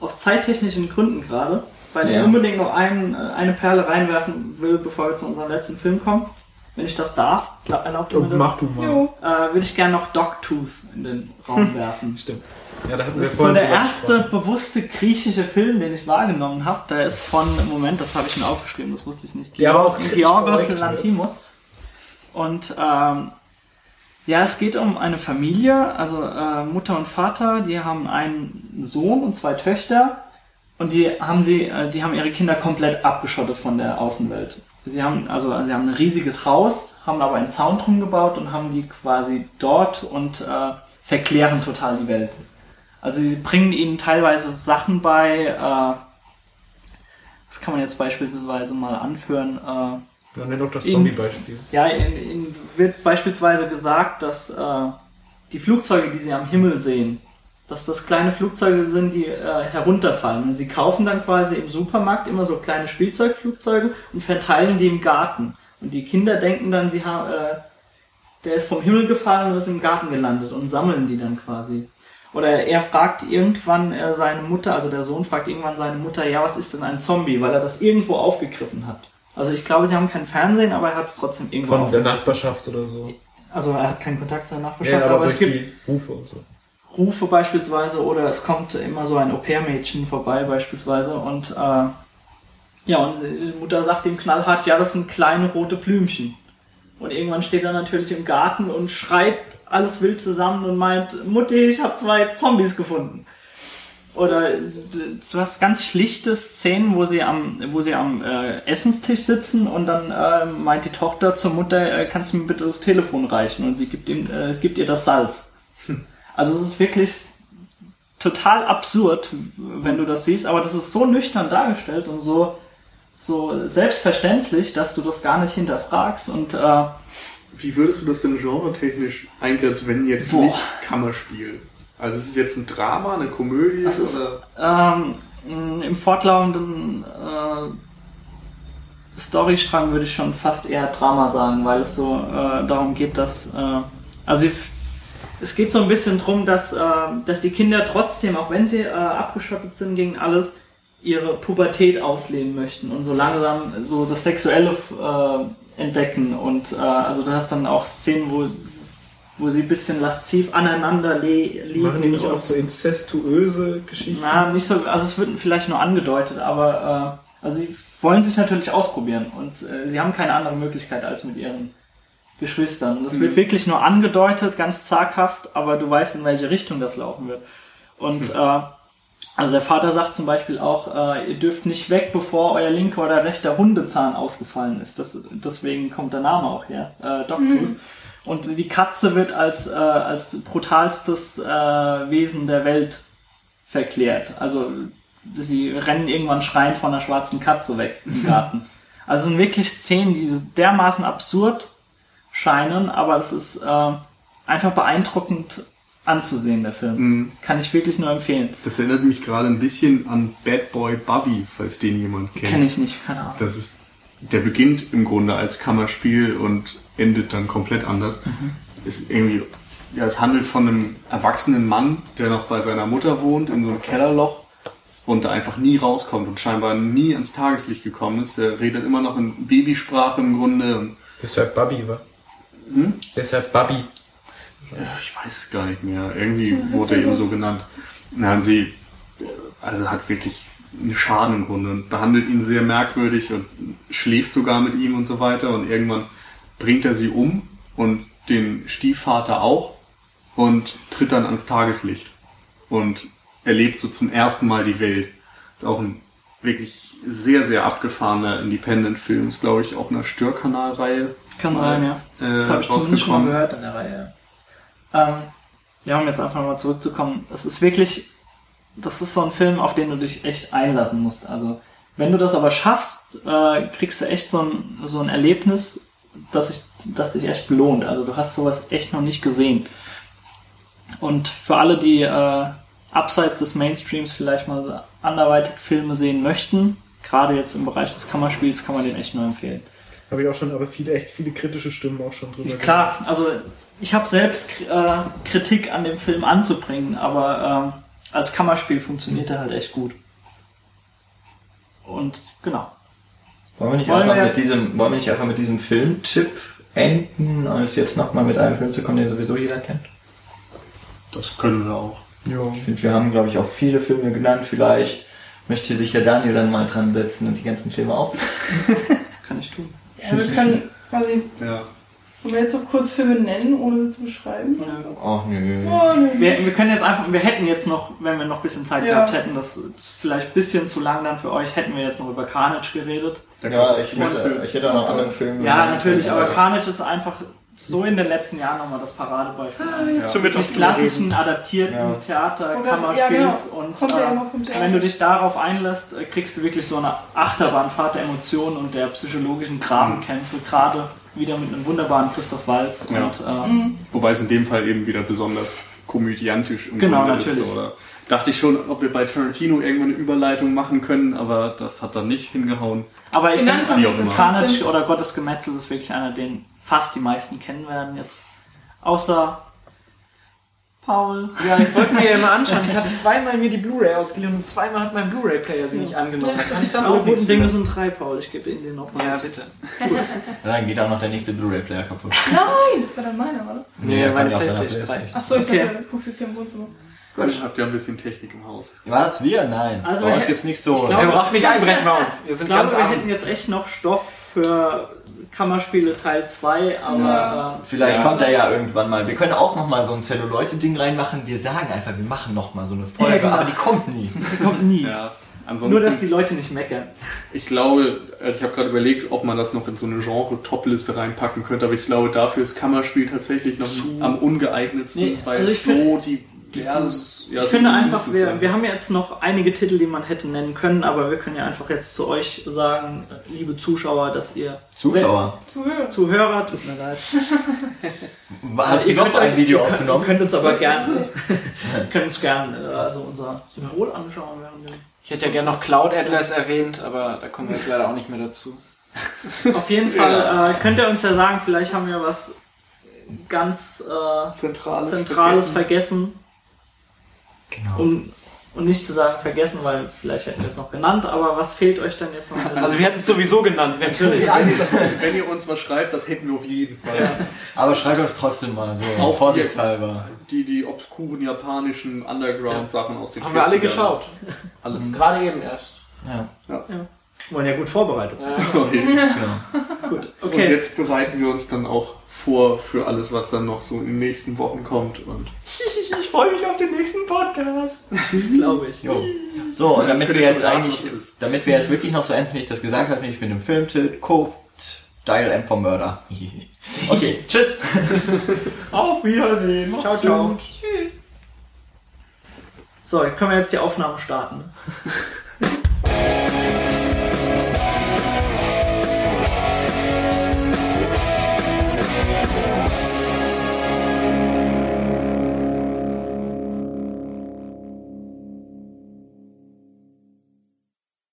aus zeittechnischen Gründen gerade, weil ja. ich unbedingt noch ein, äh, eine Perle reinwerfen will, bevor wir zu unserem letzten Film kommen. Wenn ich das darf, erlaubt ihr mir das? Mach du mal. Äh, würde ich gerne noch Dogtooth in den Raum (laughs) werfen. Stimmt. Ja, da das ist so der erste bewusste griechische Film, den ich wahrgenommen habe. Der ist von, Moment, das habe ich mir aufgeschrieben, das wusste ich nicht. Der war auch Georgos Lantimos. Und ähm, ja, es geht um eine Familie, also äh, Mutter und Vater, die haben einen Sohn und zwei Töchter und die haben sie, äh, die haben ihre Kinder komplett abgeschottet von der Außenwelt. Sie haben also sie haben ein riesiges Haus, haben aber einen Zaun drum gebaut und haben die quasi dort und äh, verklären total die Welt. Also sie bringen ihnen teilweise Sachen bei, äh, das kann man jetzt beispielsweise mal anführen. Äh, ja, nenn doch das Zombie-Beispiel. Ja, ihnen wird beispielsweise gesagt, dass äh, die Flugzeuge, die sie am Himmel sehen, dass das kleine Flugzeuge sind, die äh, herunterfallen. Und sie kaufen dann quasi im Supermarkt immer so kleine Spielzeugflugzeuge und verteilen die im Garten. Und die Kinder denken dann, sie haben, äh, der ist vom Himmel gefallen und ist im Garten gelandet und sammeln die dann quasi. Oder er fragt irgendwann äh, seine Mutter, also der Sohn fragt irgendwann seine Mutter, ja, was ist denn ein Zombie, weil er das irgendwo aufgegriffen hat. Also ich glaube, sie haben kein Fernsehen, aber er hat es trotzdem irgendwo Von der Nachbarschaft oder so. Also er hat keinen Kontakt zur Nachbarschaft, ja, aber, aber es gibt Rufe und so. Rufe beispielsweise oder es kommt immer so ein Au-pair-Mädchen vorbei beispielsweise und äh, ja, und die Mutter sagt ihm knallhart, ja, das sind kleine rote Blümchen. Und irgendwann steht er natürlich im Garten und schreit alles wild zusammen und meint, Mutti, ich habe zwei Zombies gefunden. Oder du hast ganz schlichte Szenen, wo sie am, wo sie am äh, Essenstisch sitzen und dann äh, meint die Tochter zur Mutter, äh, kannst du mir bitte das Telefon reichen? Und sie gibt ihm, äh, gibt ihr das Salz. (laughs) Also es ist wirklich total absurd, wenn du das siehst, aber das ist so nüchtern dargestellt und so so selbstverständlich, dass du das gar nicht hinterfragst und äh, wie würdest du das denn genretechnisch eingrenzen, wenn jetzt boah. nicht Kammerspiel? Also ist es jetzt ein Drama, eine Komödie? Das ist ähm, im fortlaufenden äh, Storystrang würde ich schon fast eher Drama sagen, weil es so äh, darum geht, dass äh, also es geht so ein bisschen drum, dass, äh, dass die Kinder trotzdem, auch wenn sie äh, abgeschottet sind gegen alles, ihre Pubertät ausleben möchten und so langsam so das Sexuelle äh, entdecken und also du hast dann auch Szenen, wo wo sie ein bisschen lasziv aneinander liegen. Machen die nicht auch so incestuöse Geschichten? Na, nicht so, also es wird vielleicht nur angedeutet, aber äh, also sie wollen sich natürlich ausprobieren und äh, sie haben keine andere Möglichkeit als mit ihren Geschwistern. Das mhm. wird wirklich nur angedeutet, ganz zaghaft, aber du weißt, in welche Richtung das laufen wird. Und mhm. äh, also der Vater sagt zum Beispiel auch, äh, ihr dürft nicht weg, bevor euer linker oder rechter Hundezahn ausgefallen ist. Das, deswegen kommt der Name auch her, äh, Dogtooth. Mhm. Und die Katze wird als, äh, als brutalstes äh, Wesen der Welt verklärt. Also sie rennen irgendwann schreiend von einer schwarzen Katze weg im Garten. (laughs) Also sind wirklich Szenen, die dermaßen absurd scheinen, aber es ist äh, einfach beeindruckend anzusehen, der Film. Mhm. Kann ich wirklich nur empfehlen. Das erinnert mich gerade ein bisschen an Bad Boy Bobby, falls den jemand kennt. Kenne ich nicht, keine Ahnung. Das ist, der beginnt im Grunde als Kammerspiel und endet dann komplett anders. Ist irgendwie, ja, es handelt von einem erwachsenen Mann, der noch bei seiner Mutter wohnt, in so einem Kellerloch und da einfach nie rauskommt und scheinbar nie ans Tageslicht gekommen ist. Der redet immer noch in Babysprache im Grunde und Deshalb Bubby, wa? Hm? Deshalb Bubby. ich weiß es gar nicht mehr. Irgendwie wurde er eben so genannt. Na, und sie, also hat wirklich einen Schaden im Grunde und behandelt ihn sehr merkwürdig und schläft sogar mit ihm und so weiter und irgendwann bringt er sie um und den Stiefvater auch und tritt dann ans Tageslicht und erlebt so zum ersten Mal die Welt. Ist auch ein wirklich sehr, sehr abgefahrener Independent-Film. Ist, glaube ich, auf einer Störkanalreihe. Kann sein, ja. Äh, Habe ich zumindest schon mal gehört in der Reihe. Ähm, ja, um jetzt einfach mal zurückzukommen. Es ist wirklich, das ist so ein Film, auf den du dich echt einlassen musst. Also, wenn du das aber schaffst, äh, kriegst du echt so ein, so ein Erlebnis, das, ich, das dich echt belohnt. Also, du hast sowas echt noch nicht gesehen. Und für alle, die äh, abseits des Mainstreams vielleicht mal anderweitig Filme sehen möchten, gerade jetzt im Bereich des Kammerspiels, kann man den echt nur empfehlen. Habe ich auch schon, aber viele, echt viele kritische Stimmen auch schon drüber Klar, also ich habe selbst äh, Kritik an dem Film anzubringen, aber ähm, als Kammerspiel funktioniert er halt echt gut. Und genau. Wollen wir nicht, Wollen einfach, wir- mit diesem, wollen wir nicht einfach mit diesem Filmtipp enden, als jetzt nochmal mit einem Film zu kommen, den sowieso jeder kennt? Das können wir auch. Ja. Ich finde, wir haben, glaube ich, auch viele Filme genannt. Vielleicht möchte sich ja Daniel dann mal dran setzen und die ganzen Filme auf. (laughs) Kann ich tun. Ja, wir können quasi, Ja. wollen wir jetzt noch kurz Filme nennen, ohne sie zu beschreiben? Ach nö. Oh, nö. Wir, wir können jetzt einfach, wir hätten jetzt noch, wenn wir noch ein bisschen Zeit Ja. gehabt hätten, das ist vielleicht ein bisschen zu lang dann für euch, hätten wir jetzt noch über Carnage geredet. Da Ja, ich hätte, ich hätte auch noch andere Filme. Ja, natürlich, aber Carnage ist einfach so in den letzten Jahren nochmal das Paradebeispiel. eines Schon mit klassischen, adaptierten Ja. Theater, ganz- Kammerspiels ja, genau. und ja äh, wenn du dich darauf einlässt, äh, kriegst du wirklich so eine Achterbahnfahrt der Emotionen und der psychologischen Grabenkämpfe, gerade wieder mit einem wunderbaren Christoph Waltz Ja. und äh, Mhm. Wobei es in dem Fall eben wieder besonders komödiantisch im Genau, Grunde ist. natürlich. Oder dachte ich schon, ob wir bei Tarantino irgendwann eine Überleitung machen können, aber das hat dann nicht hingehauen. aber ich denke, Carnage oder Gottes Gemetzel ist wirklich einer, den fast die meisten kennen werden jetzt. Außer Paul. Ja, ich wollte mir ja immer anschauen. Ich hatte (laughs) zweimal mir die Blu-ray ausgeliehen und zweimal hat mein Blu-ray-Player sie nicht angenommen. Da kann ich dann Alle auch nichts guten Dinge sind drei, Paul. Ich gebe Ihnen den nochmal. Ja, bitte. (laughs) Dann geht auch noch der nächste Blu-ray-Player kaputt. Nein, das war dann meiner, oder? Nee, meine ja seiner Playstation 3. Achso, ich Okay. dachte, du guckst jetzt hier im Wohnzimmer. Gut. Habt ihr ein bisschen Technik im Haus? Was? Wir? Nein. Also Bei uns gibt's nicht so. ich glaub- Er braucht nicht einbrechen bei uns. Wir Ich sind glaube, ganz wir arm. hätten jetzt echt noch Stoff für Kammerspiele Teil 2, aber Ja. äh, Vielleicht Ja. kommt er ja irgendwann mal. Wir können auch noch mal so ein Zelluleute-Ding reinmachen. Wir sagen einfach, wir machen noch mal so eine Folge, Ja, genau. aber die kommt nie. (laughs) die kommt nie. Ja. Ansonsten, Nur, dass die Leute nicht meckern. ich glaube, also ich habe gerade überlegt, ob man das noch in so eine Genre-Top-Liste reinpacken könnte, aber ich glaube, dafür ist Kammerspiel tatsächlich noch am ungeeignetsten, Nee, weil also ich so find- die, divers, ja, ich finde einfach, ist, wir, ja. wir haben jetzt noch einige Titel, die man hätte nennen können, aber wir können ja einfach jetzt zu euch sagen, liebe Zuschauer, dass ihr Zuschauer. Zuhören. Zuhörer, tut mir leid. (laughs) Hast du ihr noch könnt ein Video ihr könnt, aufgenommen? Ihr könnt uns aber gerne, (laughs) (laughs) könnt uns gerne äh, also unser Symbol anschauen Ich hätte ja gerne noch Cloud Atlas erwähnt, aber da kommen wir jetzt leider auch nicht mehr dazu. Auf jeden Fall äh, könnt ihr uns ja sagen, vielleicht haben wir was ganz äh, Zentrales, Zentrales vergessen. Genau. Um, um nicht zu sagen vergessen, weil vielleicht hätten wir es noch genannt, aber was fehlt euch denn jetzt noch? (laughs) Also wir hätten es sowieso genannt. Wenn Natürlich. Wenn ihr, wenn ihr uns was schreibt, das hätten wir auf jeden Fall. Aber schreibt uns trotzdem mal so, Auch vorsichtshalber. Die, die obskuren japanischen Underground-Sachen aus den haben wir alle 40ern. geschaut. Alles. Gerade eben erst. Ja, Wollen ja gut vorbereitet sein. Okay. genau. Gut, Und okay. jetzt bereiten wir uns dann auch vor für alles, was dann noch so in den nächsten Wochen kommt. Und (laughs) Ich freue mich auf den nächsten Podcast. glaube ich. Jo. So, und damit könnt wir jetzt sagen, eigentlich, damit wir jetzt wirklich noch so enden, wie ich das gesagt habe, nämlich mit dem Filmtipp, guckt Dial M for Murder. (laughs) Okay, tschüss. (laughs) Auf Wiedersehen. Ciao, ciao. Tschüss. So, können wir jetzt die Aufnahme starten.